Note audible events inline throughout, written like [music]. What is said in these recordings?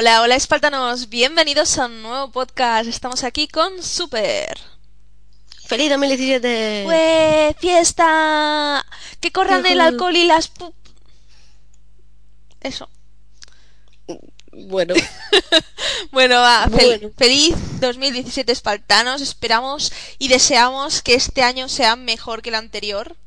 Hola, hola espaltanos, bienvenidos a un nuevo podcast. Estamos aquí con Super. ¡Feliz 2017! ¡Fue fiesta! ¡Que corran el alcohol y las pu- Eso. Bueno, [laughs] Bueno, va, fel- Bueno. feliz 2017 espartanos. Esperamos y deseamos que este año sea mejor que el anterior.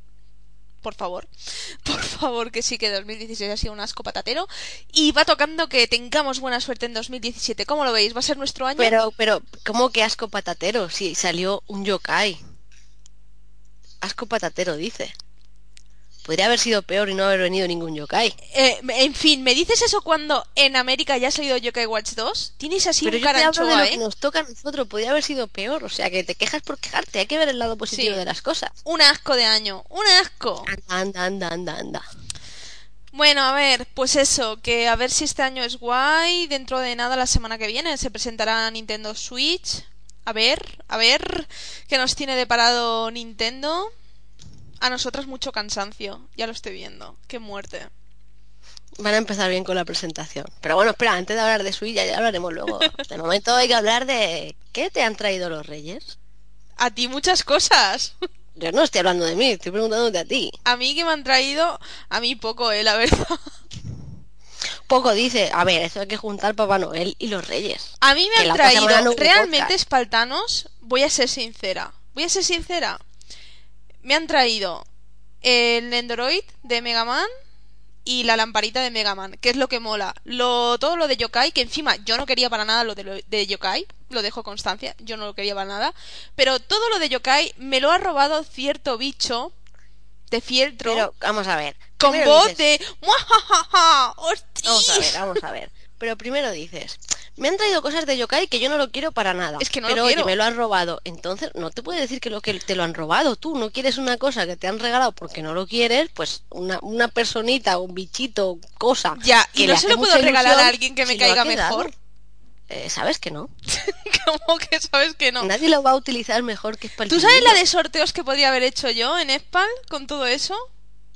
Por favor. [laughs] Por favor, que sí que 2016 ha sido un asco patatero. Y va tocando que tengamos buena suerte en 2017. ¿Cómo lo veis? ¿Va a ser nuestro año? pero, pero, ¿cómo que asco patatero? Si salió un yokai. Asco patatero, dice. Podría haber sido peor y no haber venido ningún yokai. Eh, en fin, ¿me dices eso cuando en América ya ha salido Yokai Watch 2? ¿Tienes así pero un yo te hablo de lo eh? que nos toca a nosotros. Podría haber sido peor. O sea, que te quejas por quejarte. Hay que ver el lado positivo Sí. de las cosas. Un asco de año, un asco. Anda, anda, anda, anda. Bueno, a ver, pues eso, que a ver si este año es guay. Dentro de nada, la semana que viene, se presentará Nintendo Switch. A ver, a ver qué nos tiene deparado Nintendo. A nosotras mucho cansancio, ya lo estoy viendo. Qué muerte. Van a empezar bien con la presentación. Pero bueno, espera, antes de hablar de Switch, ya, ya hablaremos luego. De momento hay que hablar de... ¿Qué te han traído los reyes? A ti muchas cosas. Yo no estoy hablando de mí, estoy preguntándote a ti. A mí que me han traído, a mí poco, eh, la verdad. Poco dice, a ver, eso hay que juntar Papá Noel y los Reyes. A mí me han traído realmente podcast. espartanos, voy a ser sincera. Voy a ser sincera. Me han traído el Nendoroid de Mega Man y la lamparita de Mega Man, que es lo que mola. Lo, todo lo de Yokai, que encima yo no quería para nada lo de, de Yokai, lo dejo constancia, yo no lo quería para nada. Pero todo lo de Yokai me lo ha robado cierto bicho de fieltro Pero, vamos a ver. con voz dices- de ¡Muajajaja! ¡Hostia! Vamos a ver, vamos a ver. Pero primero dices, me han traído cosas de yokai que yo no lo quiero para nada. Es que no lo Pero oye, quiero. me lo han robado. Entonces, no te puede decir que lo que te lo han robado. Tú no quieres una cosa que te han regalado porque no lo quieres, pues una, una personita, un bichito, cosa. Ya, y que no le se lo puedo regalar a alguien que me si lo caiga mejor. Eh, ¿Sabes que no? [laughs] ¿Cómo que sabes que no? Nadie lo va a utilizar mejor que ¿Tú Spaltinillo. sabes la de sorteos que podría haber hecho yo en Espal con todo eso?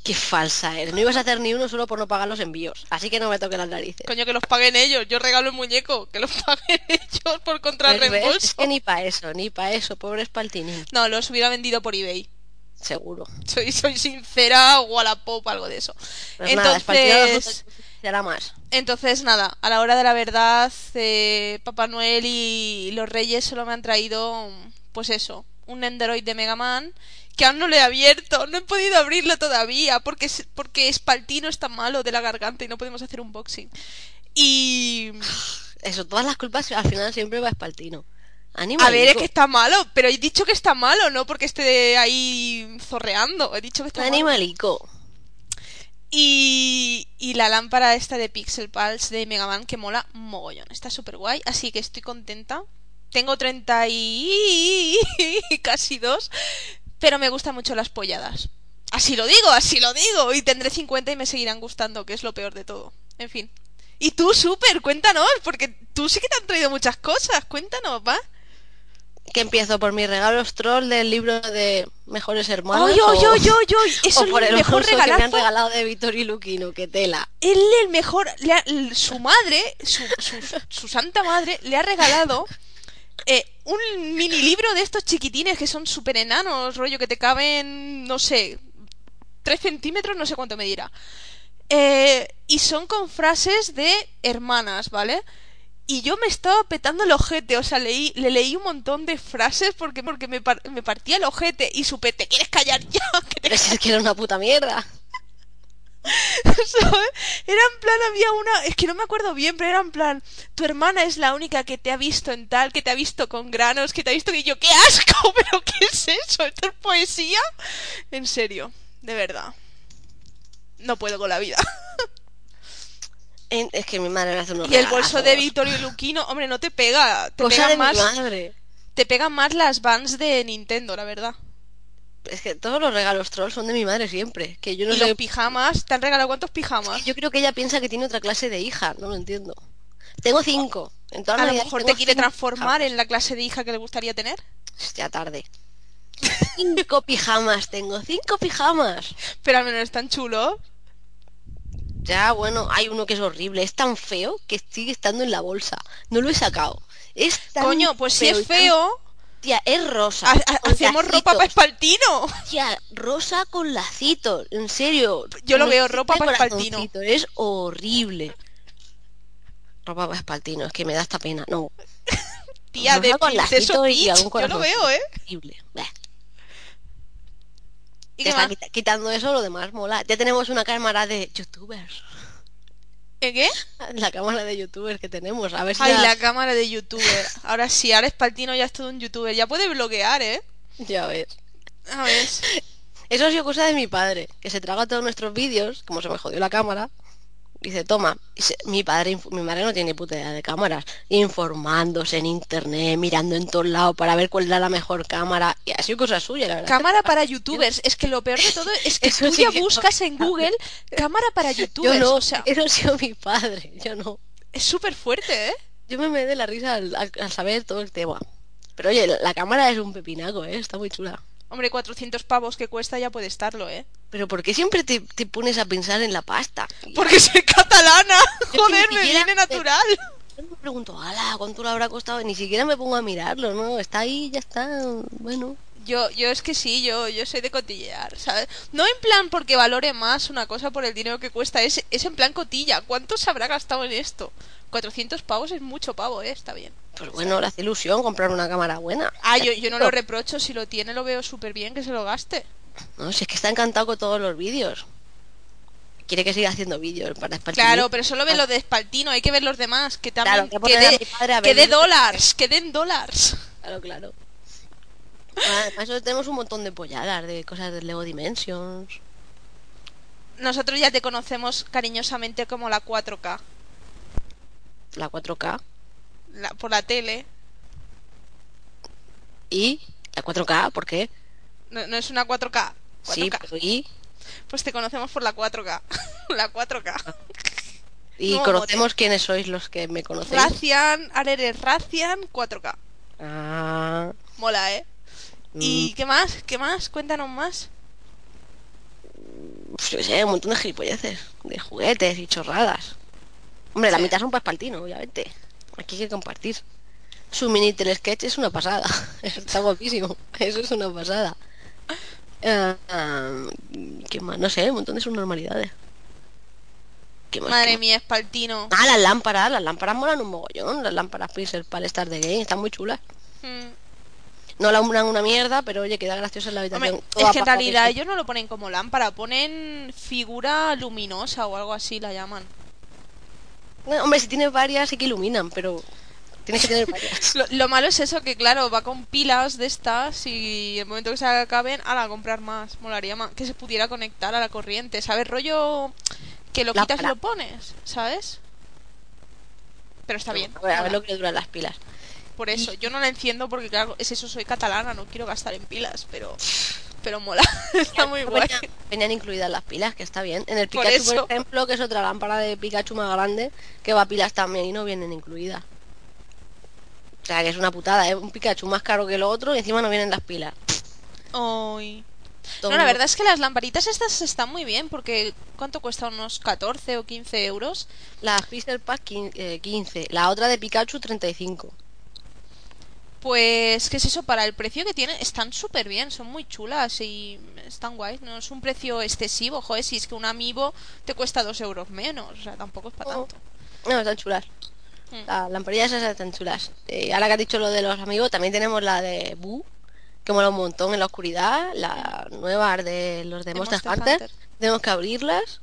Qué falsa eres. No ibas a hacer ni uno solo por no pagar los envíos. Así que no me toques las narices. Coño, que los paguen ellos. Yo regalo el muñeco. Que los [laughs] paguen ellos por contra ¿Ves? reembolso. Es que ni para eso, ni para eso, pobre Spaltini. No, los hubiera vendido por eBay. Seguro. Soy, soy sincera, Wallapop, algo de eso. Pues Entonces, será más. entonces nada, a la hora de la verdad, eh, Papá Noel y los Reyes solo me han traído, pues eso, un Nendoroid de Mega Man que aún no le he abierto, no he podido abrirlo todavía porque es- porque Spaltino está malo de la garganta y no podemos hacer un boxing. Y [sighs] Eso, todas las culpas al final siempre va a Spaltino. a ver, es que está malo, pero he dicho que está malo, no porque esté ahí zorreando, he dicho que está malo. Animalico. Y, y la lámpara esta de Pixel Pulse de Mega Man que mola mogollón. Está súper guay, así que estoy contenta. Tengo 30 y [laughs] casi dos, pero me gustan mucho las polladas. Así lo digo, así lo digo. Y tendré 50 y me seguirán gustando, que es lo peor de todo. En fin. Y tú, súper, cuéntanos, porque tú sí que te han traído muchas cosas. Cuéntanos, ¿va? Que empiezo por mis regalos troll del libro de Mejores Hermanos. ¡Ay, ay, ay, ay! [laughs] Eso es por el mejor bolso que me han regalado de Víctor y Luquino, que tela. él el mejor le ha- l- su madre su, su, su santa madre le ha regalado eh, un mini libro de estos chiquitines que son súper enanos rollo que te caben no sé 3 centímetros no sé cuánto me dirá Eh, y son con frases de hermanas vale y yo me estaba petando el ojete, o sea, leí, le leí un montón de frases porque, porque me, me partía el ojete y supe, ¿te quieres callar ya? [laughs] Que te es que era una puta mierda. [laughs] ¿sabes? Era en plan, había una, es que no me acuerdo bien, pero era en plan, tu hermana es la única que te ha visto en tal, que te ha visto con granos, que te ha visto que yo, ¡qué asco! [laughs] ¿Pero qué es eso? ¿Esto es poesía? En serio, de verdad. No puedo con la vida. [laughs] Es que mi madre me hace unos Y el bolso de. Vittorio Luquino, hombre, no te pega. Te Cosa pegan de más, mi madre. te pegan más las vans de Nintendo, la verdad. Es que todos los regalos troll son de mi madre siempre. Que yo no y sé. los pijamas, ¿te han regalado cuántos pijamas? Yo creo que ella piensa que tiene otra clase de hija, no lo entiendo. Tengo cinco. En A lo mejor te quiere transformar pijamas. en la clase de hija que le gustaría tener. Ya tarde. Cinco pijamas tengo, cinco pijamas. Pero al menos están chulos. Ya, bueno, hay uno que es horrible. Es tan feo que sigue estando en la bolsa. No lo he sacado. Es tan Coño, pues si es tan- es rosa. ha- ha- con hacemos ropa para espaltino. Rosa con lacitos. En serio. Yo lo Con veo, ropa para espaltino. Es horrible. Ropa para espaltino, es que me da esta pena. No, [laughs] Tía, Rosa de con lacitos y Peach. algún Yo lo veo, ¿eh? horrible. Bah. ¿Y Te qué está más? quita- quitando eso, lo demás mola. Ya tenemos una cámara de youtubers. ¿Eh, qué? La cámara de youtubers que tenemos. A ver si Ay, la- la cámara de youtuber. Ahora sí, ahora Espaltino ya es todo un youtuber. Ya puede bloquear, ¿eh? Ya ves. A ver. Eso ha sido cosa de mi padre, que se traga todos nuestros vídeos, como se me jodió la cámara. Dice, toma, mi padre, mi madre no tiene puta idea de cámaras, informándose en internet, mirando en todos lados para ver cuál era la mejor cámara, y ha sido cosa suya, la verdad. Cámara para youtubers. Es que lo peor de todo es que [laughs] tú sí ya que no. buscas en Google cámara para Yo youtubers. no, O sea, eso ha sido mi padre, yo no. es súper fuerte, ¿eh? Yo me me de la risa al, al- al saber todo el tema. Pero oye, la, la cámara es un pepinaco, ¿eh? Está muy chula. Hombre, 400 pavos que cuesta ya puede estarlo, ¿eh? Pero ¿por qué siempre te, te pones a pensar en la pasta? Porque soy catalana. [laughs] Joder, me viene natural. Yo no me pregunto, ala, ¿cuánto le habrá costado? Ni siquiera me pongo a mirarlo, ¿no? Está ahí, ya está, bueno. Yo, yo es que sí, yo, yo soy de cotillear, ¿sabes? No en plan porque valore más una cosa por el dinero que cuesta, es, es en plan cotilla. ¿Cuánto se habrá gastado en esto? 400 pavos es mucho pavo, ¿eh? Está bien. Pues bueno, le hace ilusión comprar una cámara buena. Ah, yo, yo no lo reprocho, si lo tiene lo veo súper bien que se lo gaste. No, si es que está encantado con todos los vídeos. Quiere que siga haciendo vídeos para esparcir. Claro, pero solo ve lo de Espaltino, hay que ver los demás, que Claro, también que que, a que vídeos. dólares, que den dólares. Claro, claro. Además, tenemos un montón de polladas, de cosas de Lego Dimensions. Nosotros ya te conocemos cariñosamente como la 4K, La 4K. la- por la tele. Y la 4K, ¿por qué? No, no es una 4K. 4K. Sí, pero y, Pues te conocemos por la 4K. [laughs] la 4K. [laughs] y No, conocemos quiénes sois los que me conocéis. Racian, ahora eres Racian 4K. Ah, Mola, ¿eh? ¿Y qué más? ¿Qué más? Cuéntanos más. pues yo sé, un montón de gilipolleces, de juguetes y chorradas. Hombre, la Sí. mitad son para Espaltino, obviamente. Aquí hay que compartir. Su mini telesketch es una pasada. [laughs] Está guapísimo. Eso es una pasada. [laughs] Ah, ¿Qué más? No sé, un montón de sus normalidades. ¿Qué más? Madre ¿Qué mía, Espaltino. más? Ah, las lámparas, las lámparas molan un mogollón. Las lámparas Pixel para el Star de Game están muy chulas. Mm. No la unan una mierda, pero oye, queda graciosa en la habitación. Hombre, Toda es que en realidad que- ellos no lo ponen como lámpara, ponen figura luminosa o algo así la llaman. Hombre, si tienes varias sí que iluminan, pero tienes que tener varias. [laughs] Lo, lo malo es eso, que claro, va con pilas de estas y el momento que se acaben, a la comprar más. Molaría más que se pudiera conectar a la corriente, ¿sabes? Rollo que lo quitas y lo pones, ¿sabes? Pero está bien. A ver, a ver mola. lo que duran las pilas. Por eso, yo no la enciendo porque claro, es eso, soy catalana, no quiero gastar en pilas, pero pero mola, [laughs] está muy guay. Venían, venían incluidas las pilas, que está bien. En el Por Pikachu, por, eso. ejemplo, que es otra lámpara de Pikachu más grande, que va a pilas también y no vienen incluidas. O sea, que es una putada, es un Pikachu más caro que lo otro y encima no vienen las pilas. Ay. No, la verdad es que las lamparitas estas están muy bien porque ¿cuánto cuesta? Unos 14 o 15 euros. La Pixel Pack 15, eh, 15, la otra de Pikachu 35. Pues, ¿qué es eso? Para el precio que tienen, están súper bien, son muy chulas y están guays. No es un precio excesivo, joder, si es que un amiibo te cuesta 2 euros menos, o sea, tampoco es para Oh. tanto. No, están chulas. Las lamparillas esas están chulas. Eh, ahora que has dicho lo de los amigos, también tenemos la de Boo, que mola un montón en la oscuridad. La nueva de los de De Monster, Monster Hunter. Hunter. Tenemos que abrirlas.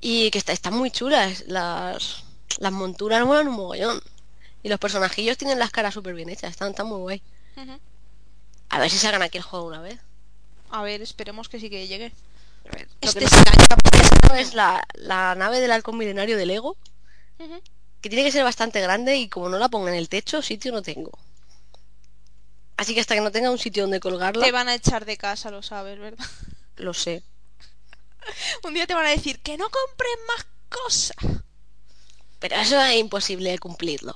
Y que está, están muy chulas. Las, las monturas molan un mogollón. Y los personajillos tienen las caras súper bien hechas. Están, están muy guay. A ver si sacan aquí el juego una vez. A ver, esperemos que sí que llegue. A ver, Este que no es la, la nave del halcón milenario de Lego. Que tiene que ser bastante grande y como no la ponga en el techo, sitio no tengo. Así que hasta que no tenga un sitio donde colgarla, Te van a echar de casa, lo sabes, ¿verdad? lo sé. [laughs] Un día te van a decir que no compres más cosas. Pero eso es imposible cumplirlo.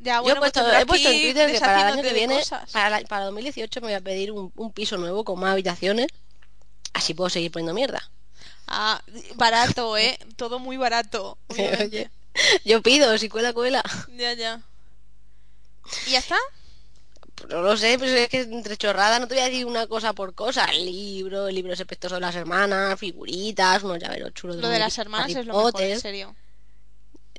Ya, Yo he bueno, pues puesto, tendrás he puesto en Twitter que para el año que de viene, para, la- para 2018 me voy a pedir un, un piso nuevo con más habitaciones. Así puedo seguir poniendo mierda. Ah, barato, ¿eh? Todo muy barato. obviamente. [laughs] Oye, yo pido, si cuela, cuela. Ya, ya. ¿Y ya está? Pues No lo sé, pues es que entre chorradas no te voy a decir una cosa por cosa. El libro, el libro ese pestoso de las hermanas, figuritas, unos llaveros chulos Lo de las hermanas es lo mejor, en serio.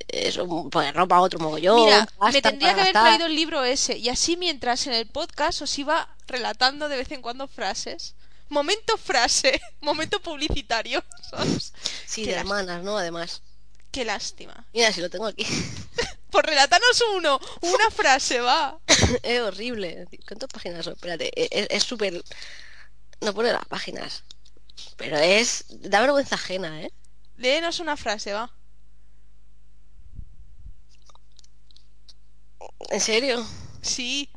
Eso, pues ropa otro mogollón. Mira, me tendría que haber gastar. traído el libro ese y así mientras en el podcast os iba relatando de vez en cuando frases. Momento frase, [laughs] momento publicitario, [laughs] ¿sabes? Sí, de hermanas, ¿no? Además. Qué lástima. Mira, si lo tengo aquí. [laughs] Por relatarnos uno, una frase, va. [laughs] es horrible. ¿Cuántas páginas son? Espérate, e- es es súper... No pone las páginas. Pero es... Da vergüenza ajena, ¿eh? Léenos una frase, va. ¿En serio? Sí.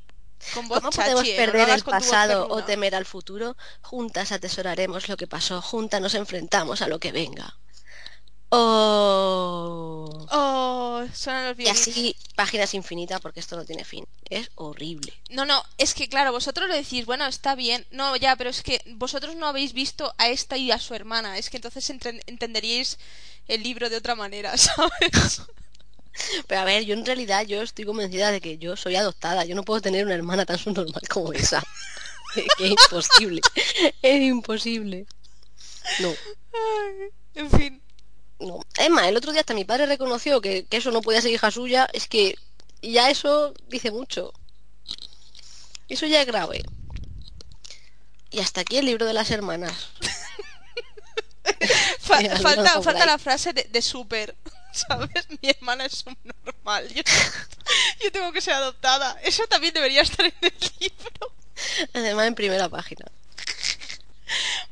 Con ¿Cómo podemos chachi, ¿eh? Perder el pasado o temer al futuro? Juntas atesoraremos lo que pasó, juntas nos enfrentamos a lo que venga. Oh. Oh, suenan los Y así, páginas infinitas, porque esto no tiene fin. Es horrible. No, no, es que claro, vosotros lo decís, bueno, está bien. No, ya, pero es que vosotros no habéis visto a esta y a su hermana. Es que entonces entren- entenderíais el libro de otra manera, [laughs] ¿sabes? Pero a ver, yo en realidad yo estoy convencida de que yo soy adoptada. Yo no puedo tener una hermana tan subnormal como esa. [laughs] que es imposible. [laughs] Es imposible. No, Ay, en fin. No. Es más, el otro día hasta mi padre reconoció que, que eso no podía ser hija suya. Es que ya eso dice mucho. Eso ya es grave. Y hasta aquí el libro de las hermanas. [laughs] [laughs] Mira, falta falta la frase de, de súper, [laughs] ¿sabes? Mi hermana es un normal. Yo, yo tengo que ser adoptada. Eso también debería estar en el libro. Además en primera página.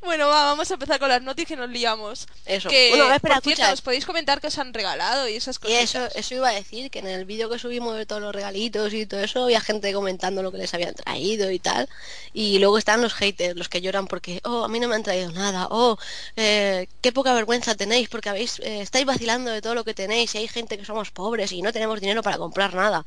Bueno, va, vamos a empezar con las noticias que nos liamos. Eso. Que, Bueno, espera, por cierto, os podéis comentar que os han regalado y esas cosas. eso, eso iba a decir, que en el vídeo que subimos de todos los regalitos y todo eso, había gente comentando lo que les habían traído y tal. Y luego están los haters, los que lloran porque, oh, a mí no me han traído nada, oh, eh, qué poca vergüenza tenéis porque habéis, eh, estáis vacilando de todo lo que tenéis y hay gente que somos pobres y no tenemos dinero para comprar nada.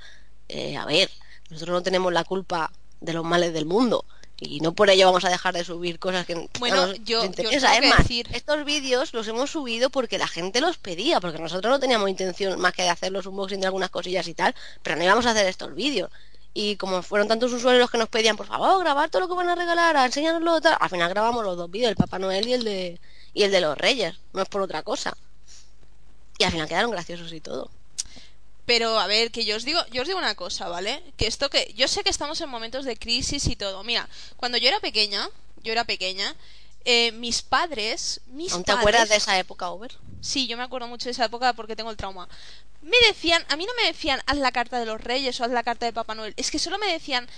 Eh, a ver, nosotros no tenemos la culpa de los males del mundo. Y no por ello vamos a dejar de subir cosas que Bueno, nos yo- yo interesa. tengo Es más, decir- estos vídeos los hemos subido porque la gente los pedía, porque nosotros no teníamos intención más que de hacer los unboxing de algunas cosillas y tal, pero no íbamos a hacer estos vídeos. Y como fueron tantos usuarios los que nos pedían, por favor, grabar todo lo que van a regalar, enséñanoslo tal, al final grabamos los dos vídeos, el Papá Noel y el de y el de los Reyes, no es por otra cosa. Y al final quedaron graciosos y todo. Pero a ver, que yo os digo, yo os digo una cosa, ¿vale? Que esto que yo sé que estamos en momentos de crisis y todo. Mira, cuando yo era pequeña, yo era pequeña, eh, mis padres, mis ¿Aún te padres, acuerdas de esa época, Over? Sí, yo me acuerdo mucho de esa época porque tengo el trauma. Me decían, a mí no me decían haz la carta de los Reyes o haz la carta de Papá Noel. Es que solo me decían,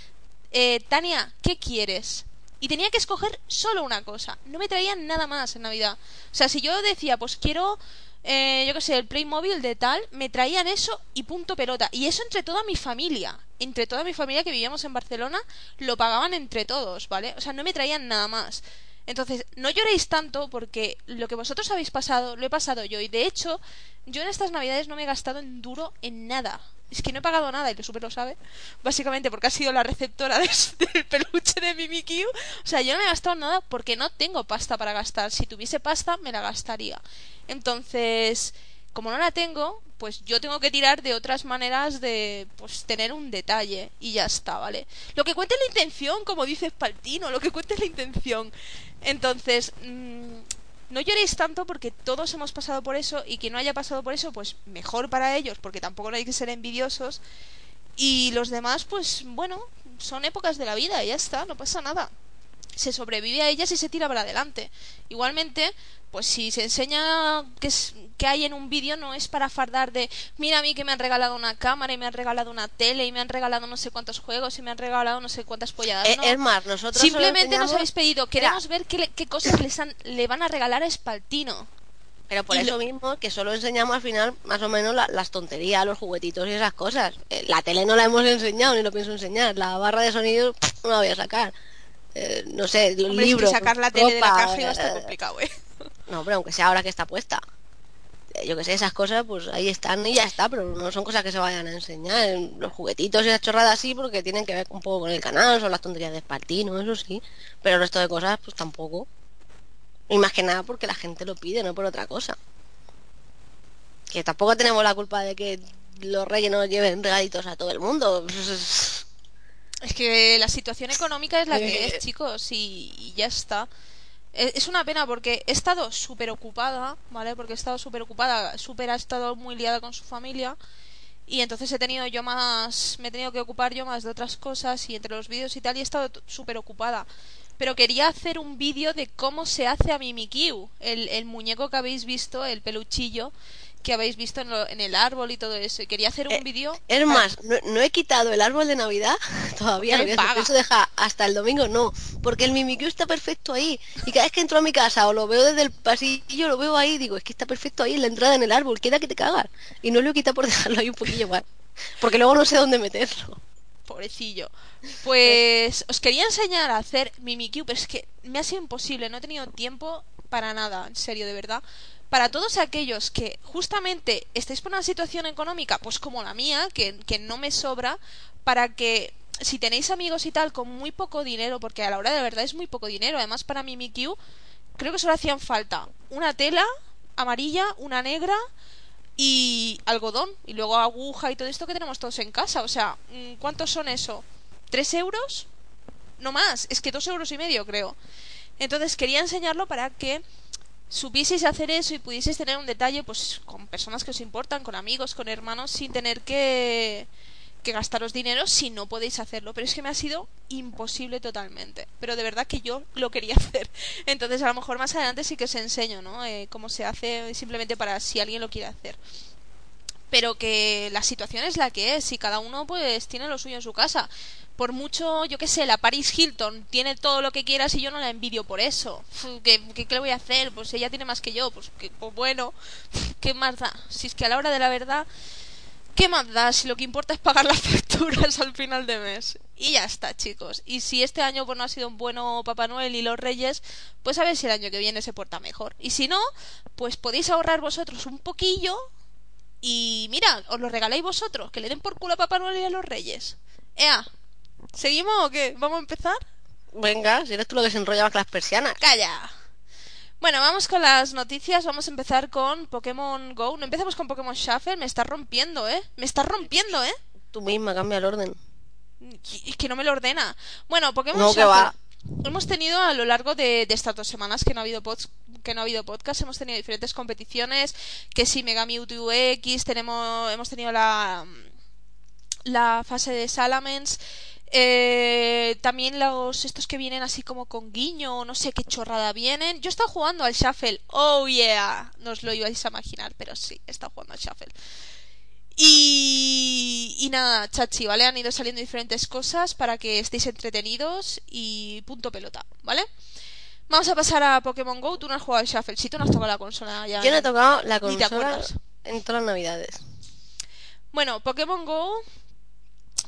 eh, Tania, ¿qué quieres? Y tenía que escoger solo una cosa. No me traían nada más en Navidad. O sea, si yo decía, pues quiero, eh, yo qué sé, el Playmobil de tal, me traían eso y punto pelota. Y eso entre toda mi familia. Entre toda mi familia que vivíamos en Barcelona, lo pagaban entre todos, ¿vale? O sea, no me traían nada más. Entonces, no lloréis tanto porque lo que vosotros habéis pasado, lo he pasado yo. Y de hecho, yo en estas navidades no me he gastado en duro en nada. Es que no he pagado nada y lo super lo sabe. Básicamente porque ha sido la receptora de- [laughs] del peluche de Mimikyu. O sea, yo no me he gastado nada porque no tengo pasta para gastar. Si tuviese pasta, me la gastaría. Entonces, como no la tengo, pues yo tengo que tirar de otras maneras de pues tener un detalle y ya está, ¿vale? Lo que cuente es la intención, como dice Spaltino, lo que cuente es la intención. Entonces, mm, no lloréis tanto porque todos hemos pasado por eso y quien no haya pasado por eso, pues mejor para ellos, porque tampoco no hay que ser envidiosos. Y los demás, pues bueno, son épocas de la vida ya está, no pasa nada. Se sobrevive a ellas y se tira para adelante. Igualmente, pues si se enseña que, es, que hay en un vídeo no es para fardar de mira a mí que me han regalado una cámara y me han regalado una tele y me han regalado no sé cuántos juegos y me han regalado no sé cuántas polladas. Eh, no. Es más, nosotros Simplemente nos habéis pedido, queremos ver qué, le- qué cosas les han- le van a regalar a Espaltino. Pero por Y eso lo- mismo que solo enseñamos al final más o menos la- las tonterías, los juguetitos y esas cosas. Eh, la tele no la hemos enseñado ni lo pienso enseñar. La barra de sonido pff, no la voy a sacar. Eh, no sé, Hombre, es que sacar la tele de la ropa, caja iba a estar eh, complicado, ¿eh? [laughs] No, pero aunque sea ahora que está puesta. Yo que sé, esas cosas pues ahí están y ya está, pero no son cosas que se vayan a enseñar. Los juguetitos y las chorradas sí, porque tienen que ver un poco con el canal, son las tonterías de Espartino, eso sí. Pero el resto de cosas pues tampoco. Y más que nada porque la gente lo pide, no por otra cosa. Que tampoco tenemos la culpa de que los reyes no lleven regalitos a todo el mundo. [laughs] Es que la situación económica es la que Eh. es, chicos, y, y ya está. E- Es una pena porque he estado súper ocupada, ¿vale? Porque he estado súper ocupada, súper ha estado muy liada con su familia. Y entonces he tenido yo más, me he tenido que ocupar yo más de otras cosas y entre los vídeos y tal y he estado súper ocupada. Pero quería hacer un vídeo de cómo se hace a Mimikyu, el, el muñeco que habéis visto, el peluchillo que habéis visto en, lo- en el árbol y todo eso. Y quería hacer un Eh, vídeo... Es Ah, más, no, no he quitado el árbol de Navidad [laughs] todavía. Lo vaga. eso deja hasta el domingo, no. Porque el Mimikyu está perfecto ahí. Y cada vez que entro a mi casa o lo veo desde el pasillo, lo veo ahí, digo, es que está perfecto ahí en la entrada en el árbol, queda que te cagas. Y no lo he quitado por [laughs] dejarlo ahí un poquillo más. Porque luego no sé dónde meterlo. Pobrecillo. Pues os quería enseñar a hacer Mimikyu, pero es que me ha sido imposible, no he tenido tiempo para nada, en serio, de verdad. Para todos aquellos que justamente estáis por una situación económica, pues como la mía, que, no me sobra, para que si tenéis amigos y tal con muy poco dinero, porque a la hora de verdad es muy poco dinero, además para Mimikyu, creo que solo hacían falta una tela amarilla, una negra y algodón y luego aguja y todo esto que tenemos todos en casa. O sea, mm, ¿cuántos son eso? ¿Tres euros? No más, es que dos euros y medio creo. Entonces quería enseñarlo para que supieseis hacer eso y pudieseis tener un detalle pues con personas que os importan, con amigos, con hermanos, sin tener que que gastaros dinero si no podéis hacerlo. Pero es que me ha sido imposible totalmente. Pero de verdad que yo lo quería [laughs] hacer. Entonces a lo mejor más adelante sí que os enseño, ¿no? Eh, cómo se hace simplemente para si alguien lo quiere hacer. Pero que la situación es la que es y cada uno pues tiene lo suyo en su casa. Por mucho, yo qué sé, la Paris Hilton tiene todo lo que quieras y yo no la envidio por eso. ¿Qué, qué, le voy a hacer? Pues ella tiene más que yo. Pues, pues bueno, [laughs] ¿qué más da? Si es que a la hora de la verdad ¿Qué más da si lo que importa es pagar las [laughs] facturas al final de mes? Y ya está, chicos. Y si este año pues, no ha sido un bueno Papá Noel y los Reyes, pues a ver si el año que viene se porta mejor. Y si no, pues podéis ahorrar vosotros un poquillo y mira, os lo regaláis vosotros, que le den por culo a Papá Noel y a los Reyes. Ea, ¿seguimos o qué? ¿Vamos a empezar? Venga, si eres tú lo que se enrollaba con las persianas. ¡Calla! Bueno, vamos con las noticias. Vamos a empezar con Pokémon Go. No empecemos con Pokémon Shuffle. Me está rompiendo, ¿eh? Me está rompiendo, ¿eh? Tú misma cambia el orden. Es que no me lo ordena. Bueno, Pokémon No, que va. Hemos tenido a lo largo de, estas dos semanas que no ha habido pods- que no ha habido podcast, hemos tenido diferentes competiciones, que si Mega Mewtwo X, tenemos, hemos tenido la la fase de Salamence, eh, también los estos que vienen así como con guiño, no sé qué chorrada vienen. Yo he estado jugando al Shuffle, oh yeah, no os lo ibais a imaginar, pero sí, he estado jugando al Shuffle. Y, y nada, chachi, ¿vale? Han ido saliendo diferentes cosas para que estéis entretenidos y punto pelota, ¿vale? Vamos a pasar a Pokémon Go. Tú no has jugado al Shuffle, si tú no has tocado la consola ya. Yo no he tocado la Ni te consola acuerdas. en todas las navidades. Bueno, Pokémon Go,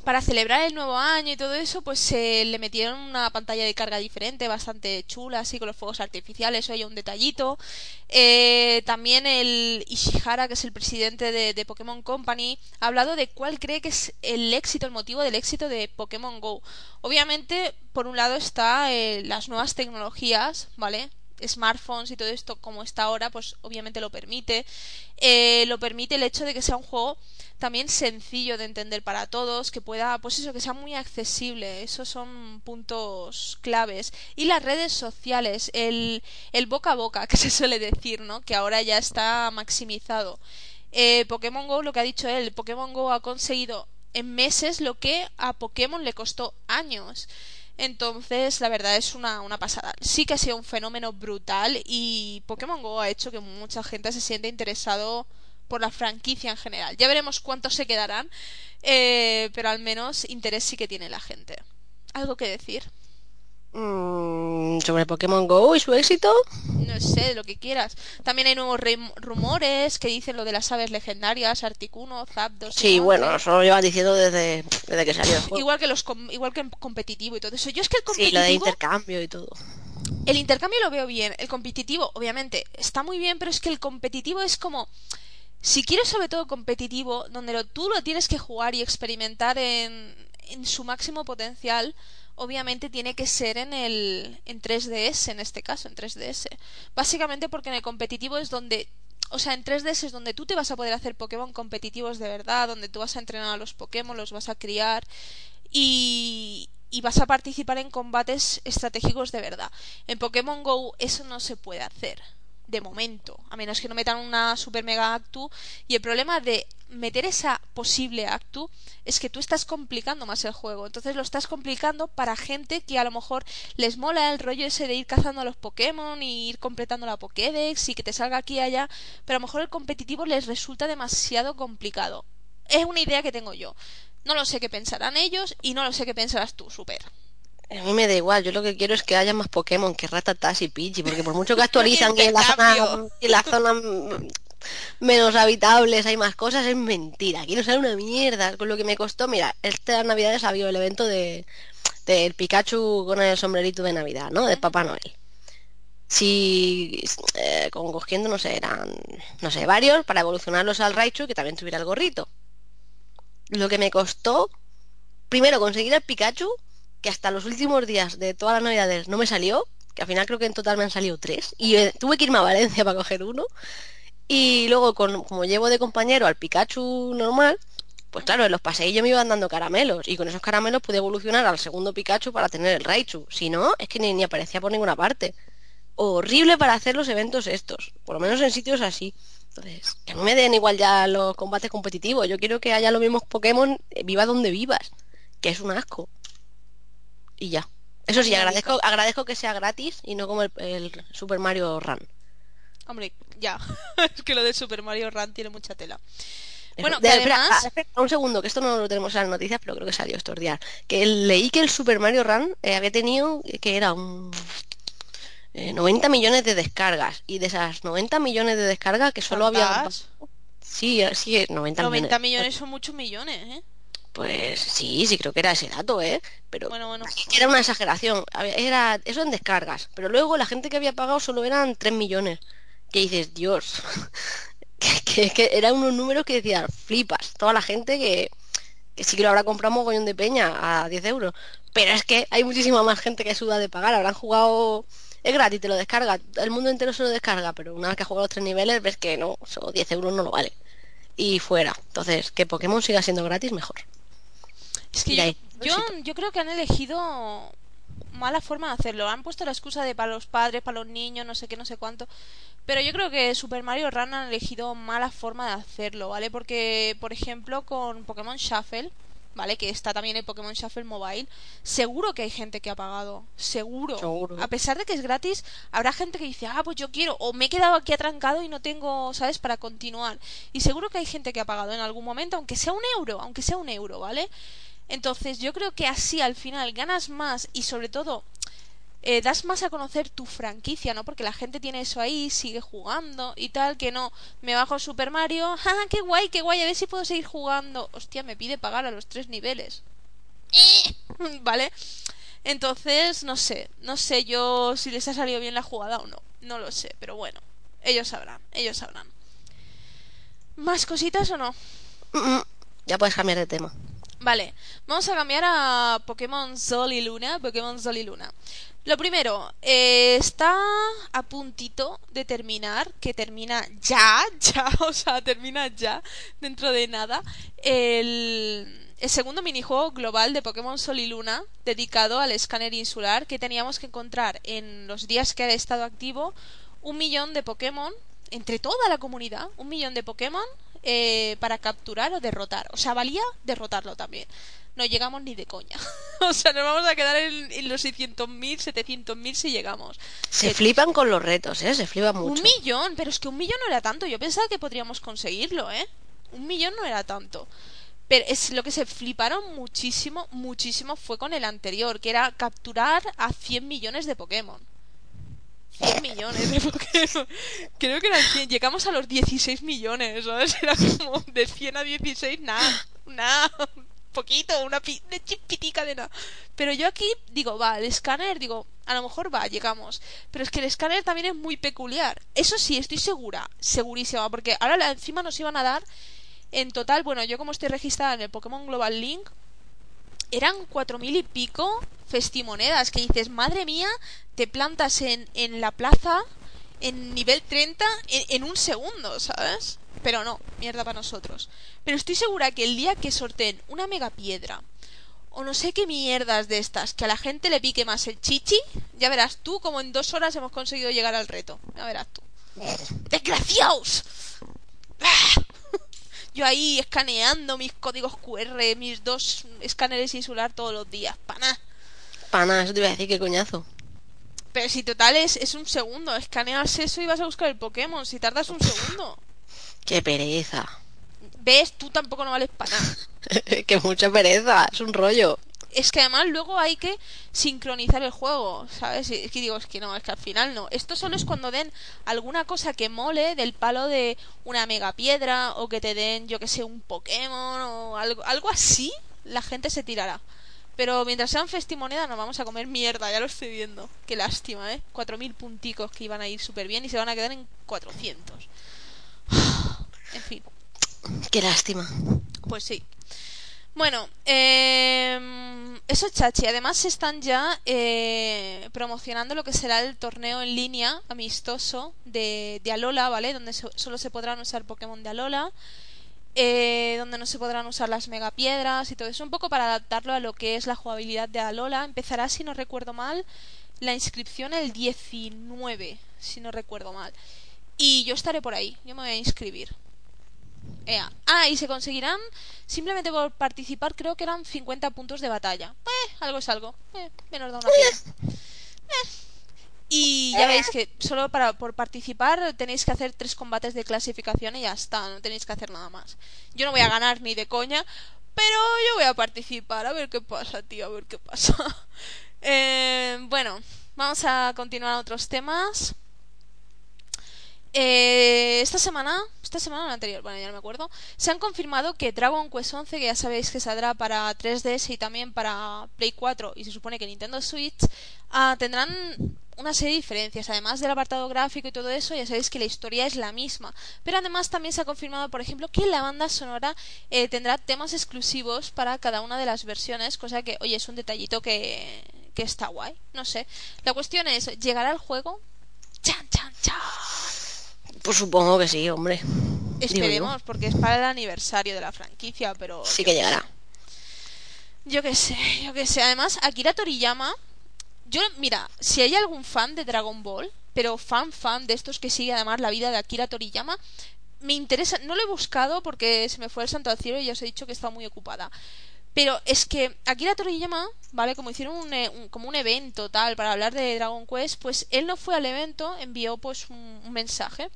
para celebrar el nuevo año y todo eso, pues se le metieron una pantalla de carga diferente, bastante chula, así con los fuegos artificiales, oye, un detallito. Eh, también el Ishihara, que es el presidente de, Pokémon Company, ha hablado de cuál cree que es el éxito, el motivo del éxito de Pokémon Go. Obviamente, por un lado está eh, las nuevas tecnologías, ¿vale? Smartphones y todo esto como está ahora, pues obviamente lo permite. Eh, lo permite el hecho de que sea un juego también sencillo de entender para todos, que pueda, pues eso, que sea muy accesible. Esos son puntos claves. Y las redes sociales, el, el boca a boca, [laughs] que se suele decir, ¿no? Que ahora ya está maximizado. Eh, Pokémon Go, lo que ha dicho él, Pokémon Go ha conseguido en meses lo que a Pokémon le costó años. Entonces, la verdad es una, una pasada. Sí que ha sido un fenómeno brutal y Pokémon Go ha hecho que mucha gente se siente interesado por la franquicia en general. Ya veremos cuántos se quedarán, eh, pero al menos interés sí que tiene la gente. ¿Algo que decir? Mm, sobre Pokémon Go y su éxito. No sé, lo que quieras. También hay nuevos rumores que dicen lo de las aves legendarias, Articuno, Zapdos. Sí, bueno, eso lo llevan diciendo desde, desde que salió el juego. Igual que los igual que en competitivo y todo eso. Yo es que el Sí, competitivo lo de intercambio y todo. El intercambio lo veo bien. El competitivo, obviamente, está muy bien, pero es que el competitivo es como. Si quieres, sobre todo, competitivo, donde lo, tú lo tienes que jugar y experimentar en, en su máximo potencial, obviamente tiene que ser en el en 3DS en este caso, en 3DS. Básicamente porque en el competitivo es donde o sea, en 3DS es donde tú te vas a poder hacer Pokémon competitivos de verdad, donde tú vas a entrenar a los Pokémon, los vas a criar y, y vas a participar en combates estratégicos de verdad. En Pokémon Go eso no se puede hacer de momento, a menos que no metan una super mega actu. Y el problema de meter esa posible actu es que tú estás complicando más el juego. Entonces lo estás complicando para gente que a lo mejor les mola el rollo ese de ir cazando a los Pokémon y ir completando la Pokédex y que te salga aquí y allá, pero a lo mejor el competitivo les resulta demasiado complicado. Es una idea que tengo yo. No lo sé qué pensarán ellos y no lo sé qué pensarás tú, Super. A mí me da igual, yo lo que quiero es que haya más Pokémon que Ratatás y Pidgey, porque por mucho que [laughs] actualizan que en la zona, en la zona menos habitables hay más cosas, es mentira. Aquí no sale una mierda. Con lo que me costó, mira, esta Navidades había el evento de del Pikachu con el sombrerito de Navidad, ¿no? De Papá Noel. Si eh, con cogiendo, no sé, eran, no sé, varios para evolucionarlos al Raichu que también tuviera el gorrito. Lo que me costó, primero conseguir el Pikachu que hasta los últimos días de todas las navidades no me salió, que al final creo que en total me han salido tres, y tuve que irme a Valencia para coger uno. Y luego, con, como llevo de compañero al Pikachu normal, pues claro, en los paseillos me iban dando caramelos, y con esos caramelos pude evolucionar al segundo Pikachu para tener el Raichu. Si no, es que ni, ni aparecía por ninguna parte. Horrible para hacer los eventos estos, por lo menos en sitios así. Entonces, que a mí me den igual ya los combates competitivos. Yo quiero que haya los mismos Pokémon, eh, viva donde vivas, que es un asco y ya. Eso sí, agradezco, agradezco que sea gratis y no como el, Super Mario Run. Hombre, ya. [laughs] es que lo de Super Mario Run tiene mucha tela. Bueno, además... un segundo, que esto no lo tenemos en las noticias, pero creo que salió estos días. Que leí que el Super Mario Run eh, había tenido, que era un... 90 eh, millones de descargas. Y de esas 90 millones de descargas que solo había... Sí, sí, 90, 90 millones son muchos millones, ¿eh? Pues sí, sí creo que era ese dato, ¿eh? Pero era una exageración. Era eso en descargas. Pero luego la gente que había pagado solo eran 3 millones. Que dices, Dios. [laughs] que, que, eran unos números que decías, flipas. Toda la gente que, que sí que lo habrá comprado mogollón de peña a 10 euros. Pero es que hay muchísima más gente que suda de pagar. Habrán jugado... Es gratis, te lo descarga. El mundo entero se lo descarga. Pero una vez que ha jugado los tres niveles, ves que no, solo 10 euros no lo vale. Y fuera. Entonces, que Pokémon siga siendo gratis, mejor. Es que yo, yo, creo que han elegido mala forma de hacerlo. Han puesto la excusa de para los padres, para los niños, no sé qué, no sé cuánto. Pero yo creo que Super Mario Run han elegido mala forma de hacerlo, ¿vale? Porque, por ejemplo, con Pokémon Shuffle, ¿vale? Que está también el Pokémon Shuffle Mobile. Seguro que hay gente que ha pagado. Seguro. A pesar de que es gratis, habrá gente que dice, ah, pues yo quiero. O me he quedado aquí atrancado y no tengo, ¿sabes? Para continuar. Y seguro que hay gente que ha pagado en algún momento, aunque sea un euro, aunque sea un euro, ¿vale? Entonces yo creo que así al final ganas más y sobre todo eh, das más a conocer tu franquicia, ¿no? Porque la gente tiene eso ahí, sigue jugando y tal, que no, me bajo Super Mario, [laughs] ¡ah, qué guay, qué guay! A ver si puedo seguir jugando. Hostia, me pide pagar a los tres niveles. [laughs] ¿Vale? Entonces, no sé, no sé yo si les ha salido bien la jugada o no, no lo sé, pero bueno, ellos sabrán, ellos sabrán. ¿Más cositas o no? Ya puedes cambiar de tema. Vale, vamos a cambiar a Pokémon Sol y Luna. Pokémon Sol y Luna. Lo primero, eh, está a puntito de terminar, que termina ya, [laughs] ya, o sea, termina ya, dentro de nada, el, el segundo minijuego global de Pokémon Sol y Luna, dedicado al escáner insular, que teníamos que encontrar en los días que ha estado activo un millón de Pokémon, entre toda la comunidad, un millón de Pokémon eh, para capturar o derrotar. O sea, valía derrotarlo también. No llegamos ni de coña. [laughs] o sea, nos vamos a quedar en, los 600.000, 700.000 si llegamos. Se flipan con los retos, ¿eh? Se flipan mucho. Un millón, pero es que un millón no era tanto. Yo pensaba que podríamos conseguirlo, ¿eh? Un millón no era tanto. Pero es lo que se fliparon muchísimo, muchísimo fue con el anterior, que era capturar a 100 millones de Pokémon. 100 millones [laughs] de Pokémon. Creo que eran 100. Llegamos a los 16 millones, ¿sabes? Era como de 100 a 16, nada. Nada. Poquito, una, chipitica de nada. Pero yo aquí digo, va, el escáner, digo, a lo mejor va, llegamos. Pero es que el escáner también es muy peculiar. Eso sí, estoy segura, segurísima, porque ahora encima nos iban a dar en total, bueno, yo como estoy registrada en el Pokémon Global Link, eran cuatro mil y pico festimonedas que dices, madre mía, te plantas en, en la plaza en nivel 30 en, en un segundo, ¿sabes? Pero no, mierda para nosotros. Pero estoy segura que el día que sorteen una mega piedra o no sé qué mierdas de estas, que a la gente le pique más el chichi, ya verás tú como en dos horas hemos conseguido llegar al reto. Ya verás tú. ¡Desgraciados! Yo ahí escaneando mis códigos QR, mis dos escáneres insular todos los días. Pana. Pana, eso te iba a decir, qué coñazo. Pero si total es, es un segundo. Escaneas eso y vas a buscar el Pokémon. Si tardas un segundo. [laughs] Qué pereza. ¿Ves? Tú tampoco no vales para nada. [laughs] que mucha pereza, es un rollo. Es que además luego hay que sincronizar el juego, ¿sabes? Y Es que digo, es que no, es que al final no. Esto solo es cuando den alguna cosa que mole del palo de una mega piedra o que te den, yo que sé, un Pokémon o algo, algo así, la gente se tirará. Pero mientras sean festimonedas nos vamos a comer mierda, ya lo estoy viendo. Qué lástima, ¿eh? 4.000 punticos que iban a ir súper bien y se van a quedar en 400. [sighs] En fin. Qué lástima. Pues sí. Bueno, eh, eso chachi. Además se están ya eh, promocionando lo que será el torneo en línea amistoso de, de Alola, ¿vale? Donde so- solo se podrán usar Pokémon de Alola. eh, donde no se podrán usar las megapiedras y todo eso. Un poco para adaptarlo a lo que es la jugabilidad de Alola. Empezará, si no recuerdo mal, la inscripción el 19, si no recuerdo mal. Y yo estaré por ahí. Yo me voy a inscribir. Ah, y se conseguirán simplemente por participar, creo que eran 50 puntos de batalla. Eh, algo es algo. Eh, menos da una pena. Eh. Y ya veis que solo para por participar tenéis que hacer tres combates de clasificación y ya está, no tenéis que hacer nada más. Yo no voy a ganar ni de coña, pero yo voy a participar, a ver qué pasa, tío, a ver qué pasa. [laughs] Eh, bueno, vamos a continuar otros temas. Eh, esta semana, esta semana o la anterior, bueno, ya no me acuerdo, se han confirmado que Dragon Quest 11, que ya sabéis que saldrá para 3DS y también para Play 4 y se supone que Nintendo Switch, ah, tendrán una serie de diferencias. Además del apartado gráfico y todo eso, ya sabéis que la historia es la misma. Pero además también se ha confirmado, por ejemplo, que la banda sonora eh, tendrá temas exclusivos para cada una de las versiones, cosa que, oye, es un detallito que, que está guay. No sé. La cuestión es, ¿llegará el juego? ¡Chan, chan, chan! Pues supongo que sí, hombre. Esperemos, porque es para el aniversario de la franquicia, pero Sí que llegará. yo qué sé, yo qué sé. Además, Akira Toriyama, yo, mira, si hay algún fan de Dragon Ball, pero fan, fan de estos que sigue además la vida de Akira Toriyama, me interesa, no lo he buscado porque se me fue el santo al cielo y ya os he dicho que estaba muy ocupada. Pero es que Akira Toriyama, ¿vale? Como hicieron un, eh, un- como un evento tal para hablar de Dragon Quest, pues él no fue al evento, envió pues un- un mensaje.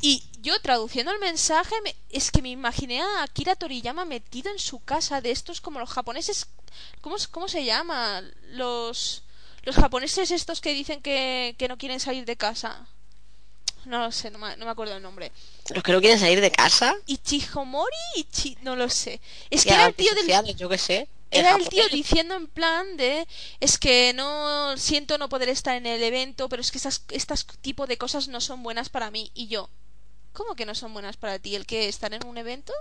Y yo traduciendo el mensaje, me- es que me imaginé a Akira Toriyama metido en su casa de estos como los japoneses. ¿Cómo, cómo se llama? Los, los japoneses estos que dicen que, que no quieren salir de casa. No lo sé, no me, no me acuerdo el nombre. Los que no quieren salir de casa. Ichihomori, Ichi, no lo sé. Es que era el tío del yo qué sé. era el tío diciendo en plan de es que no siento no poder estar en el evento, pero es que estas estas tipo de cosas no son buenas para mí y yo ¿Cómo que no son buenas para ti? ¿El que estar en un evento?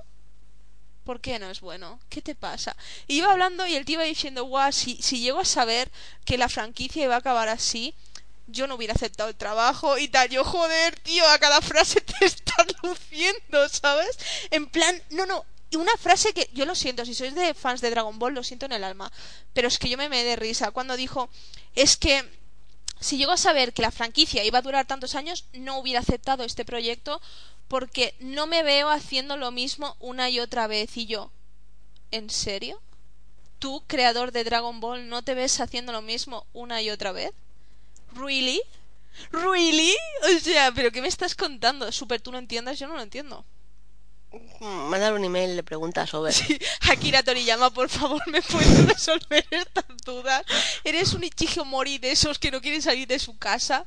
¿Por qué no es bueno? ¿Qué te pasa? Y iba hablando y el tío iba diciendo, guau, si, si llego a saber que la franquicia iba a acabar así, yo no hubiera aceptado el trabajo y tal. Yo, joder, tío, a cada frase te [laughs] estás luciendo, ¿sabes? En plan, no, no. Y una frase que yo lo siento, si sois de fans de Dragon Ball, lo siento en el alma. Pero es que yo me me de risa cuando dijo, es que si llego a saber que la franquicia iba a durar tantos años, no hubiera aceptado este proyecto porque no me veo haciendo lo mismo una y otra vez. Y yo, ¿en serio? ¿Tú, creador de Dragon Ball, no te ves haciendo lo mismo una y otra vez? ¿Really? ¿Really? O sea, ¿pero qué me estás contando? Super, tú no entiendas, yo no lo entiendo. Mándale un email le preguntas sobre. Sí, Akira Toriyama, por favor, ¿me puedes resolver estas dudas? ¿Eres un Ichihomori de esos que no quieren salir de su casa?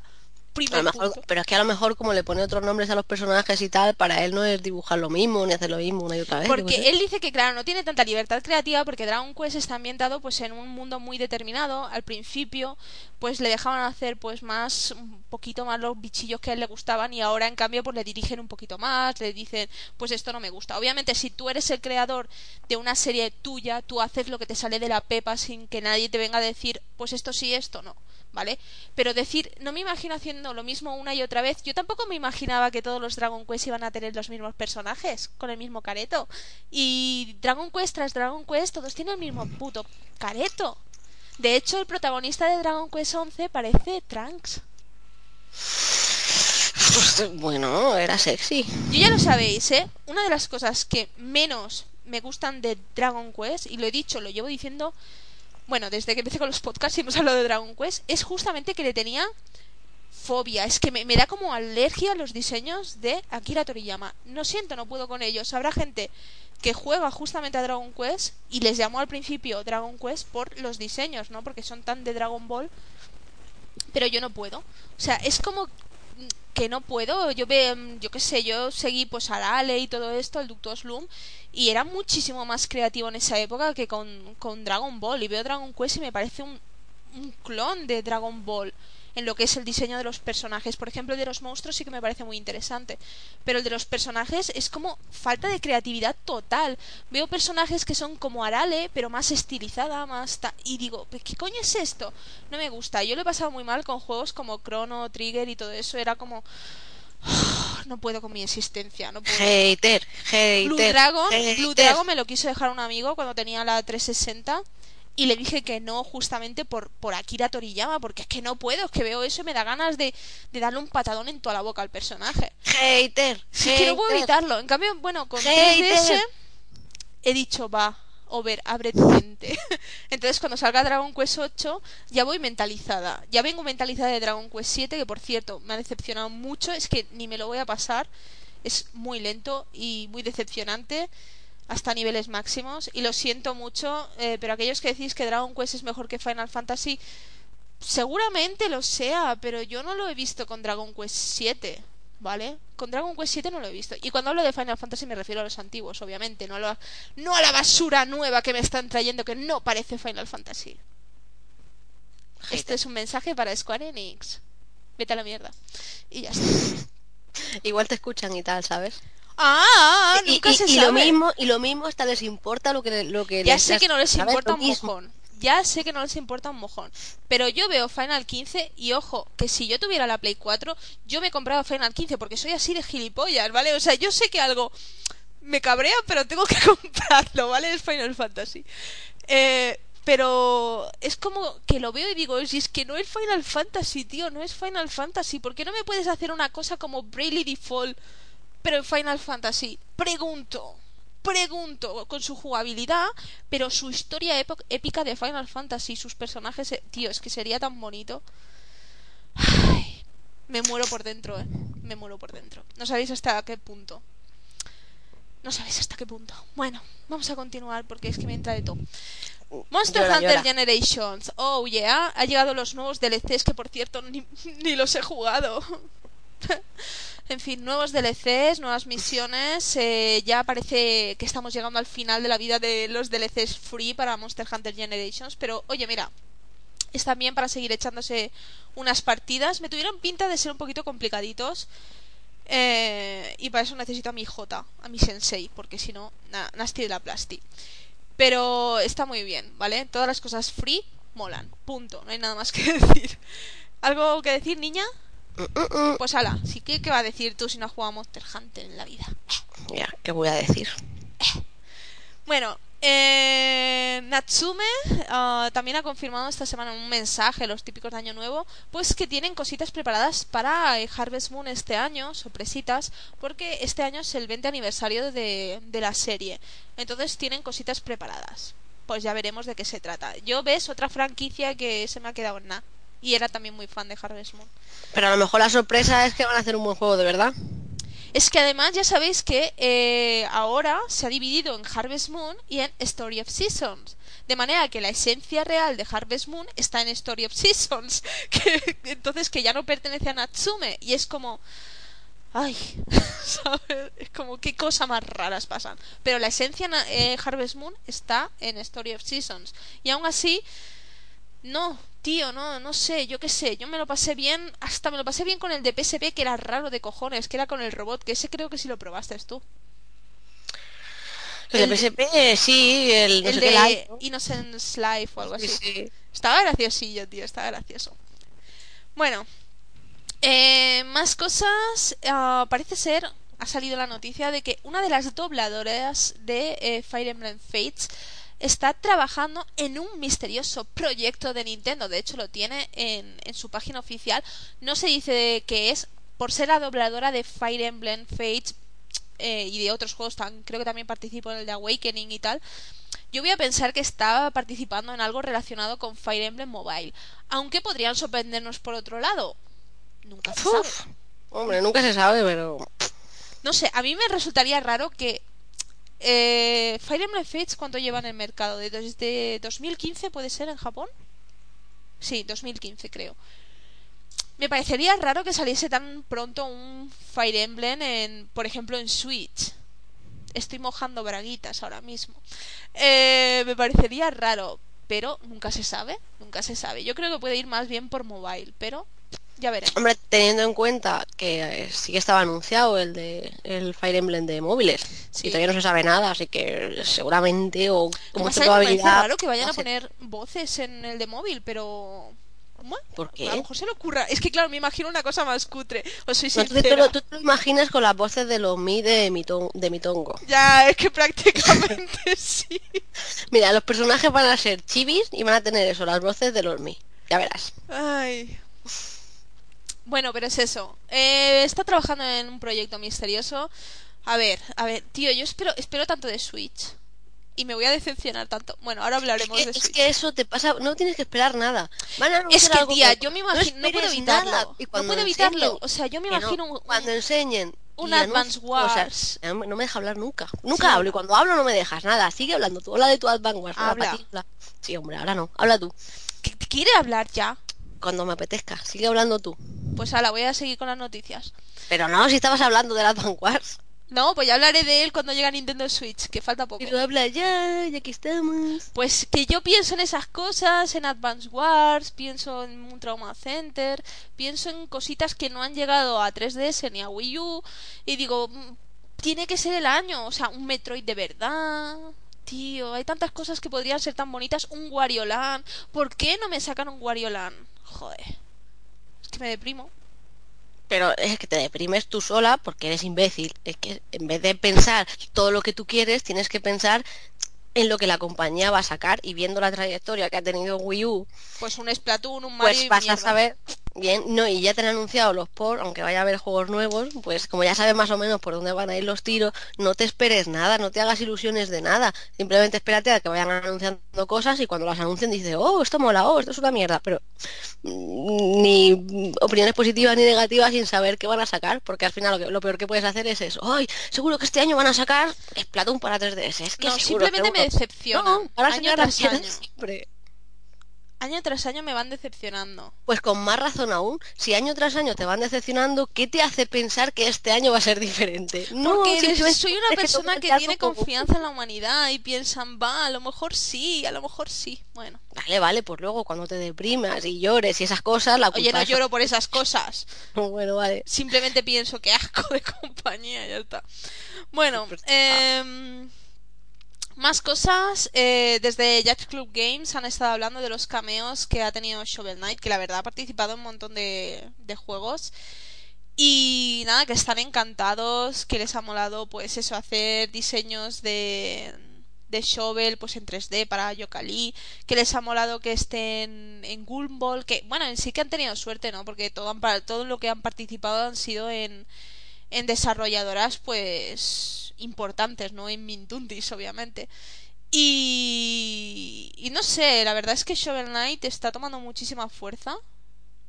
Primer A lo mejor- punto. pero es que a lo mejor como le pone otros nombres a los personajes y tal, para él no es dibujar lo mismo ni hacer lo mismo una y otra vez. Porque él dice que, claro, no tiene tanta libertad creativa porque Dragon Quest está ambientado pues en un mundo muy determinado. Al principio, pues le dejaban hacer pues más, un poquito más los bichillos que a él le gustaban y ahora en cambio pues le dirigen un poquito más, le dicen, pues esto no me gusta. Obviamente si tú eres el creador de una serie tuya, tú haces lo que te sale de la pepa sin que nadie te venga a decir, pues esto sí, esto no. ¿Vale? Pero decir, no me imagino haciendo lo mismo una y otra vez. Yo tampoco me imaginaba que todos los Dragon Quest iban a tener los mismos personajes, con el mismo careto. Y Dragon Quest tras Dragon Quest, todos tienen el mismo puto careto. De hecho, el protagonista de Dragon Quest 11 parece Trunks. [laughs] Bueno, era sexy. Yo ya lo sabéis, ¿eh? Una de las cosas que menos me gustan de Dragon Quest, y lo he dicho, lo llevo diciendo, bueno, desde que empecé con los podcasts y hemos hablado de Dragon Quest, es justamente que le tenía fobia. Es que me, me da como alergia los diseños de Akira Toriyama. No siento, no puedo con ellos. Habrá gente que juega justamente a Dragon Quest y les llamó al principio Dragon Quest por los diseños, ¿no? Porque son tan de Dragon Ball. Pero yo no puedo. O sea, es como que no puedo. Yo ve, yo qué sé, yo seguí pues a Ale y todo esto, el Ductos Loom, y era muchísimo más creativo en esa época que con, con Dragon Ball. Y veo Dragon Quest y me parece un, un clon de Dragon Ball en lo que es el diseño de los personajes. Por ejemplo, el de los monstruos sí que me parece muy interesante. Pero el de los personajes es como falta de creatividad total. Veo personajes que son como Arale, pero más estilizada, más... ta- Y digo, ¿qué coño es esto? No me gusta. Yo lo he pasado muy mal con juegos como Chrono, Trigger y todo eso. Era como... [sighs] No puedo con mi existencia, no puedo. Hater, hater. Blue Dragon, hater. Blue Dragon me lo quiso dejar un amigo cuando tenía la 360 y le dije que no justamente por, por Akira Toriyama, porque es que no puedo, es que veo eso y me da ganas de, de darle un patadón en toda la boca al personaje. Hater. Sí, es que no puedo hater. evitarlo. En cambio, bueno, con Hater. 3DS he dicho, va, Over, abre tu. [laughs] Entonces, cuando salga Dragon Quest 8, ya voy mentalizada. Ya vengo mentalizada de Dragon Quest 7, que por cierto, me ha decepcionado mucho. Es que ni me lo voy a pasar. Es muy lento y muy decepcionante hasta niveles máximos. Y lo siento mucho, eh, pero aquellos que decís que Dragon Quest es mejor que Final Fantasy, seguramente lo sea, pero yo no lo he visto con Dragon Quest 7. ¿Vale? Con Dragon Quest 7 no lo he visto. Y cuando hablo de Final Fantasy me refiero a los antiguos, obviamente, no a la, no a la basura nueva que me están trayendo que no parece Final Fantasy. Este es un mensaje para Square Enix. Vete a la mierda. Y ya está. Igual te escuchan y tal, ¿sabes? Ah, y, nunca y- se y sabe. lo mismo y lo mismo hasta les importa lo que lo que Ya les sé que no les importa un mojón. Ya sé que no les importa un mojón. Pero yo veo Final 15 y ojo, que si yo tuviera la Play 4, yo me compraba Final 15 porque soy así de gilipollas, ¿vale? O sea, yo sé que algo me cabrea, pero tengo que [laughs] comprarlo, ¿vale? Es Final Fantasy. Eh, pero es como que lo veo y digo, si es que no es Final Fantasy, tío, no es Final Fantasy. ¿Por qué no me puedes hacer una cosa como Bravely Default, pero en Final Fantasy? Pregunto pregunto con su jugabilidad, pero su historia épica de Final Fantasy, sus personajes, eh, tío, es que sería tan bonito. Ay, me muero por dentro, eh. Me muero por dentro. No sabéis hasta qué punto. No sabéis hasta qué punto. Bueno, vamos a continuar porque es que me entra de todo. Monster Llora, Hunter llora. Generations. Oh, yeah. Ha llegado los nuevos DLCs que, por cierto, ni, [laughs] ni los he jugado. [laughs] en fin, nuevos DLCs, nuevas misiones. eh, ya parece que estamos llegando al final de la vida de los DLCs free para Monster Hunter Generations. Pero, oye, mira, están bien para seguir echándose unas partidas. Me tuvieron pinta de ser un poquito complicaditos. Eh, y para eso necesito a mi J, a mi sensei, porque si no, na- nasty de la plasti. Pero está muy bien, ¿vale? Todas las cosas free molan, punto, no hay nada más que [laughs] decir. ¿Algo que decir, niña? Pues ala, sí que ¿qué va a decir tú si no has jugado a Monster Hunter en la vida? Ya, ¿qué voy a decir? Bueno, eh, Natsume ah, también ha confirmado esta semana un mensaje, los típicos de Año Nuevo, pues que tienen cositas preparadas para eh, Harvest Moon este año, sorpresitas, porque este año es el 20 aniversario de, de la serie. Entonces tienen cositas preparadas. Pues ya veremos de qué se trata. Yo ves otra franquicia que se me ha quedado en nada. Y era también muy fan de Harvest Moon. Pero a lo mejor la sorpresa es que van a hacer un buen juego de verdad. Es que además ya sabéis que eh, ahora se ha dividido en Harvest Moon y en Story of Seasons. De manera que la esencia real de Harvest Moon está en Story of Seasons, [laughs] que entonces que ya no pertenece a Natsume y es como ay, [laughs] ¿sabes? Es como qué cosas más raras pasan. Pero la esencia eh, Harvest Moon está en Story of Seasons y aún así no, tío, no, no sé, yo qué sé, yo me lo pasé bien, hasta me lo pasé bien con el de PSP que era raro de cojones, que era con el robot, que ese creo que sí lo probaste tú. El, de PSP, sí, el, el de Innocence Life o algo así. Estaba graciosillo, tío, estaba gracioso. Bueno, eh, más cosas. Ah, parece ser, ha salido la noticia de que una de las dobladoras de eh, Fire Emblem Fates está trabajando en un misterioso proyecto de Nintendo. De hecho, lo tiene en, en su página oficial. No se dice qué es, por ser la dobladora de Fire Emblem Fates eh, y de otros juegos, tan, creo que también participó en el de Awakening y tal, yo voy a pensar que estaba participando en algo relacionado con Fire Emblem Mobile. Aunque podrían sorprendernos por otro lado. Nunca se sabe. Hombre, nunca se sabe, pero... No sé, a mí me resultaría raro que... Eh, Fire Emblem Fates, ¿cuánto lleva en el mercado? ¿Desde 2015 puede ser en Japón? Sí, 2015 creo. Me parecería raro que saliese tan pronto un Fire Emblem en, por ejemplo, en Switch. Estoy mojando braguitas ahora mismo. Eh, me parecería raro, pero nunca se sabe, nunca se sabe. Yo creo que puede ir más bien por mobile, pero ya veremos. Hombre, teniendo en cuenta que eh, sí que estaba anunciado el de el Fire Emblem de móviles y todavía no se sabe nada, así que seguramente o como mucha probabilidad. raro que vayan a poner voces en el de móvil, pero ¿Por qué? A lo mejor se le ocurra. Es que, claro, me imagino una cosa más cutre. O soy tú, te lo, tú, te lo, imaginas con las voces de los Mi de mi, de mi tongo. Ya, es que prácticamente [laughs] sí. Mira, los personajes van a ser chivis y van a tener eso, las voces de los Mi. Ya verás. Ay. Bueno, pero es eso. Eh, está trabajando en un proyecto misterioso. A ver, a ver, tío, yo espero, espero tanto de Switch y me voy a decepcionar tanto. Bueno, ahora hablaremos es que, de Es que eso te pasa, no tienes que esperar nada. es que, tía, yo me imagino, no, puedo evitarlo. Y no puedo evitarlo. O sea, yo me imagino un, cuando enseñen un Advance Wars. no me deja hablar nunca. Nunca hablo y cuando hablo no me dejas nada. Sigue hablando tú. Habla de tu Advance Wars. Habla. Sí, hombre, ahora no. Habla tú. ¿Quiere hablar ya? Cuando me apetezca. Sigue hablando tú. Pues ahora voy a seguir con las noticias. Pero no, si estabas hablando del Advance Wars. No, pues ya hablaré de él cuando llegue a Nintendo Switch, que falta poco. Pero habla ya, ya que estamos. Pues que yo pienso en esas cosas, en Advance Wars, pienso en un Trauma Center, pienso en cositas que no han llegado a 3DS ni a Wii U, y digo, mm, tiene que ser el año, o sea, un Metroid de verdad. Tío, hay tantas cosas que podrían ser tan bonitas. Un Wario Land. ¿Por qué no me sacan un Wario Land? Joder. Es que me deprimo pero es que te deprimes tú sola porque eres imbécil. Es que en vez de pensar todo lo que tú quieres, tienes que pensar en lo que la compañía va a sacar y viendo la trayectoria que ha tenido Wii U. Pues un Splatoon, un Mario. Pues vas a saber Bien, no, y ya te han anunciado los por, aunque vaya a haber juegos nuevos, pues como ya sabes más o menos por dónde van a ir los tiros, no te esperes nada, no te hagas ilusiones de nada. Simplemente espérate a que vayan anunciando cosas y cuando las anuncien dices, oh, esto mola, oh, esto es una mierda, pero mm, ni opiniones positivas ni negativas sin saber qué van a sacar, porque al final lo, peor que puedes hacer es eso, ay, seguro que este año van a sacar Splatoon para 3DS. Es que no, simplemente me decepciona. No, ahora año tras año. siempre año tras año me van decepcionando. Pues con más razón aún, si año tras año te van decepcionando, ¿qué te hace pensar que este año va a ser diferente? No, Porque soy una persona que, tiene confianza en la humanidad y piensan, va, a lo mejor sí, a lo mejor sí. Bueno. Vale, vale, pues luego cuando te deprimas y llores y esas cosas, la Oye, no lloro por esas cosas. [laughs] bueno, vale. Simplemente pienso que asco de [laughs] compañía, ya está. Bueno, eh... Más cosas, eh, desde Judge Club Games han estado hablando de los cameos que ha tenido Shovel Knight, que la verdad ha participado en un montón de, de juegos. Y nada, que están encantados, que les ha molado pues eso, hacer diseños de, de Shovel pues en 3D para Yokali, que les ha molado que estén en Gumball, que bueno, en sí que han tenido suerte, ¿no? Porque todo, todo lo que han participado han sido en, en desarrolladoras pues importantes, ¿no? En Mindundis, obviamente. Y... y no sé, la verdad es que Shovel Knight está tomando muchísima fuerza.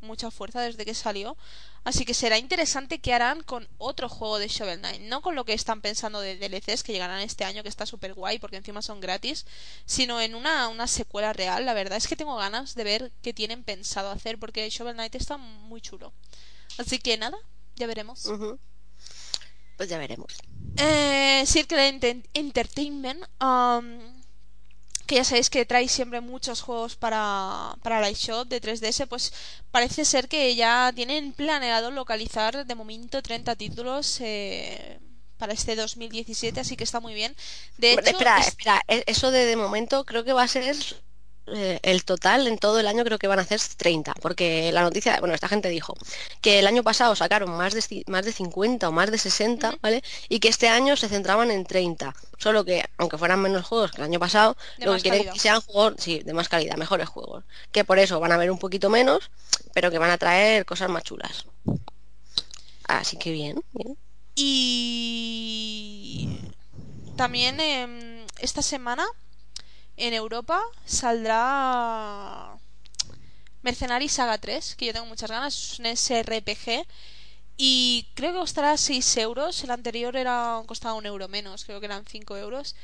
mucha fuerza desde que salió. Así que será interesante qué harán con otro juego de Shovel Knight. No con lo que están pensando de DLCs que llegarán este año, que está súper guay porque encima son gratis, sino en una, una secuela real. La verdad es que tengo ganas de ver qué tienen pensado hacer porque Shovel Knight está muy chulo. Así que nada, ya veremos. Pues ya veremos. Eh, Circle Ent- Entertainment, um, que ya sabéis que trae siempre muchos juegos para, para la eShop de 3DS, pues parece ser que ya tienen planeado localizar de momento 30 títulos eh, para este 2017, así que está muy bien. De Bueno, hecho, espera, es- espera, e- eso de de momento creo que va a ser eh, el total en todo el año creo que van a ser 30, porque la noticia, bueno, esta gente dijo que el año pasado sacaron más de, más de 50 o más de 60, Ujú. ¿vale? Y que este año se centraban en 30, solo que aunque fueran menos juegos que el año pasado, De lo que quieren calidad. que sean juegos, sí, de más calidad, mejores juegos, que por eso van a haber un poquito menos, pero que van a traer cosas más chulas. Así que bien, bien. Y también em, esta semana en Europa saldrá Mercenary Saga 3, que yo tengo muchas ganas, es un SRPG y creo que costará 6 euros, el anterior era costaba un euro menos, creo que eran 5 euros.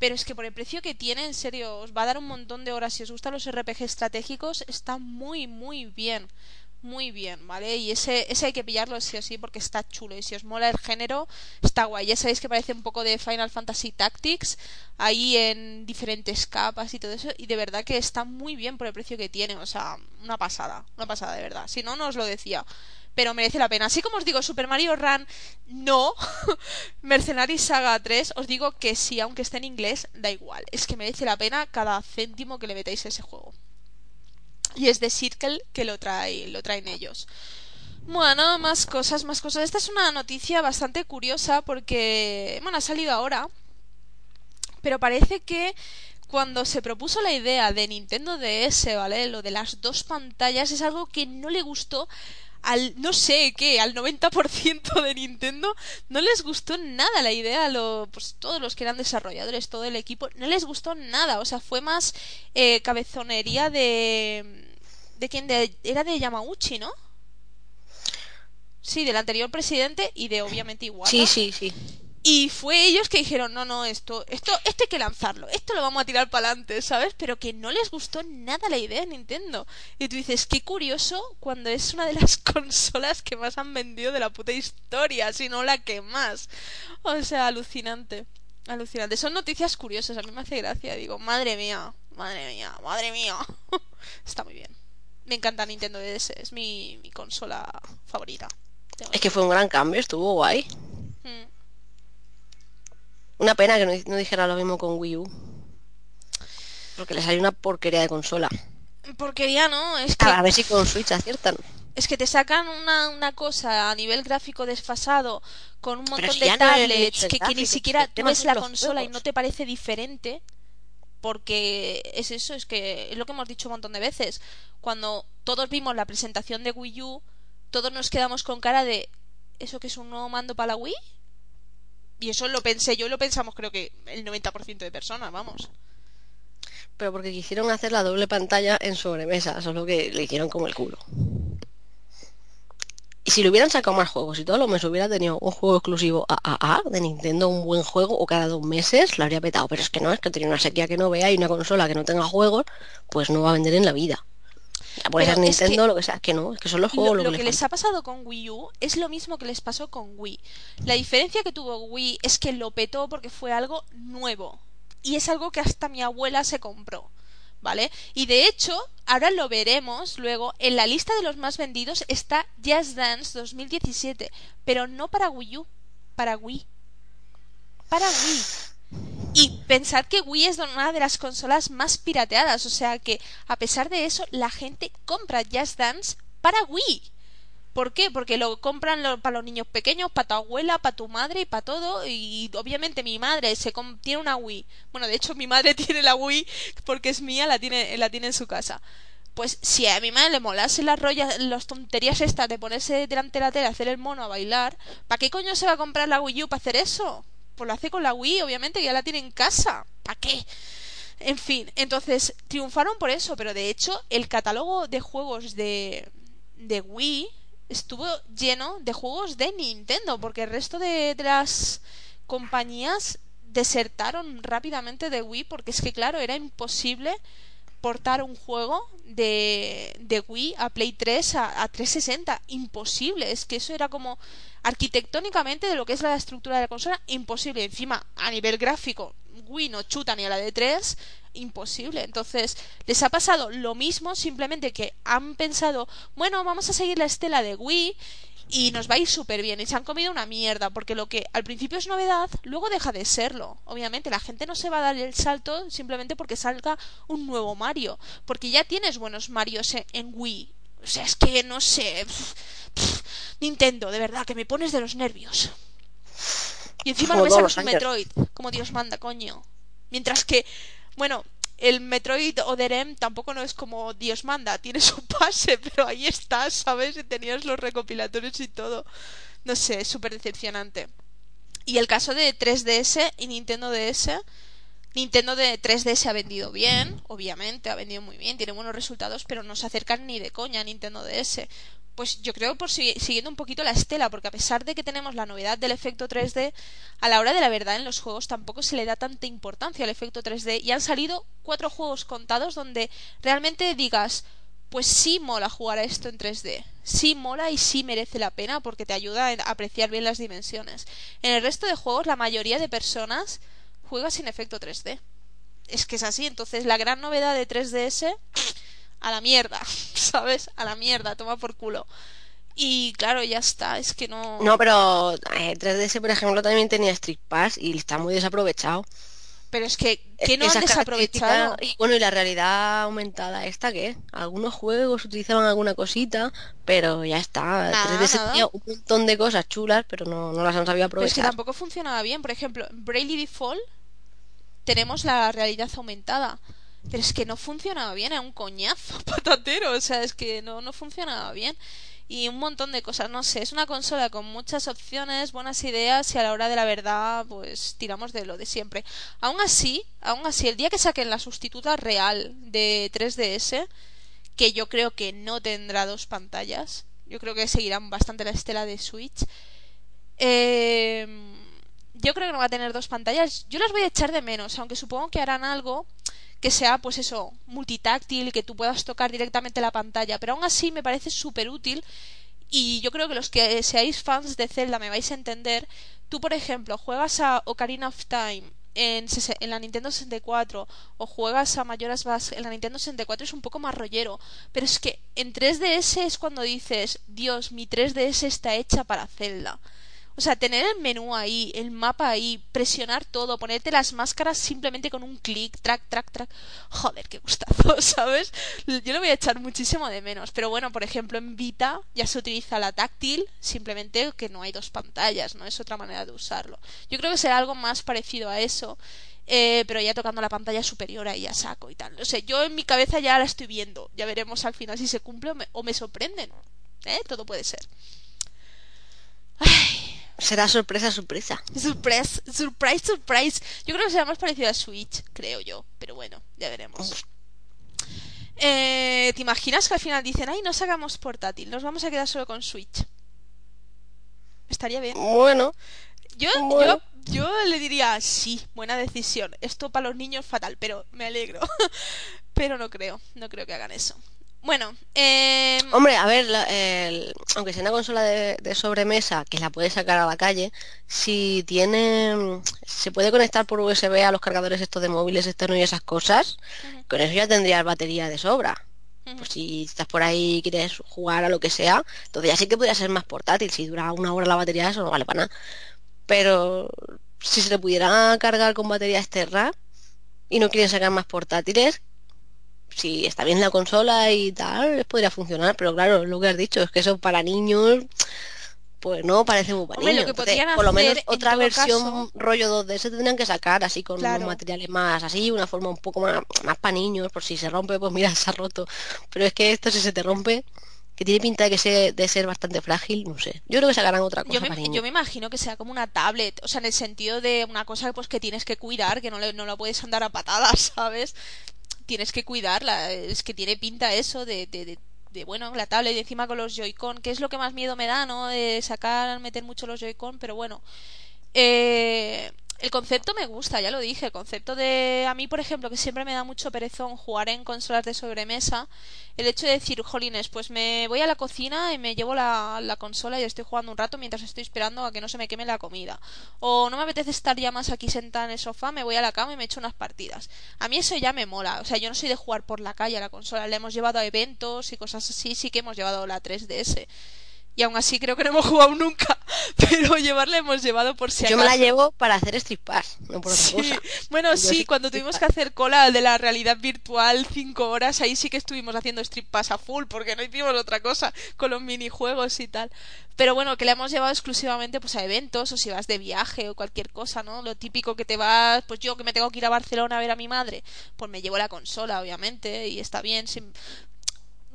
Pero es que por el precio que tiene, en serio, os va a dar un montón de horas. Si os gustan los RPG estratégicos, está muy, muy bien. Muy bien, ¿vale? Y ese, ese hay que pillarlo sí o sí porque está chulo. Y si os mola el género, está guay. Ya sabéis que parece un poco de Final Fantasy Tactics, ahí en diferentes capas y todo eso. Y de verdad que está muy bien por el precio que tiene. O sea, una pasada, una pasada de verdad. Si no, no os lo decía. Pero merece la pena. Así como os digo, Super Mario Run, no. [laughs] Mercenary Saga 3, os digo que sí, aunque esté en inglés, da igual. Es que merece la pena cada céntimo que le metáis a ese juego. Y es de Circle que lo trae, lo traen ellos. Bueno, más cosas, más cosas. Esta es una noticia bastante curiosa porque, bueno, ha salido ahora, pero parece que cuando se propuso la idea de Nintendo DS, ¿vale? Lo de las dos pantallas es algo que no le gustó al, no sé qué, al 90% de Nintendo no les gustó nada la idea, lo, pues todos los que eran desarrolladores, todo el equipo, no les gustó nada, o sea, fue más eh, cabezonería de... ¿De quién? De, era de Yamauchi, ¿no? Sí, del anterior presidente y de obviamente Iwata. Sí, sí, sí. Y fue ellos que dijeron, no, no, esto, esto, esto hay que lanzarlo, esto lo vamos a tirar para adelante, ¿sabes? Pero que no les gustó nada la idea de Nintendo. Y tú dices, qué curioso cuando es una de las [laughs] consolas que más han vendido de la puta historia, si no la que más. O sea, alucinante. Alucinante. Son noticias curiosas, a mí me hace gracia. Digo, madre mía, madre mía, madre mía. [laughs] Está muy bien. Me encanta Nintendo DS, es mi, mi consola favorita. Es que fue un gran cambio, estuvo guay. Mm. Una pena que no, no dijera lo mismo con Wii U. Porque le salió una porquería de consola. Porquería, ¿no? Es que A ver si con Switch aciertan. Es que te sacan una, una cosa a nivel gráfico desfasado con un montón si de no tablets que, que ni siquiera tú ves la consola y no te parece diferente porque es eso, es que es lo que hemos dicho un montón de veces. Cuando todos vimos la presentación de Wii U, todos nos quedamos con cara de ¿eso que es un nuevo mando para la Wii? Y eso lo pensé yo y lo pensamos creo que el 90% de personas, vamos. Pero porque quisieron hacer la doble pantalla en sobremesa, solo que le hicieron como el culo. Y si le hubieran sacado más juegos y todo lo mes hubiera tenido un juego exclusivo AAA de Nintendo, un buen juego, o cada dos meses, lo habría petado. Pero es que no, es que tiene una sequía que no vea y una consola que no tenga juegos, pues no va a vender en la vida. Ya puede ser que- Nintendo, lo que sea, es que no, es que son los juegos Lo, lo, lo que que le les ha pasado con Wii U es lo mismo que les pasó con Wii. La diferencia que tuvo Wii es que lo petó porque fue algo nuevo. Y es algo que hasta mi abuela se compró. ¿Vale? Y de hecho, ahora lo veremos luego, en la lista de los más vendidos está Just Dance 2017, pero no para Wii U, para Wii. Para Wii. Y pensad que Wii es una de las consolas más pirateadas, o sea que a pesar de eso la gente compra Just Dance para Wii. ¿Por qué? Porque lo compran para los niños pequeños, para tu abuela, para tu madre y para todo. Y obviamente mi madre se tiene una Wii. Bueno, de hecho mi madre [laughs] tiene la Wii porque es mía, la tiene, la tiene en su casa. Pues si a mi madre le molase las rollas, las tonterías estas de ponerse delante de la tele, hacer el mono a bailar, ¿para qué coño se va a comprar la Wii U para hacer eso? Pues lo hace con la Wii, obviamente, que ya la tiene en casa. ¿Para qué? En fin, entonces triunfaron por eso, pero de hecho el catálogo de juegos de, de Wii estuvo lleno de juegos de Nintendo, porque el resto de, de las compañías desertaron rápidamente de Wii, porque es que claro, era imposible portar un juego de, de Wii a Play 3 a, a 360. Imposible. Es que eso era como arquitectónicamente de lo que es la estructura de la consola, imposible. Encima, a nivel gráfico, Wii no chuta ni a la de 3, imposible. Entonces, les ha pasado lo mismo, simplemente que han pensado, bueno, vamos a seguir la estela de Wii y nos va a ir súper bien. Y se han comido una mierda, porque lo que al principio es novedad, luego deja de serlo. Obviamente, la gente no se va a dar el salto simplemente porque salga un nuevo Mario, porque ya tienes buenos Marios en, Wii. O sea, es que no sé. Nintendo, de verdad, que me pones de los nervios. Y encima Como no me sacas un. Metroid, como Dios manda, coño. Mientras que, bueno, el Metroid Other tampoco no es como Dios manda, tiene su [laughs] pase, pero ahí está, ¿sabes? Y tenías los recopilatorios y todo. No sé, es súper decepcionante. Y el caso de 3DS y Nintendo DS. Nintendo de 3DS ha vendido bien, obviamente, ha vendido muy bien, tiene buenos resultados, pero no se acercan ni de coña a Nintendo DS. Pues yo creo por si- siguiendo un poquito la estela, porque a pesar de que tenemos la novedad del efecto 3D, a la hora de la verdad en los juegos tampoco se le da tanta importancia al efecto 3D y han salido cuatro juegos contados donde realmente digas, pues sí mola jugar a esto en 3D, sí mola y sí merece la pena porque te ayuda a apreciar bien las dimensiones. En el resto de juegos la mayoría de personas juega sin efecto 3D. Es que es así, entonces la gran novedad de 3DS a la mierda, [laughs] ¿sabes? A la mierda, toma por culo. Y claro, ya está, es que no... No, pero eh, 3DS, por ejemplo, también tenía Street Pass y está muy desaprovechado. Pero es que, que no han esas desaprovechado. características- Y bueno, y la realidad aumentada, ¿esta qué? Algunos juegos utilizaban alguna cosita, pero ya está. Nada, 3DS nada. tenía un montón de cosas chulas, pero no, no las han sabido Pero es que aprovechar. tampoco funcionaba bien. Por ejemplo, en Bravely Default tenemos la realidad aumentada. Pero es que no funcionaba bien, era un coñazo [laughs] patatero. O sea, es que no, no funcionaba bien. Y un montón de cosas, no sé. Es una consola con muchas opciones, buenas ideas y a la hora de la verdad, pues tiramos de lo de siempre. Aún así, aún así, el día que saquen la sustituta real de 3DS, que yo creo que no tendrá dos pantallas, yo creo que seguirán bastante la estela de Switch. Eh, yo creo que no va a tener dos pantallas. Yo las voy a echar de menos, aunque supongo que harán algo que sea, pues eso, multitáctil, que tú puedas tocar directamente la pantalla. Pero aún así me parece súper útil. Y yo creo que los que seáis fans de Zelda me vais a entender. Tú, por ejemplo, juegas a Ocarina of Time en, la Nintendo 64 o juegas a Majora's Mask en la Nintendo 64 es un poco más rollero. Pero es que en 3DS es cuando dices, Dios, mi 3DS está hecha para Zelda. O sea, tener el menú ahí, el mapa ahí, presionar todo, ponerte las máscaras simplemente con un clic, track, track, track. Joder, qué gustazo, [laughs] ¿sabes? Yo lo voy a echar muchísimo de menos. Pero bueno, por ejemplo, en Vita ya se utiliza la táctil, simplemente que no hay dos pantallas, ¿no? Es otra manera de usarlo. Yo creo que será algo más parecido a eso. eh, pero ya tocando la pantalla superior ahí a saco y tal. O sea, yo en mi cabeza ya la estoy viendo. Ya veremos al final si se cumple o me, sorprenden. ¿Eh? Todo puede ser. Ay, Será sorpresa, sorpresa. Surprise, surprise, surprise. Yo creo que será más parecido a Switch, creo yo. Pero bueno, ya veremos. Eh, ¿Te imaginas que al final dicen, ay, no sacamos portátil, nos vamos a quedar solo con Switch? Estaría bien. Bueno, Yo, Bueno. yo, yo le diría, sí, buena decisión. Esto para los niños fatal, pero me alegro. [laughs] pero no creo, no creo que hagan eso. Bueno, eh, hombre, a ver, la- el- aunque sea una consola de, de sobremesa que la puedes sacar a la calle, si tiene, se puede conectar por USB a los cargadores estos de móviles externos y esas cosas, con eso ya tendrías batería de sobra. Pues si estás por ahí y quieres jugar a lo que sea, entonces ya sí que podría ser más portátil. Si dura una hora la batería, eso no vale para nada. Pero si se le pudiera cargar con batería externa y no quieren sacar más portátiles, si está bien la consola y tal, les podría funcionar. Pero claro, lo que has dicho es que eso para niños, pues no parece muy para Hombre, lo niños. que Entonces, por lo menos otra versión caso- rollo 2D se tendrían que sacar así con Claro. unos materiales más así, una forma un poco más, más para niños, por si se rompe, pues mira, [laughs] se ha roto. Pero es que esto si se te rompe, que tiene pinta de que se, de ser bastante frágil, no sé. Yo creo que sacarán otra cosa Yo me, para yo niños. me imagino que sea como una tablet, o sea, en el sentido de una cosa pues que tienes que cuidar, que no, le, no la puedes andar a patadas, [laughs] ¿sabes? Tienes que cuidarla, es que tiene pinta eso de, de, de, bueno, la tablet y encima con los Joy-Con, que es lo que más miedo me da, ¿no? De sacar, meter mucho los Joy-Con, pero bueno. Eh, el concepto me gusta, ya lo dije. El concepto de. A mí, por ejemplo, que siempre me da mucho perezón jugar en consolas de sobremesa. El hecho de decir, jolines, pues me voy a la cocina y me llevo la, la consola y estoy jugando un rato mientras estoy esperando a que no se me queme la comida. O no me apetece estar ya más aquí sentada en el sofá, me voy a la cama y me echo unas partidas. A mí eso ya me mola. O sea, yo no soy de jugar por la calle a la consola. Le hemos llevado a eventos y cosas así. Sí que hemos llevado la 3DS y aún así creo que no hemos jugado nunca, [laughs] pero llevarla hemos llevado por si Yo me la llevo para hacer Street Pass, no por otra cosa. Bueno, Yo sí, cuando tuvimos que hacer cola de la realidad virtual cinco horas, ahí sí que estuvimos haciendo Street Pass a full, porque no hicimos otra cosa con los minijuegos y tal. Pero bueno, que la hemos llevado exclusivamente pues a eventos, o si vas de viaje o cualquier cosa, ¿no? Lo típico que te vas, pues yo que me tengo que ir a Barcelona a ver a mi madre, pues me llevo la consola, obviamente, y está bien. sim-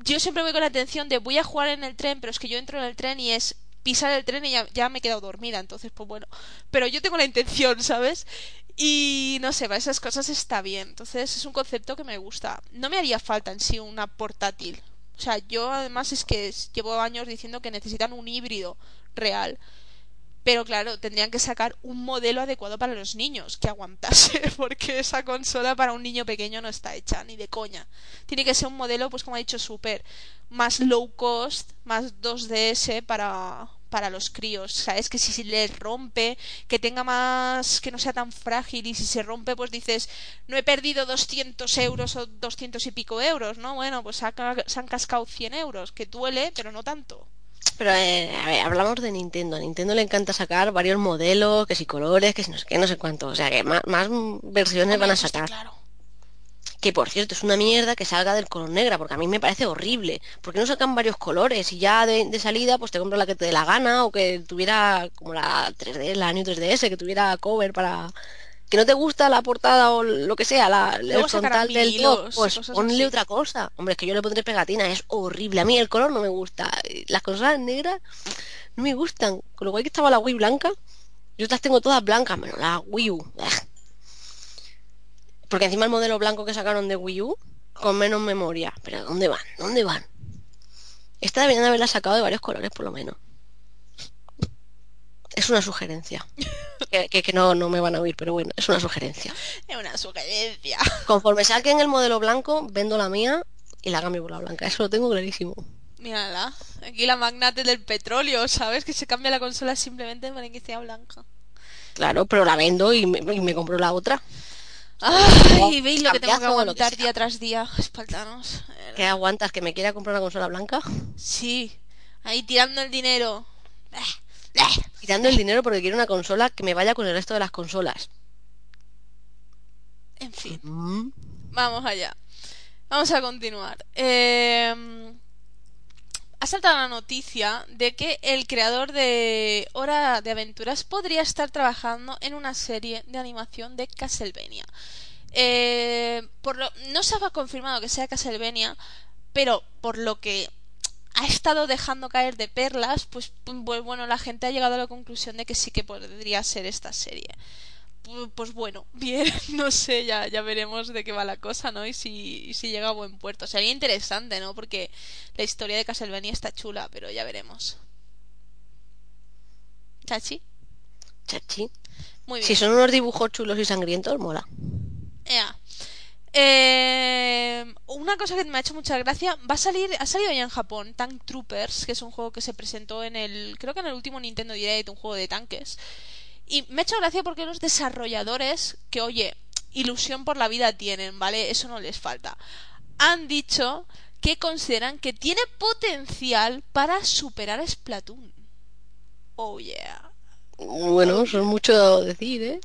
yo siempre voy con la intención de voy a jugar en el tren, pero es que yo entro en el tren y es pisar el tren y ya, me he quedado dormida, entonces pues bueno, pero yo tengo la intención, [laughs] ¿sabes? Y no sé, para esas cosas está bien, entonces es un concepto que me gusta. No me haría falta en sí una portátil. O sea, yo además es que llevo años diciendo que necesitan un híbrido real. Pero claro, tendrían que sacar un modelo adecuado para los niños que aguantase, [laughs] porque esa consola para un niño pequeño no está hecha, ni de coña. Tiene que ser un modelo, pues como ha dicho Super, más low cost, más 2DS para, para los críos. ¿Sabes? Que si se le rompe, que tenga más, que no sea tan frágil, y si se rompe, pues dices, no he perdido 200 euros o 200 y pico euros, ¿no? Bueno, pues se han cascado 100 euros, que duele, pero no tanto. Pero eh, a ver, hablamos de Nintendo. A Nintendo le encanta sacar varios modelos, que si colores, que si no sé qué, no sé cuánto. O sea que más, más versiones van a está sacar. claro. Que por cierto, es una mierda que salga del color negra, porque a mí me parece horrible. porque no sacan varios colores? Y ya de, de salida, pues te compras la que te dé la gana, o que tuviera como la 3D, la New 3DS, que tuviera cover para. Que no te gusta la portada o lo que sea, la, el frontal del top, pues ponle así. otra cosa. Hombre, es que yo le pondré pegatina, es horrible. A mí el color no me gusta. Las cosas negras no me gustan. Con lo cual que estaba la Wii blanca, yo las tengo todas blancas, menos la Wii U. Porque encima el modelo blanco que sacaron de Wii U, con menos memoria. Pero ¿dónde van? ¿Dónde van? Esta deberían haberla sacado de varios colores, por lo menos. Es una sugerencia. [laughs] Que, que- que no, no me van a oír, pero bueno, es una sugerencia. Es una sugerencia. Conforme saquen el modelo blanco, vendo la mía y la cambio por la blanca. Eso lo tengo clarísimo. Mírala. Aquí la magnate del petróleo, ¿sabes? Que se cambia la consola simplemente para que sea blanca. Claro, pero la vendo y me, y me compro la otra. Ay, ¿veis lo que tengo que que aguantar sea. día tras día? Espartanos. ¿Qué aguantas? ¿Que me quiera comprar una consola blanca? Sí. Ahí tirando el dinero. [laughs] Tirando el dinero porque quiero una consola que me vaya con el resto de las consolas. En fin. Mm. Vamos allá. Vamos a continuar. Eh, ha saltado la noticia de que el creador de Hora de Aventuras podría estar trabajando en una serie de animación de Castlevania. Eh, por lo, no se ha confirmado que sea Castlevania, pero por lo que ha estado dejando caer de perlas, pues, pues bueno, la gente ha llegado a la conclusión de que sí que podría ser esta serie pu- pues bueno, [laughs] bien, no sé, ya, ya veremos de qué va la cosa, ¿no? Y si, y si llega a buen puerto. Sería interesante, ¿no? Porque la historia de Castlevania está chula, pero ya veremos. ¿Chachi? Chachi. Muy bien. Si son unos dibujos chulos y sangrientos, mola. Ea. Eh, una cosa que me ha hecho mucha gracia va a salir ha salido ya en Japón Tank Troopers que es un juego que se presentó en el creo que en el último Nintendo Direct un juego de tanques. Y me ha hecho gracia porque los desarrolladores que oye ilusión por la vida tienen vale eso no les falta. Han dicho que consideran que tiene potencial para superar a Splatoon. Oh yeah. Bueno, eso es mucho decir, ¿eh?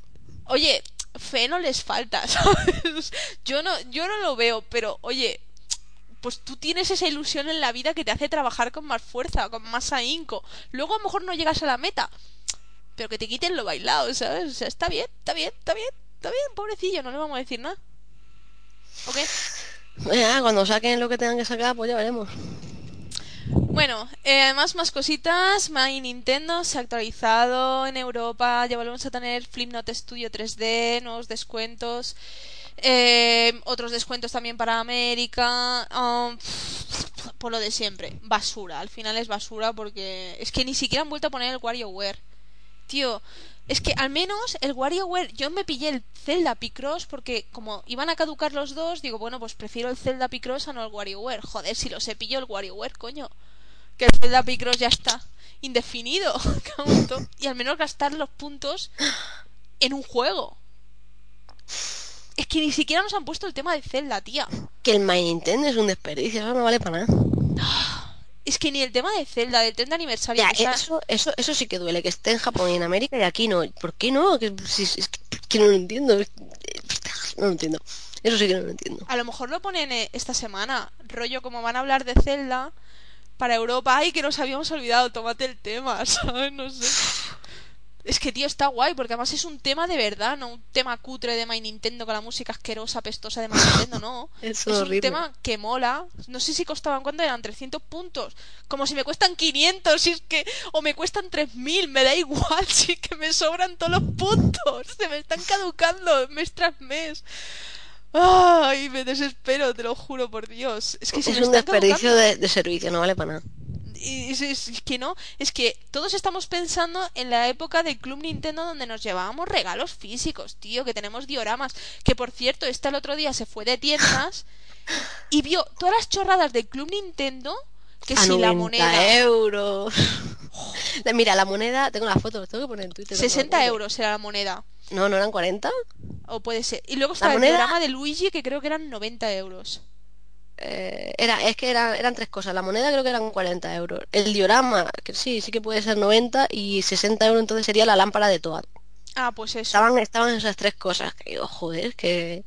Oye, fe no les falta, [laughs] ¿sabes? Yo no, yo no lo veo, pero oye, pues tú tienes esa ilusión en la vida que te hace trabajar con más fuerza, con más ahínco. Luego a lo mejor no llegas a la meta, pero que te quiten lo bailado, ¿sabes? O sea, está bien, está bien, está bien, está bien, pobrecillo, no le vamos a decir nada. ¿Ok? Cuando saquen lo que tengan que sacar, pues ya veremos. Bueno, eh, además más cositas, My Nintendo se ha actualizado en Europa, ya volvemos a tener Flipnote Studio 3D, nuevos descuentos. Eh, otros descuentos también para América. um, por lo de siempre. Basura. Al final es basura porque es que ni siquiera han vuelto a poner el WarioWare. Tío, es que al menos el WarioWare, yo me pillé el Zelda Picross porque como iban a caducar los dos, digo, bueno, pues prefiero el Zelda Picross a no el WarioWare. Joder, si lo sé, pillo el WarioWare, coño. Que el Zelda Picross ya está indefinido. [laughs] Y al menos gastar los puntos en un juego. Es que ni siquiera nos han puesto el tema de Zelda, tía. Que el My Nintendo es un desperdicio, eso no vale para nada. Es que ni el tema de Zelda, del 30 aniversario. Ya, eso, eso, eso sí que duele, que esté en Japón y en América y aquí no. ¿Por qué no? Que, es que, que no lo entiendo. No lo entiendo. Eso sí que no lo entiendo. A lo mejor lo ponen eh, esta semana. Rollo, como van a hablar de Zelda para Europa. Ay, que nos habíamos olvidado. Tómate el tema, [laughs] ¿sabes? No sé. Es que, tío, está guay, porque además es un tema de verdad, no un tema cutre de My Nintendo con la música asquerosa, pestosa de My Nintendo, no. [laughs] Es es un tema que mola. No sé si costaban cuánto eran, 300 puntos. Como si me cuestan 500, si es que. O me cuestan 3000, me da igual, [laughs] si es que me sobran todos los puntos. Se me están caducando mes tras mes. Ay, me desespero, te lo juro por Dios. Es que se Es me un están desperdicio de, de servicio, no vale para nada. Es, que no, es que todos estamos pensando en la época del Club Nintendo donde nos llevábamos regalos físicos, tío, que tenemos dioramas. Que por cierto, esta el otro día se fue de tiendas y vio todas las chorradas del Club Nintendo. Que a si 90 la moneda. euros. [laughs] Mira, la moneda, tengo la foto, tengo que poner en Twitter. 60 euros era la moneda. No, no eran 40. O puede ser. Y luego está el diorama de Luigi que creo que eran 90 euros. Eh, era, es que era- eran tres cosas. La moneda creo que eran 40 euros. El diorama, que sí, sí que puede ser 90 y 60 euros entonces sería la lámpara de Toad. Ah, pues eso. Estaban, estaban esas tres cosas. Que digo, joder, que...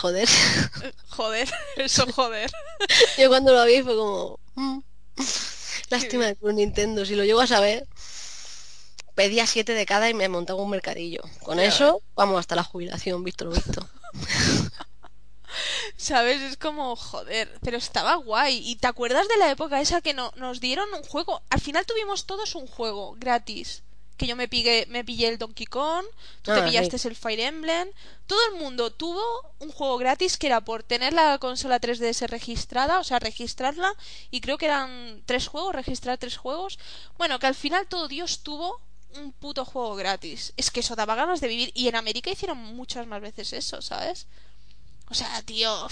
Joder. Joder, [laughs] eso joder. [laughs] Yo cuando lo vi fue como... mm, Lástima de Club Nintendo. Si lo llego a saber, pedía siete de cada y me montaba un mercadillo. Con eso, vamos hasta la jubilación, visto lo visto. [laughs] ¿Sabes? Es como, joder, pero estaba guay. ¿Y te acuerdas de la época esa que no, nos dieron un juego? Al final tuvimos todos un juego gratis. Que yo me pillé, me pillé el Donkey Kong, tú te Ah, pillaste sí. el Fire Emblem. Todo el mundo tuvo un juego gratis que era por tener la consola 3DS registrada, o sea, registrarla. Y creo que eran tres juegos, registrar tres juegos. Bueno, que al final todo Dios tuvo un puto juego gratis. Es que eso daba ganas de vivir. Y en América hicieron muchas más veces eso, ¿sabes? O sea, tío.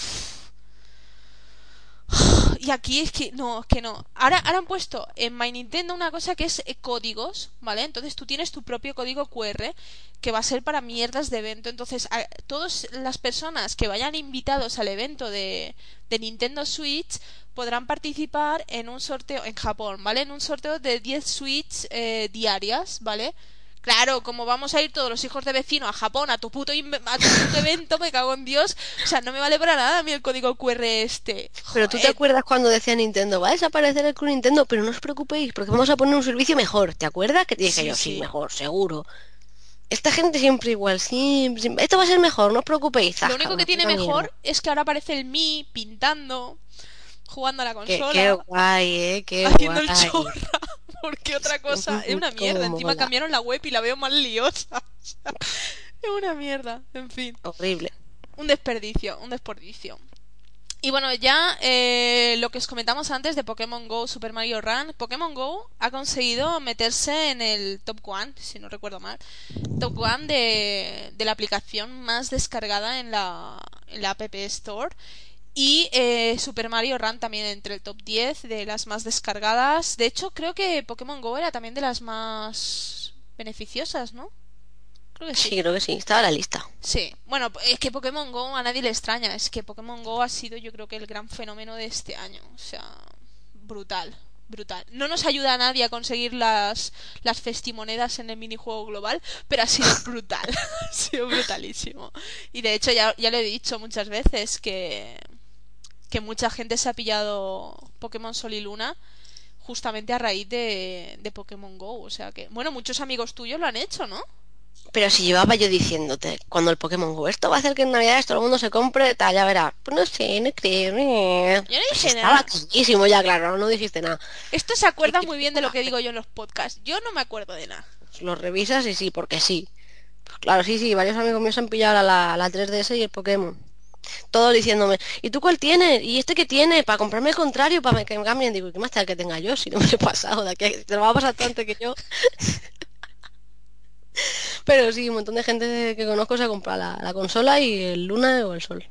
[sighs] Y aquí es que no, es que no. Ahora, han puesto en My Nintendo una cosa que es eh, códigos, ¿vale? Entonces tú tienes tu propio código QR que va a ser para mierdas de evento. Entonces, a, todas las personas que vayan invitados al evento de, de Nintendo Switch podrán participar en un sorteo en Japón, ¿vale? En un sorteo de 10 Switch eh, diarias, ¿vale? Claro, como vamos a ir todos los hijos de vecino a Japón a tu puto, a tu puto evento, me cago en Dios. O sea, no me vale para nada a mí el código QR este. Pero tú te acuerdas cuando decía Nintendo, va a desaparecer el Club Nintendo, pero no os preocupéis, porque vamos a poner un servicio mejor. ¿Te acuerdas? Que te dije Sí, yo, sí, sí. mejor, seguro. Esta gente siempre igual, siempre, siempre. Esto va a ser mejor, no os preocupéis. Lo único que tiene mejor mierda. es que ahora aparece el Mi pintando, jugando a la consola, qué guay, eh, qué haciendo el guay. chorra. Porque otra cosa es una mierda. Encima cambiaron la web y la veo más liosa. [laughs] Es una mierda. En fin. Horrible. un desperdicio, un desperdicio. Y bueno, ya eh, lo que os comentamos antes de Pokémon Go, Super Mario Run, Pokémon Go ha conseguido meterse en el top one, si no recuerdo mal, top one de, de la aplicación más descargada en la, en la App Store. Y eh, Super Mario Run también entre el top 10 de las más descargadas. De hecho, creo que Pokémon Go era también de las más beneficiosas, ¿no? Creo que Sí, creo que sí, estaba en la lista. Sí, bueno, es que Pokémon Go a nadie le extraña, es que Pokémon Go ha sido yo creo que el gran fenómeno de este año, o sea, brutal, brutal. No nos ayuda a nadie a conseguir las, las festimonedas en el minijuego global, pero ha sido [laughs] brutal, [laughs] ha sido brutalísimo. Y de hecho ya, ya lo he dicho muchas veces que, que mucha gente se ha pillado Pokémon Sol y Luna justamente a raíz de, de Pokémon Go, o sea que, bueno, muchos amigos tuyos lo han hecho, ¿no? Pero si llevaba yo diciéndote, cuando el Pokémon Go, esto va a hacer que en Navidades todo el mundo se compre, tal, ya verás. Pues no sé, no creo. Yo no Pues estaba nada. clarísimo ya, claro, no dijiste nada. Esto se acuerda muy bien de lo que digo yo en los podcasts. Yo no me acuerdo de nada. Lo revisas y sí, porque sí. Pues claro, sí, sí, varios amigos míos han pillado la, la 3DS y el Pokémon. Todos diciéndome, ¿y tú cuál tienes? ¿Y este qué tiene? Para comprarme el contrario, para que me cambien. Digo, ¿qué más tal que tenga yo si no me he pasado de aquí? Te lo va a pasar tanto que yo. [laughs] Pero sí, un montón de gente que conozco se ha comprado la, la consola y el Luna o el Sol.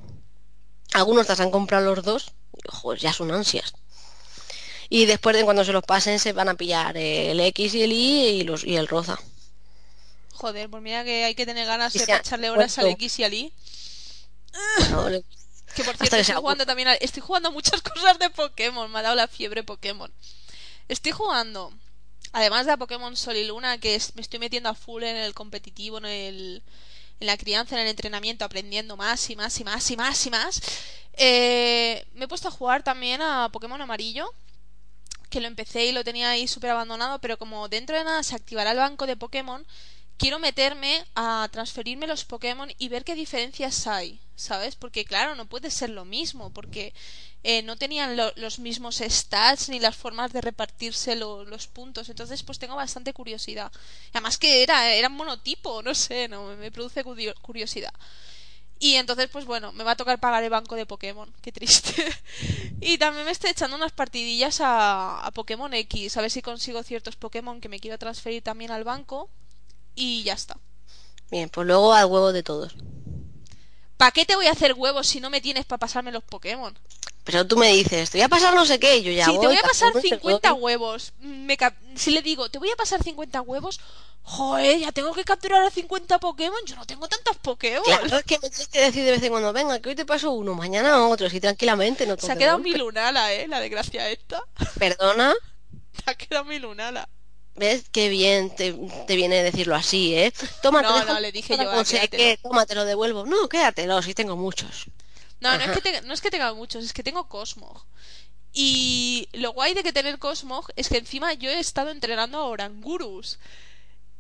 Algunos se han comprado los dos. Y, joder, ya son ansias. Y después de cuando se los pasen se van a pillar el X y el Y y, los, y el Rosa. Joder, pues mira que hay que tener ganas de echarle horas al X y al Y. Que por cierto, que estoy jugando también a- estoy jugando a muchas [laughs] cosas de Pokémon, me ha dado la fiebre Pokémon. Estoy jugando, además de a Pokémon Sol y Luna, que es- me estoy metiendo a full en el competitivo, en el en la crianza, en el entrenamiento, aprendiendo más y más y más y más y más. eh, me he puesto a jugar también a Pokémon Amarillo, que lo empecé y lo tenía ahí súper abandonado, pero como dentro de nada se activará el banco de Pokémon, quiero meterme a transferirme los Pokémon y ver qué diferencias hay, ¿sabes? Porque claro, no puede ser lo mismo, porque eh, no tenían lo- los mismos stats ni las formas de repartirse lo- los puntos, entonces pues tengo bastante curiosidad. Además que era, era monotipo, no sé, no me, produce curio- curiosidad. Y entonces, pues bueno, me va a tocar pagar el banco de Pokémon. Qué triste. [laughs] y también me estoy echando unas partidillas a, a Pokémon X. A ver si consigo ciertos Pokémon que me quiero transferir también al banco. Y ya está. Bien, pues luego al huevo de todos. ¿Para qué te voy a hacer huevos si no me tienes para pasarme los Pokémon? Pero tú me dices, te voy a pasar no sé qué, yo ya si voy. te voy a pasar cazando este 50 huevo. huevos, me cap- si le digo, te voy a pasar 50 huevos, joder, ya tengo que capturar a 50 Pokémon, yo no tengo tantos Pokémon. Claro, es que me tienes que decir de vez en cuando, venga, que hoy te paso uno, mañana otro, así tranquilamente, no Se todo ha quedado mi lunala, eh, la desgracia esta. Perdona, [laughs] Se ha quedado mi lunala. ¿Ves? Qué bien te, te viene decirlo así, ¿eh? Toma, te No, no, le dije yo, ah, qué, toma, te lo devuelvo. No, quédatelo, si tengo muchos. No, no es, que te- no es que tenga muchos, es que tengo Cosmog. Y lo guay de que tener Cosmog es que encima yo he estado entrenando a Orangurus.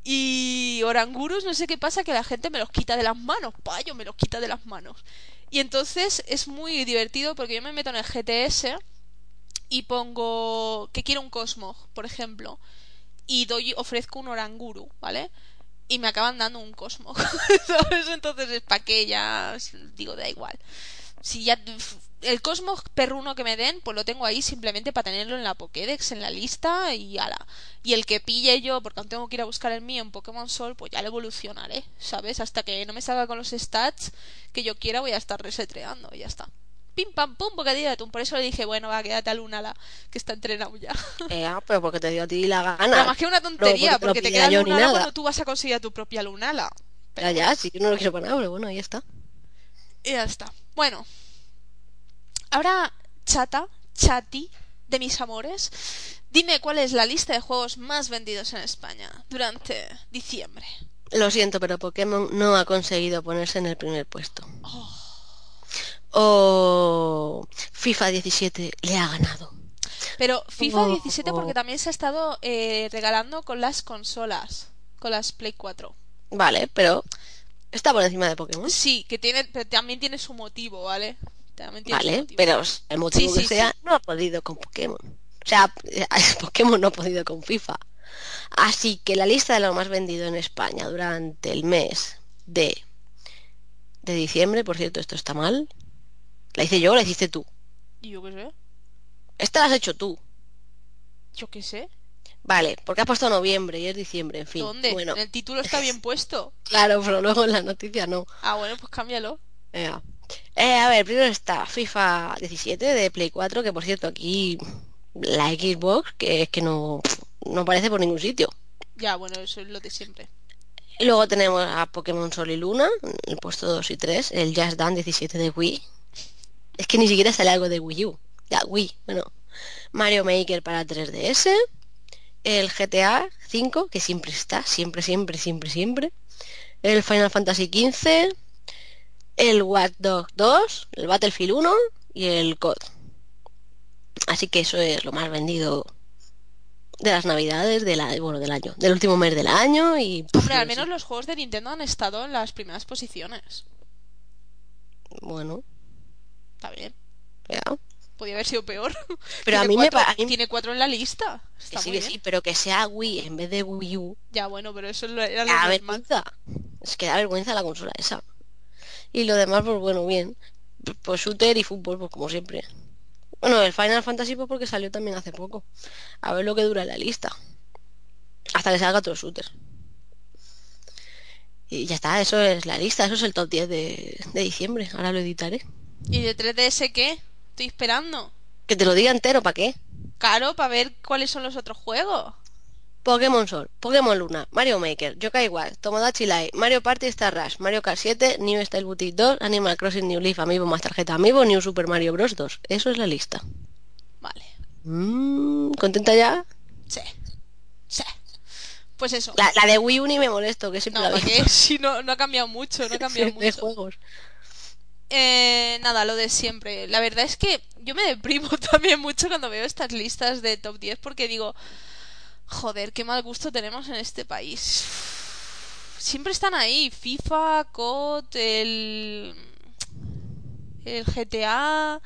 Y Orangurus no sé qué pasa que la gente me los quita de las manos, payo, me los quita de las manos. Y entonces es muy divertido porque yo me meto en el GTS y pongo que quiero un Cosmog, por ejemplo, y doy ofrezco un Oranguru, ¿vale? Y me acaban dando un Cosmog, [laughs] ¿sabes? Entonces es para que ya digo, da igual si ya el Cosmos perruno que me den, pues lo tengo ahí simplemente para tenerlo en la Pokédex, en la lista y ala. Y el que pille yo, porque aún tengo que ir a buscar el mío en Pokémon Sol, pues ya lo evolucionaré, ¿sabes? Hasta que no me salga con los stats que yo quiera, voy a estar resetreando y ya está. Pim pam pum, bocadillo de atún. Por eso le dije, bueno, va, quédate a Lunala, que está entrenado ya. Eh, ah, pero porque te dio a ti la gana. Nada más que una tontería, porque no te queda Lunala cuando tú vas a conseguir a tu propia Lunala. Ya, ya, sí, yo no lo quiero para nada, pero bueno, ahí está. Y ya está. Bueno. Ahora, chata, chati, de mis amores, dime cuál es la lista de juegos más vendidos en España durante diciembre. Lo siento, pero Pokémon no ha conseguido ponerse en el primer puesto. Oh. O FIFA 17 le ha ganado. Pero FIFA Oh. 17 porque también se ha estado eh, regalando con las consolas, con las Play 4. Vale, pero está por encima de Pokémon. Sí, que tiene, pero también tiene su motivo, ¿vale? También tiene su Vale, motivo. pero el motivo Sí, que sí, sea, sí. no ha podido con Pokémon. O sea, [laughs] Pokémon no ha podido con FIFA. Así que la lista de lo más vendido en España durante el mes de, de diciembre, por cierto, esto está mal. La hice yo o la hiciste tú. ¿Y yo qué sé? Esta la has hecho tú. Yo qué sé. Vale, porque has puesto noviembre y es diciembre, en fin. ¿Dónde? Bueno, En el título está bien [laughs] puesto. claro, pero luego en la noticia no. Ah, bueno, pues cámbialo. Venga. Eh, a ver, primero está FIFA 17 de Play 4, que por cierto aquí la Xbox, que es que no, no aparece por ningún sitio. Ya, bueno, eso es lo de siempre. Y Luego tenemos a Pokémon Sol y Luna, el puesto 2 y 3, el Just Dance 17 de Wii. Es que ni siquiera sale algo de Wii U. Ya, Wii, bueno. Mario Maker para 3DS. El GTA 5, que siempre está, siempre, siempre, siempre, siempre. El Final Fantasy 15. El Watch Dogs 2, el Battlefield 1 y el COD. Así que eso es lo más vendido de las navidades de la, bueno, del año, del último mes del año y Hombre, al sé. menos los juegos de Nintendo han estado en las primeras posiciones. Bueno, Está bien. Podía haber sido peor. [laughs] Pero a mí me cuatro- pa- a mí- Tiene cuatro en la lista. Que Está sí, muy que bien. sí, pero que sea Wii en vez de Wii U. Ya, bueno, pero eso es lo- era lo A ver, normal. pizza. Es que da vergüenza la consola esa. Y lo demás, pues bueno, bien. Pues shooter y fútbol, pues como siempre. Bueno, el Final Fantasy pues porque salió también hace poco. A ver lo que dura la lista. Hasta que salga otro shooter. Y ya está, eso es la lista, eso es el top 10 de, de diciembre. Ahora lo editaré. ¿Y de 3DS qué? Estoy esperando. Que te lo diga entero, ¿para qué? Claro, para ver cuáles son los otros juegos. Pokémon Sol, Pokémon Luna, Mario Maker, Yokai Watch, Tomodachi Live, Mario Party Star Rush, Mario Kart 7, New Style Boutique 2, Animal Crossing New Leaf, Amiibo más tarjeta Amiibo, New Super Mario Bros. 2. Eso es la lista. Vale. Mm, ¿Contenta ya? Sí. Sí. Pues eso. La, la de Wii U ni me molesto, que siempre No, la ¿para vi. qué? Sí, no, no ha cambiado mucho, no ha [laughs] cambiado de mucho. juegos. Eh, nada, lo de siempre. La verdad es que yo me deprimo [laughs] también mucho cuando veo estas listas de top 10 porque digo, joder, qué mal gusto tenemos en este país. Siempre están ahí, FIFA, COD, el, el GTA.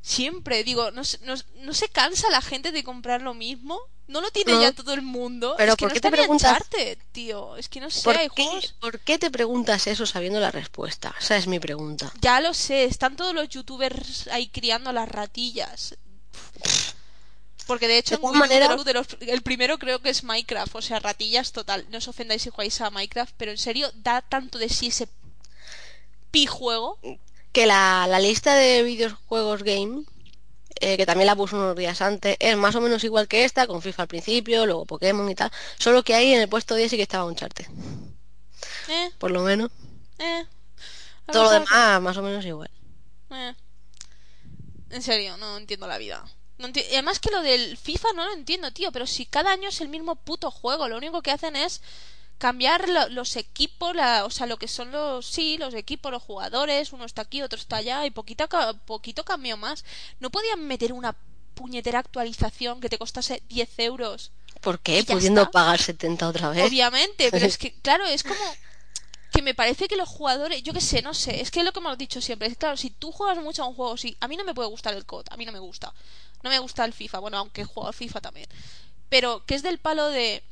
Siempre, digo, no, no, no se cansa la gente de comprar lo mismo. No lo tiene No. ya todo el mundo. Pero es que ¿por no qué te preguntas? Tío. Es que no sé, ¿Por qué, juegos... por qué te preguntas eso sabiendo la respuesta? Esa es mi pregunta. Ya lo sé, están todos los youtubers ahí criando las ratillas. Porque de hecho, De en los- de los- el primero creo que es Minecraft, o sea, ratillas total. No os ofendáis si jugáis a Minecraft, pero en serio, da tanto de sí ese pi juego. Que la, la lista de videojuegos game, eh, que también la puse unos días antes, es más o menos igual que esta, con FIFA al principio, luego Pokémon y tal. Solo que ahí en el puesto 10 sí que estaba Uncharted. Eh, Por lo menos. eh. Todo lo demás más o menos igual. eh. En serio, no entiendo la vida. No enti- y además que lo del FIFA no lo entiendo, tío, pero si cada año es el mismo puto juego, lo único que hacen es cambiar lo- los equipos, la, o sea, lo que son los, sí, los equipos, los jugadores, uno está aquí, otro está allá, y poquita, ca- poquito cambio más. ¿No podían meter una puñetera actualización que te costase 10 euros? ¿Por qué? Pudiendo está. pagar 70 otra vez. Obviamente, pero es [laughs] que, claro, es como que me parece que los jugadores, yo qué sé, no sé, es que es lo que hemos dicho siempre, es claro, si tú juegas mucho a un juego, si a mí no me puede gustar el COD, a mí no me gusta, no me gusta el FIFA, bueno, aunque he jugado al FIFA también, pero que es del palo de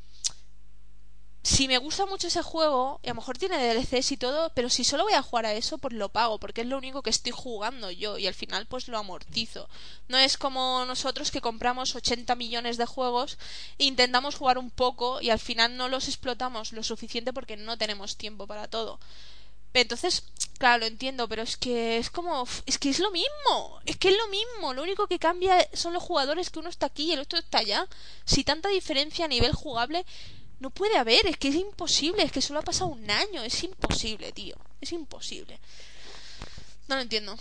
si me gusta mucho ese juego, y a lo mejor tiene DLCs y todo, pero si solo voy a jugar a eso, pues lo pago, porque es lo único que estoy jugando yo, y al final pues lo amortizo. No es como nosotros que compramos 80 millones de juegos e intentamos jugar un poco y al final no los explotamos lo suficiente porque no tenemos tiempo para todo. Entonces, claro, lo entiendo, pero es que es como, es que es lo mismo, es que es lo mismo, lo único que cambia son los jugadores que uno está aquí y el otro está allá. Si tanta diferencia a nivel jugable no puede haber, es que es imposible, es que solo ha pasado un año, es imposible, tío, es imposible. No lo entiendo.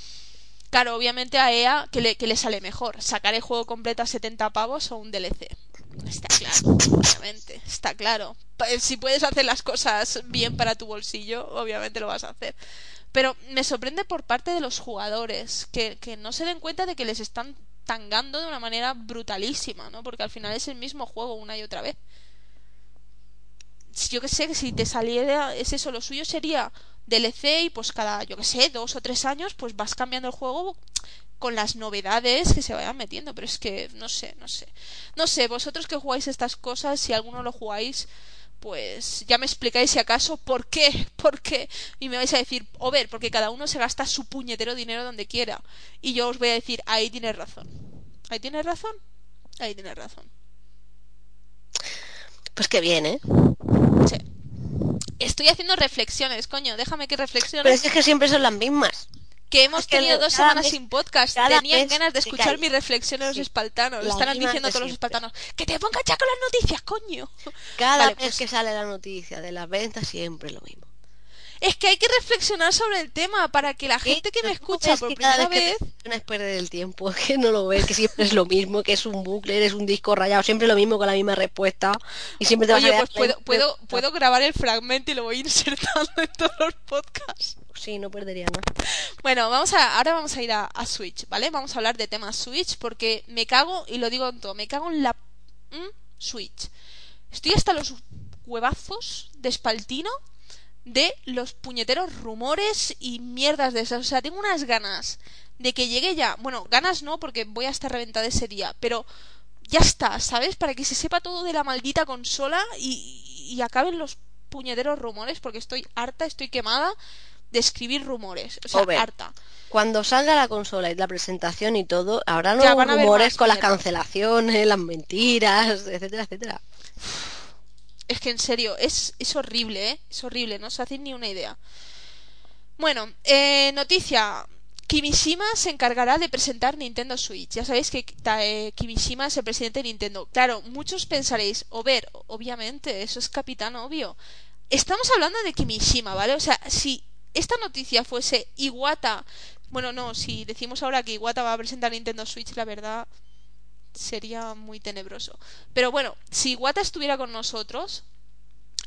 Claro, obviamente a EA que le, que le sale mejor, sacar el juego completo a 70 pavos o un DLC. Está claro, obviamente, está claro. Si puedes hacer las cosas bien para tu bolsillo, obviamente lo vas a hacer. Pero me sorprende por parte de los jugadores, que, que no se den cuenta de que les están tangando de una manera brutalísima, ¿no? Porque al final es el mismo juego una y otra vez. Yo que sé, que si te saliera, es eso, lo suyo sería DLC y pues cada, yo que sé, dos o tres años, pues vas cambiando el juego con las novedades que se vayan metiendo, pero es que no sé, no sé. No sé, vosotros que jugáis estas cosas, si alguno lo jugáis, pues ya me explicáis si acaso por qué, [laughs] por qué. Y me vais a decir, o ver, porque cada uno se gasta su puñetero dinero donde quiera. Y yo os voy a decir, ahí tienes razón. Ahí tienes razón. Ahí tienes razón. Pues que bien, ¿eh? Estoy haciendo reflexiones, coño, déjame que Pero reflexione. es que siempre son las mismas. Que hemos es que tenido dos semanas sin podcast. Tenían ganas de escuchar caes. mi reflexión en los Sí. espartanos. Las Estarán diciendo todos los siempre. espartanos, que te pongan ya con las noticias, coño. Cada Vale, vez pues- que sale la noticia de las ventas siempre lo mismo. Es que hay que reflexionar sobre el tema para que la gente que me escucha por primera vez... es perder el tiempo, [laughs] que no lo ves, que siempre es lo mismo, que es un bucle, eres un disco rayado, siempre lo mismo con la misma respuesta y siempre te vas a pues puedo, puedo, puedo grabar el fragmento y lo voy [laughs] insertando en todos los podcasts. Sí, no perdería nada. Bueno, vamos a, ahora vamos a ir a, a Switch, ¿vale? Vamos a hablar de temas Switch porque me cago, y lo digo en todo, me cago en la mm, Switch. Estoy hasta los huevazos de espaltino de los puñeteros rumores y mierdas de esas. O sea, tengo unas ganas de que llegue ya. Bueno, ganas no, porque voy a estar reventada ese día, pero ya está, ¿sabes? Para que se sepa todo de la maldita consola y, y acaben los puñederos rumores porque estoy harta, estoy quemada de escribir rumores. O sea, harta. Cuando salga la consola y la presentación y todo, habrá nuevos rumores con las cancelaciones, las mentiras, etcétera, etcétera. Es que en serio, es, es horrible, ¿eh? Es horrible, no os hacéis ni una idea. Bueno, eh, noticia. Kimishima se encargará de presentar Nintendo Switch. Ya sabéis que eh, Kimishima es el presidente de Nintendo. Claro, muchos pensaréis, o ver, obviamente, eso es capitán obvio. Estamos hablando de Kimishima, ¿vale? O sea, si esta noticia fuese Iwata, bueno, no, si decimos ahora que Iwata va a presentar Nintendo Switch, la verdad sería muy tenebroso. Pero bueno, si Iwata estuviera con nosotros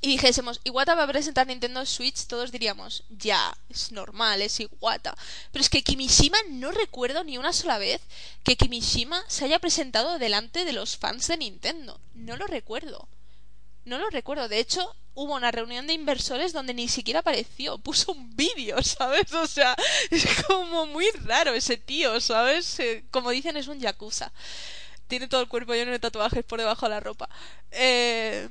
y dijésemos, Iwata va a presentar Nintendo Switch, todos diríamos, ya, es normal, es Iwata. Pero es que Kimishima no recuerdo ni una sola vez que Kimishima se haya presentado delante de los fans de Nintendo. No lo recuerdo. No lo recuerdo. De hecho, hubo una reunión de inversores donde ni siquiera apareció. [laughs] Puso un vídeo, ¿sabes? O sea, es como muy raro ese tío, ¿sabes? Eh, como dicen, es un yakuza. Tiene todo el cuerpo lleno de tatuajes por debajo de la ropa. Eh,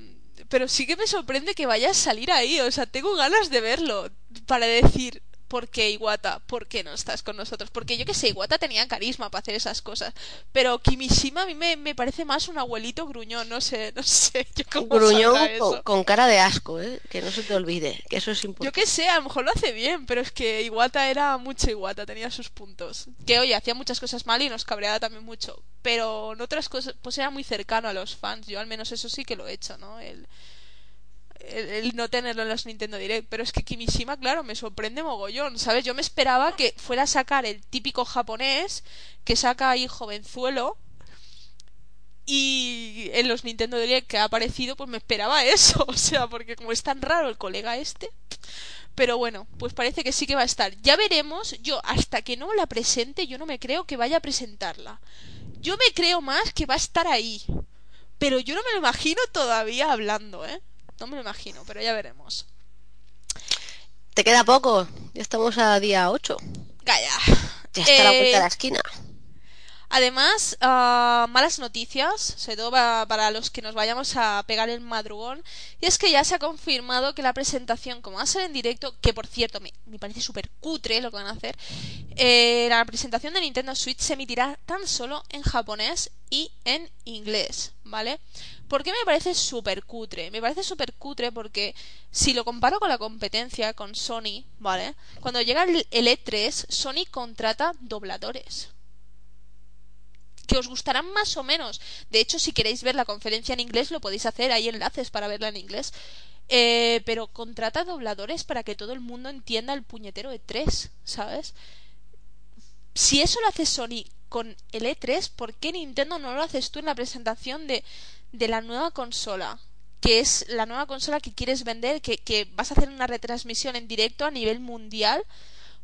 pero sí que me sorprende que vaya a salir ahí. O sea, tengo ganas de verlo para decir, ¿por qué Iwata? ¿Por qué no estás con nosotros? Porque yo que sé, Iwata tenía carisma para hacer esas cosas. Pero Kimishima a mí me, me parece más un abuelito gruñón. No sé, no sé. [laughs] Yo cómo Gruñón con, con cara de asco, ¿eh? Que no se te olvide, que eso es Yo importante. que sé, a lo mejor lo hace bien, pero es que Iwata era mucho Iwata, tenía sus puntos. Que oye, hacía muchas cosas mal y nos cabreaba también mucho. Pero en otras cosas, pues era muy cercano a los fans. Yo al menos eso sí que lo he hecho, ¿no? El, el, no tenerlo en los Nintendo Direct. Pero es que Kimishima, claro, me sorprende mogollón, ¿sabes? Yo me esperaba que fuera a sacar el típico japonés que saca ahí jovenzuelo. Y en los Nintendo Direct que ha aparecido, pues me esperaba eso. [laughs] O sea, porque como es tan raro el colega este. Pero bueno, pues parece que sí que va a estar. Ya veremos. Yo, hasta que no la presente, yo no me creo que vaya a presentarla. Yo me creo más que va a estar ahí. Pero yo no me lo imagino todavía hablando, ¿eh? No me lo imagino, pero ya veremos. Te queda poco, ya estamos a día 8. Calla. Ya está la vuelta Eh, de la esquina. Además, ah, malas noticias, sobre todo pa- para los que nos vayamos a pegar el madrugón, y es que ya se ha confirmado que la presentación, como va a ser en directo, que por cierto me, me parece súper cutre lo que van a hacer, eh, la presentación de Nintendo Switch se emitirá tan solo en japonés y en inglés, ¿vale? ¿Por qué me parece súper cutre? Me parece súper cutre porque si lo comparo con la competencia, con Sony, ¿vale? Cuando llega el el E3, Sony contrata dobladores que os gustarán más o menos. De hecho, si queréis ver la conferencia en inglés, lo podéis hacer. Hay enlaces para verla en inglés. Eh, pero contrata dobladores para que todo el mundo entienda el puñetero E3, ¿sabes? Si eso lo hace Sony con el E3, ¿por qué Nintendo no lo haces tú en la presentación de, de la nueva consola? Que es la nueva consola que quieres vender, que, que vas a hacer una retransmisión en directo a nivel mundial.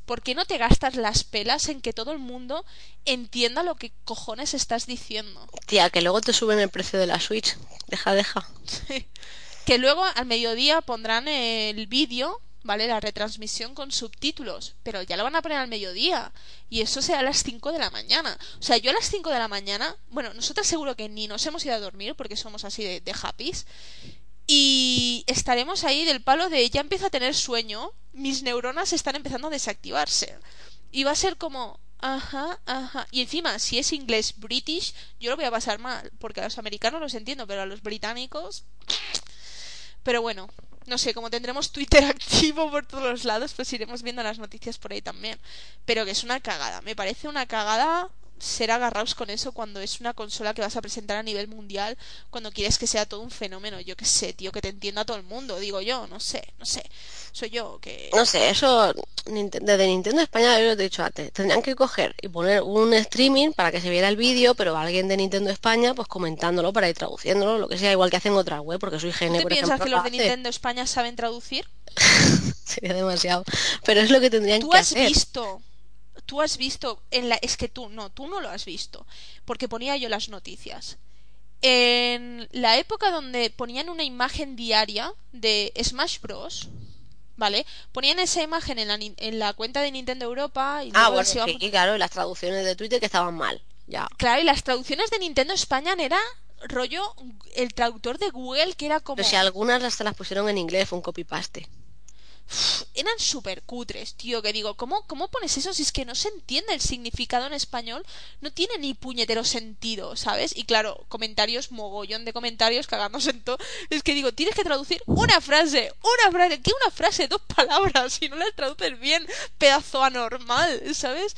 ¿Por qué no te gastas las pelas en que todo el mundo entienda lo que cojones estás diciendo? Tía, que luego te suben el precio de la Switch. Deja, deja. [laughs] que luego al mediodía pondrán el vídeo, ¿vale? La retransmisión con subtítulos, pero ya lo van a poner al mediodía y eso será a las 5 de la mañana. O sea, yo a las 5 de la mañana, bueno, nosotras seguro que ni nos hemos ido a dormir porque somos así de, de happies y estaremos ahí del palo de ya empiezo a tener sueño, mis neuronas están empezando a desactivarse. Y va a ser como, ajá, ajá. Y encima, si es inglés british, yo lo voy a pasar mal, porque a los americanos los entiendo, pero a los británicos... Pero bueno, no sé, como tendremos Twitter [laughs] activo por todos los lados, pues iremos viendo las noticias por ahí también. Pero que es una cagada, me parece una cagada ser agarrados con eso cuando es una consola que vas a presentar a nivel mundial, cuando quieres que sea todo un fenómeno, yo qué sé, tío, que te entienda todo el mundo, digo yo, no sé, no sé, soy yo que... No sé, eso desde Nintendo España, yo lo he dicho antes, tendrían que coger y poner un streaming para que se viera el vídeo, pero alguien de Nintendo España pues comentándolo para ir traduciéndolo, lo que sea, igual que hacen otras web, porque soy ¿Tú te por piensas ejemplo, que lo los de. Nintendo España saben traducir? [laughs] Sería demasiado. Pero es lo que tendrían Tú que has hacer. visto, tú has visto en la, es que tú, no, tú no lo has visto, porque ponía yo las noticias. En la época donde ponían una imagen diaria de Smash Bros. ¿Vale? Ponían esa imagen en la, nin- en la cuenta de Nintendo Europa y Ah, bueno, iban- sí, claro, y las traducciones de Twitter que estaban mal, ya. Claro, y las traducciones de Nintendo España eran rollo el traductor de Google que era como... Pero si algunas hasta las pusieron en inglés, fue un copy-paste. Uf, eran súper cutres, tío, que digo, ¿cómo, ¿cómo pones eso si es que no se entiende el significado en español? No tiene ni puñetero sentido, ¿sabes? Y claro, comentarios, mogollón de comentarios cagándose en todo. Es que digo, tienes que traducir una frase, una frase, ¿qué una frase? Dos palabras, si no la traduces bien, pedazo anormal, ¿sabes?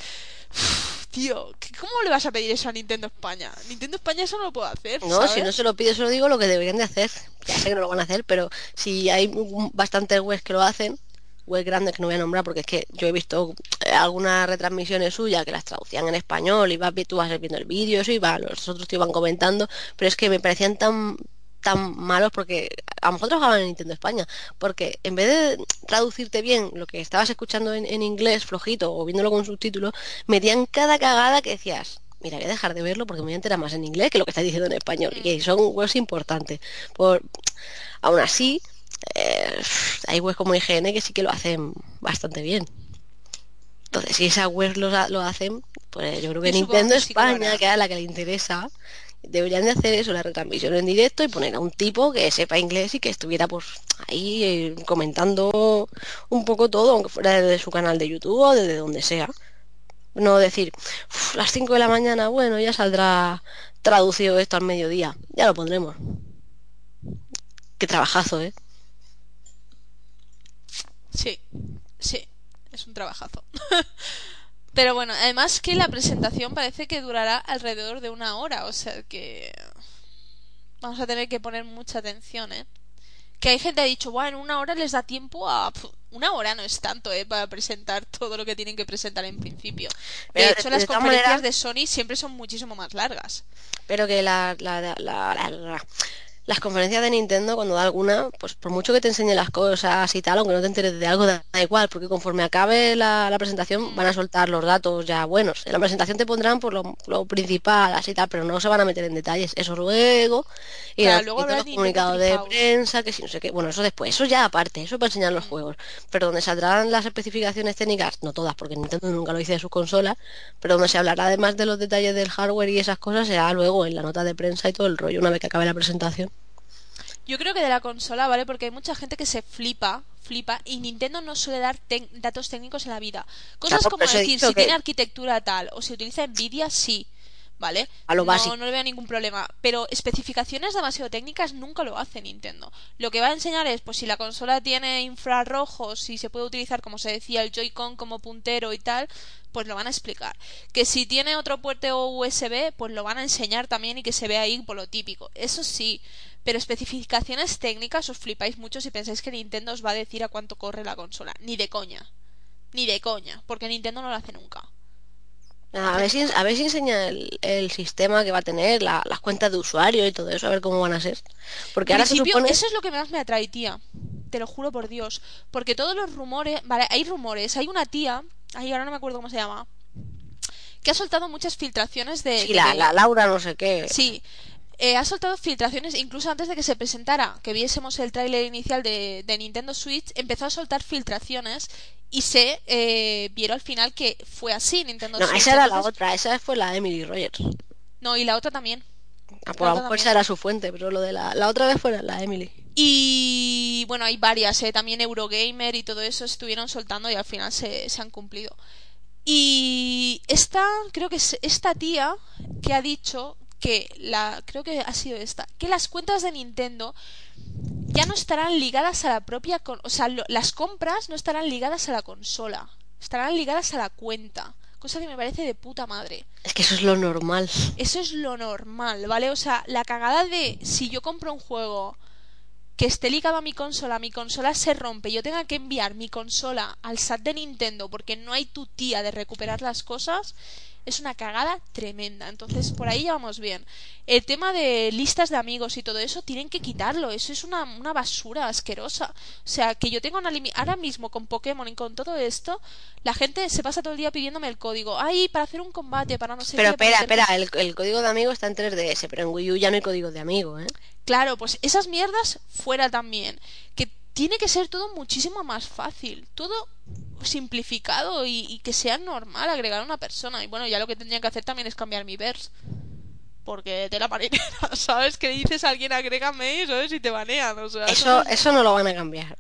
Uf, tío, ¿qué- ¿cómo le vas a pedir eso a Nintendo España? Nintendo España eso no lo puede hacer, No, ¿sabes? si no se lo pide, se lo digo lo que deberían de hacer. Ya sé que no lo van a hacer, pero si hay bastantes webs que lo hacen, webs grandes que no voy a nombrar, porque es que yo he visto eh, algunas retransmisiones suyas que las traducían en español y vas, tú vas viendo el vídeo, eso y va, los otros te iban comentando, pero es que me parecían tan tan malos porque a lo mejor trabajaban en Nintendo España porque en vez de traducirte bien lo que estabas escuchando en, inglés flojito o viéndolo con subtítulos metían cada cagada que decías mira, voy a dejar de verlo porque me voy a enterar más en inglés que lo que está diciendo en español. Y son webs importantes. Por... Aún así, eh, hay webs como IGN que sí que lo hacen bastante bien. Entonces, si esas webs lo, lo hacen, pues yo creo que Yo Nintendo que sí que España, hará. que es la que le interesa, deberían de hacer eso, la retransmisión en directo y poner a un tipo que sepa inglés y que estuviera pues ahí eh, comentando un poco todo, aunque fuera desde su canal de YouTube o desde donde sea. No decir, "Uf, las 5 de la mañana, bueno, ya saldrá traducido esto al mediodía. Ya lo pondremos. Qué trabajazo, ¿eh? Sí, sí, es un trabajazo. [laughs] Pero bueno, además que la presentación parece que durará alrededor de una hora, o sea que vamos a tener que poner mucha atención, ¿eh? Que hay gente que ha dicho, bueno, en una hora les da tiempo a... Una hora no es tanto, ¿eh? Para presentar [laughs] todo lo que tienen que presentar en principio. De hecho, las de conferencias de Sony siempre son muchísimo más largas. Pero que la, la- la- la- la- la- las conferencias de Nintendo, cuando da alguna, pues por mucho que te enseñe las cosas y tal, aunque no te enteres de algo, da, igual, porque conforme acabe la, la presentación van a soltar los datos ya buenos. En la presentación te pondrán por lo, lo principal, así tal, pero no se van a meter en detalles. Eso luego, y Claro, luego todos los comunicados de prensa, que si no sé qué, bueno, eso después, eso ya aparte, eso para enseñar los juegos. Pero donde saldrán las especificaciones técnicas, no todas, porque Nintendo nunca lo dice de sus consolas, pero donde se hablará además de los detalles del hardware y esas cosas, será luego en la nota de prensa y todo el rollo, una vez que acabe la presentación. Yo creo que de la consola, ¿vale? Porque hay mucha gente que se flipa, flipa, y Nintendo no suele dar datos técnicos en la vida. Cosas como decir, si que- tiene arquitectura tal, o si utiliza Nvidia, sí, ¿vale? A lo no, básico. no le veo ningún problema. Pero especificaciones demasiado técnicas nunca lo hace Nintendo. Lo que va a enseñar es, pues si la consola tiene infrarrojos, si se puede utilizar, como se decía, el Joy-Con como puntero y tal, pues lo van a explicar. Que si tiene otro puerto USB, pues lo van a enseñar también y que se vea ahí por lo típico. Eso sí, pero especificaciones técnicas os flipáis mucho si pensáis que Nintendo os va a decir a cuánto corre la consola. Ni de coña. Ni de coña, porque Nintendo no lo hace nunca. A ver si, a ver si enseña el, el sistema que va a tener, la- las cuentas de usuario y todo eso, a ver cómo van a ser. Porque ahora se supone... eso es lo que más me atrae, tía. Te lo juro por Dios. Porque todos los rumores. Vale, hay rumores. Hay una tía. Ay, ahora no me acuerdo cómo se llama. Que ha soltado muchas filtraciones de. Sí, de- la, la Laura no sé qué. Sí. Eh, ha soltado filtraciones incluso antes de que se presentara, que viésemos el tráiler inicial de, de Nintendo Switch, empezó a soltar filtraciones y se eh, vieron al final que fue así Nintendo No, Switch. esa era la otra, esa fue la Emily Rogers. No, y la otra también. Ah, por La lo mejor esa era su fuente, pero lo de la, la otra vez fue la Emily. Y bueno, hay varias, ¿eh? también Eurogamer y todo eso estuvieron soltando y al final se, se han cumplido. Y esta, creo que es esta tía que ha dicho que la, creo que ha sido esta, que las cuentas de Nintendo ya no estarán ligadas a la propia, con- o sea, lo- las compras no estarán ligadas a la consola, estarán ligadas a la cuenta, cosa que me parece de puta madre. Es que eso es lo normal. Eso es lo normal, ¿vale? O sea, la cagada de si yo compro un juego que esté ligado a mi consola, mi consola se rompe, yo tenga que enviar mi consola al SAT de Nintendo porque no hay tu tía de recuperar las cosas, es una cagada tremenda. Entonces, por ahí ya vamos bien. El tema de listas de amigos y todo eso, tienen que quitarlo. Eso es una, una basura asquerosa. O sea, que yo tengo una limi- Ahora mismo con Pokémon y con todo esto, la gente se pasa todo el día pidiéndome el código. Ay, para hacer un combate, para no sé Pero qué. espera, hacer- espera, el, el código de amigo está en 3DS, pero en Wii U ya no hay código de amigo, ¿eh? Claro, pues esas mierdas fuera también. Que tiene que ser todo muchísimo más fácil. Todo simplificado y, y que sea normal agregar a una persona. Y bueno, ya lo que tendrían que hacer también es cambiar mi verse. Porque te la marinera, [laughs] ¿sabes? Que dices a alguien agrégame, ¿sabes? Y te banean, o sea... Eso, eso no lo van a cambiar.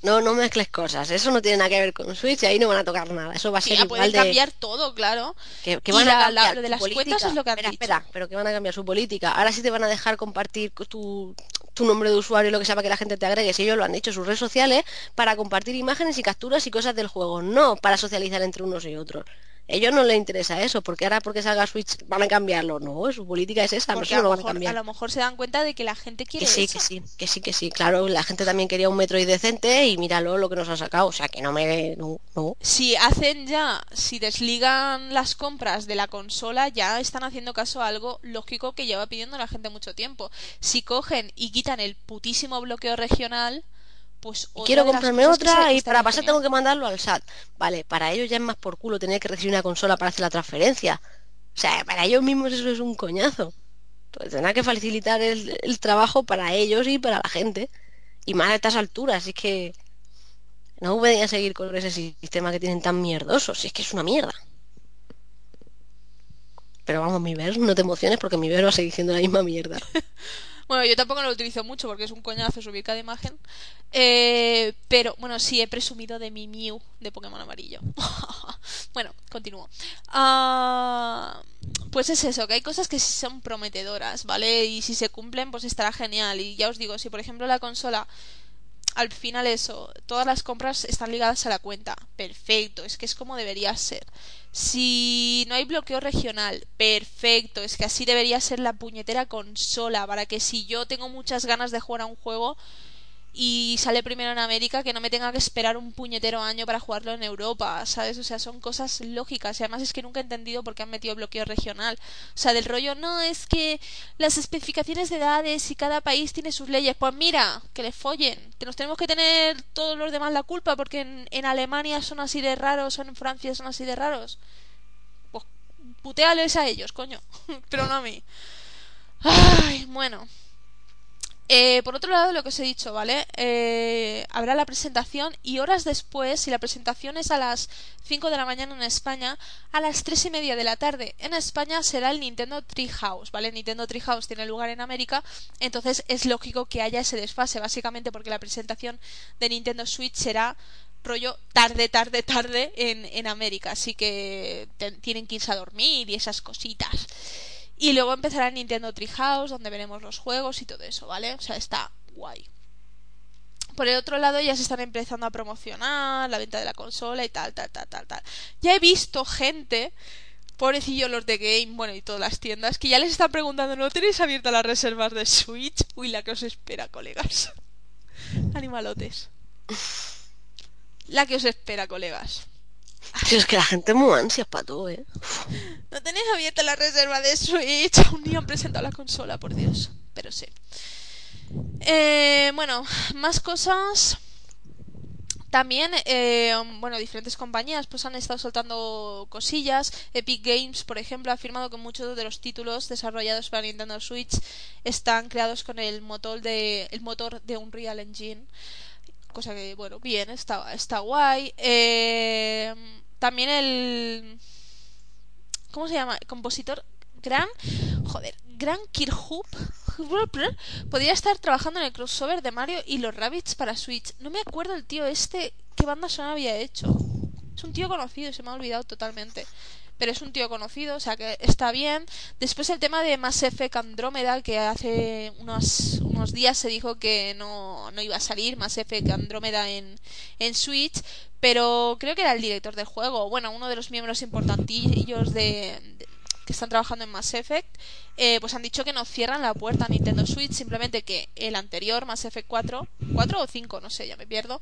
No, no mezcles cosas. Eso no tiene nada que ver con Switch y ahí no van a tocar nada. Eso va a ser ya igual de... cambiar todo, claro. Que, que Y van a cambiar la- lo de las política. cuentas es lo que han espera, dicho. espera, pero que van a cambiar su política. Ahora sí te van a dejar compartir tu, tu nombre de usuario y lo que sea para que la gente te agregue. Si ellos lo han dicho, sus redes sociales, para compartir imágenes y capturas y cosas del juego. No para socializar entre unos y otros. Ellos no les interesa eso, porque ahora porque salga Switch van a cambiarlo. No, su política es esa, no Porque eso a no lo, lo van a mejor, a cambiar. lo mejor se dan cuenta de que la gente quiere Que sí, eso. que sí, que sí, que sí. Claro, la gente también quería un Metroid decente y míralo lo que nos ha sacado. O sea, que no me... No, no. Si hacen ya, si desligan las compras de la consola, ya están haciendo caso a algo lógico que lleva pidiendo la gente mucho tiempo. Si cogen y quitan el putísimo bloqueo regional, pues otra Quiero comprarme otra y para pasar genial. tengo que mandarlo al SAT. Vale, para ellos ya es más por culo tener que recibir una consola para hacer la transferencia. O sea, para ellos mismos eso es un coñazo. Pues tendrá que facilitar el, el trabajo para ellos y para la gente. Y más a estas alturas, es que no podía seguir con ese sistema que tienen tan mierdoso, si es que es una mierda. Pero vamos, mi ver, no te emociones porque mi ver va a seguir siendo la misma mierda. [laughs] Bueno, yo tampoco lo utilizo mucho porque es un coñazo subir cada imagen. Eh, pero, bueno, sí, he presumido de mi Mew de Pokémon amarillo. [laughs] bueno, continúo. Ah, pues es eso, que hay cosas que sí son prometedoras, ¿vale? Y si se cumplen, pues estará genial. Y ya os digo, si por ejemplo la consola al final eso, todas las compras están ligadas a la cuenta. Perfecto, es que es como debería ser. Si no hay bloqueo regional, perfecto, es que así debería ser la puñetera consola, para que si yo tengo muchas ganas de jugar a un juego y sale primero en América, que no me tenga que esperar un puñetero año para jugarlo en Europa, ¿sabes? O sea, son cosas lógicas y además es que nunca he entendido por qué han metido bloqueo regional. O sea, del rollo, no, es que las especificaciones de edades y cada país tiene sus leyes. Pues mira, que les follen, que nos tenemos que tener todos los demás la culpa porque en, en Alemania son así de raros o en Francia son así de raros. Pues puteales a ellos, coño, [laughs] pero no a mí. Ay, bueno. Eh, por otro lado, lo que os he dicho, ¿vale? Eh, habrá la presentación y horas después, si la presentación es a las 5 de la mañana en España, a las 3 y media de la tarde en España será el Nintendo Treehouse, ¿vale? Nintendo Treehouse tiene lugar en América, entonces es lógico que haya ese desfase, básicamente porque la presentación de Nintendo Switch será rollo tarde, tarde, tarde en, en América, así que tienen que irse a dormir y esas cositas. Y luego empezará Nintendo Treehouse, donde veremos los juegos y todo eso, ¿vale? O sea, está guay. Por el otro lado, ya se están empezando a promocionar la venta de la consola y tal, tal, tal, tal, tal. Ya he visto gente, pobrecillos los de Game, bueno, y todas las tiendas, que ya les están preguntando, ¿no tenéis abiertas las reservas de Switch? Uy, la que os espera, colegas. [laughs] Animalotes. La que os espera, colegas. Es que la gente es muy ansias para todo, ¿eh? No tenéis abierta la reserva de Switch. [laughs] Aún ni han presentado la consola, por Dios. Pero sí. Eh, bueno, más cosas. También, eh, bueno, diferentes compañías pues han estado soltando cosillas. Epic Games, por ejemplo, ha afirmado que muchos de los títulos desarrollados para Nintendo Switch están creados con el motor de, el motor de Unreal Engine. Cosa que, bueno, bien, está, está guay. Eh, también el... ¿Cómo se llama? Compositor Gran... Joder, Gran Kirchhoff [laughs] podría estar trabajando en el crossover de Mario y los Rabbits para Switch. No me acuerdo el tío este qué banda sonora había hecho. Es un tío conocido, se me ha olvidado totalmente. Pero es un tío conocido, o sea que está bien. Después el tema de Mass Effect Andrómeda, que hace unos, unos días se dijo que no, no iba a salir Mass Effect Andrómeda en, en Switch, pero creo que era el director del juego, bueno, uno de los miembros importantillos de, de- que están trabajando en Mass Effect, eh, pues han dicho que no cierran la puerta a Nintendo Switch, simplemente que el anterior, Mass Effect 4, 4 o 5, no sé, ya me pierdo,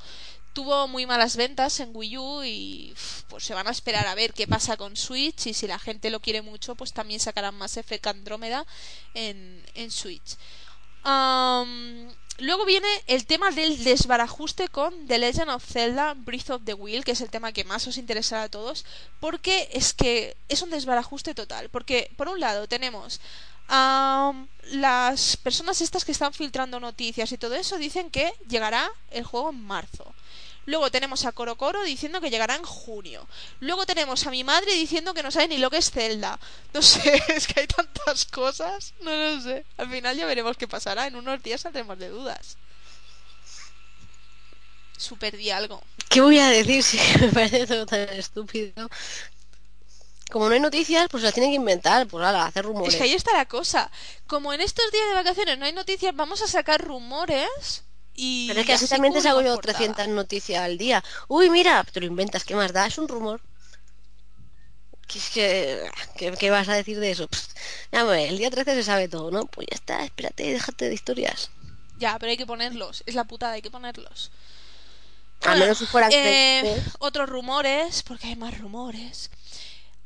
tuvo muy malas ventas en Wii U y pues se van a esperar a ver qué pasa con Switch y si la gente lo quiere mucho, pues también sacarán Mass Effect Andrómeda en, en Switch. Luego viene el tema del desbarajuste con The Legend of Zelda Breath of the Wild, que es el tema que más os interesará a todos, porque es que es un desbarajuste total. Porque, por un lado, tenemos am, las personas estas que están filtrando noticias y todo eso dicen que llegará el juego en marzo. Luego tenemos a Coro Coro diciendo que llegará en junio. Luego tenemos a mi madre diciendo que no sabe ni lo que es Zelda. No sé, [laughs] es que hay tantas cosas. No lo sé. Al final ya veremos qué pasará. En unos días saldremos de dudas. Super di algo. ¿Qué voy a decir [laughs] si me parece todo tan estúpido? Como no hay noticias, pues las tienen que inventar, pues ala, hacer rumores. Es que ahí está la cosa. Como en estos días de vacaciones no hay noticias, vamos a sacar rumores y... Pero es que así también te saco yo portada. 300 noticias al día. Uy, mira, te lo inventas, ¿qué más da? Es un rumor. ¿Qué, es que, ¿qué, qué vas a decir de eso? Ya, pues, el día 13 se sabe todo, ¿no? Pues ya está, espérate, déjate de historias. Ya, pero hay que ponerlos. Es la putada, hay que ponerlos. Bueno, menos si fueran eh, creíbles. otros rumores, porque hay más rumores.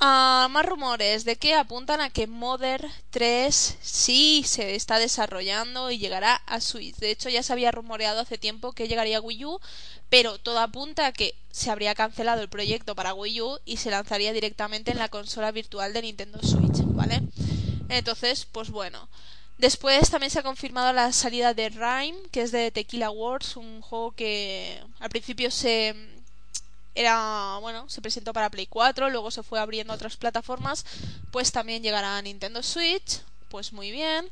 Ah, más rumores de que apuntan a que Mother 3 sí se está desarrollando y llegará a Switch. De hecho, ya se había rumoreado hace tiempo que llegaría a Wii U, pero todo apunta a que se habría cancelado el proyecto para Wii U y se lanzaría directamente en la consola virtual de Nintendo Switch, ¿vale? Entonces, pues bueno. Después también se ha confirmado la salida de Rhyme, que es de Tequila Wars, un juego que al principio se era bueno, se presentó para Play 4, luego se fue abriendo a otras plataformas, pues también llegará a Nintendo Switch, pues muy bien.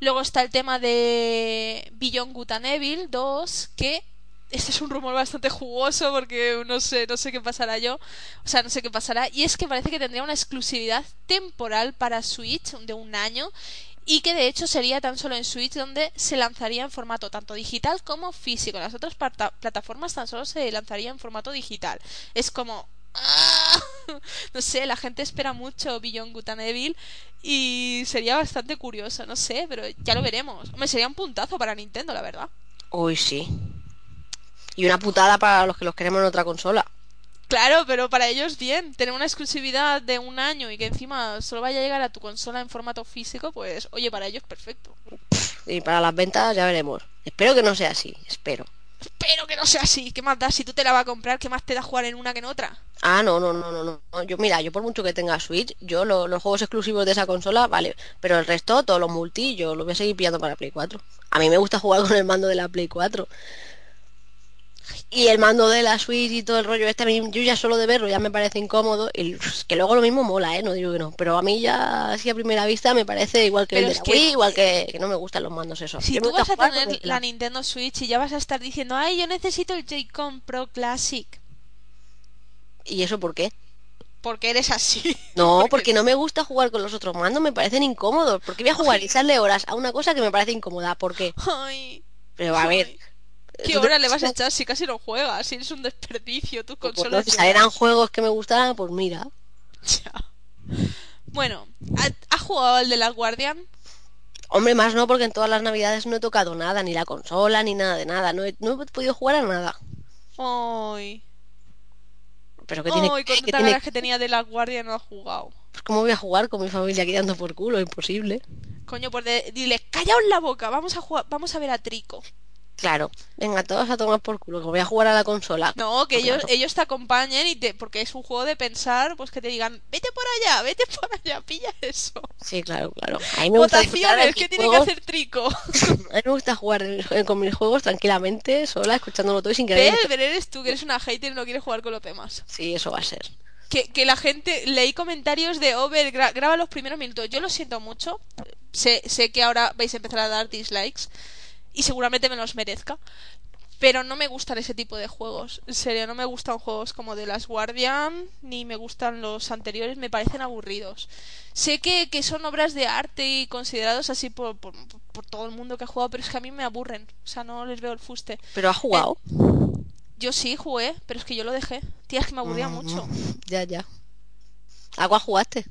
Luego está el tema de Beyond Good Evil 2, que este es un rumor bastante jugoso porque no sé, no sé qué pasará yo, o sea, no sé qué pasará y es que parece que tendría una exclusividad temporal para Switch de un año y que de hecho sería tan solo en Switch donde se lanzaría en formato tanto digital como físico. En las otras plataformas tan solo se lanzaría en formato digital. Es como... ¡ah! [laughs] No sé, la gente espera mucho Beyond Good y sería bastante curioso, no sé, pero ya lo veremos. Hombre, sería un puntazo para Nintendo, la verdad. Uy, sí. Y una putada para los que los queremos en otra consola. Claro, pero para ellos bien. Tener una exclusividad de un año y que encima solo vaya a llegar a tu consola en formato físico, pues oye, para ellos perfecto. Y para las ventas ya veremos. Espero que no sea así, espero. Espero que no sea así. ¿Qué más da? Si tú te la vas a comprar, ¿qué más te da jugar en una que en otra? Ah, no, no, no, no, no. Yo, mira, yo por mucho que tenga Switch, yo lo- los juegos exclusivos de esa consola, vale. Pero el resto, todos los multi, yo lo voy a seguir pillando para Play 4. A mí me gusta jugar con el mando de la Play 4. Y el mando de la Switch y todo el rollo este, a mí, yo ya solo de verlo ya me parece incómodo. Y que luego lo mismo mola, ¿eh? No digo que no. Pero a mí ya, así a primera vista, me parece igual que Pero el de la que- Wii, igual que, que no me gustan los mandos esos. Si Yo tú vas a tener la Nintendo Switch y ya vas a estar diciendo, ay, yo necesito el Joy-Con Pro Classic. ¿Y eso por qué? Porque eres así. [laughs] No, porque no me gusta jugar con los otros mandos, me parecen incómodos. ¿Por qué voy a jugar y echarle horas a una cosa que me parece incómoda? ¿Por qué? Ay, Pero a ver. ¿Qué ¿tú te hora le vas a echar si casi no juegas? Si eres un desperdicio, tus pues, consolas. no, si llevan- salieran juegos que me gustaran, pues mira. Ya. Bueno, ¿ha- ¿has jugado al de la Guardian? Hombre, más no, porque en todas las navidades no he tocado nada, ni la consola, ni nada de nada. No he, no he podido jugar a nada. Ay, Pero que tiene, ay, con que tiene que tenía de la Guardian no has jugado. pues, ¿Cómo voy a jugar con mi familia aquí dando por culo? Imposible. Coño, pues de- dile, callaos la boca, vamos a jugar, vamos a ver a Trico. Claro, venga, todos a tomar por culo, que voy a jugar a la consola. No, que Claro. ellos, ellos te acompañen y te, porque es un juego de pensar, pues que te digan, vete por allá, vete por allá, pilla eso. Sí, claro, claro. A mí me Votaciones, ¿qué tiene que hacer Trico? [laughs] A mí me gusta jugar eh, con mis juegos tranquilamente, sola, escuchándolo todo y sin querer. Pero eres tú, que eres una hater y no quieres jugar con los demás. Sí, eso va a ser. Que, que la gente, leí comentarios de Over, gra- graba los primeros minutos. Yo lo siento mucho. Sé, sé que ahora vais a empezar a dar dislikes. Y seguramente me los merezca. Pero no me gustan ese tipo de juegos. En serio, no me gustan juegos como The Last Guardian, ni me gustan los anteriores, me parecen aburridos. Sé que, que son obras de arte y considerados así por, por, por todo el mundo que ha jugado, pero es que a mí me aburren. O sea, no les veo el fuste. Pero ha jugado. Yo sí jugué, pero es que yo lo dejé. Tía, es que me aburría Mm, mucho. Ya, ya. ¿A cuál jugaste?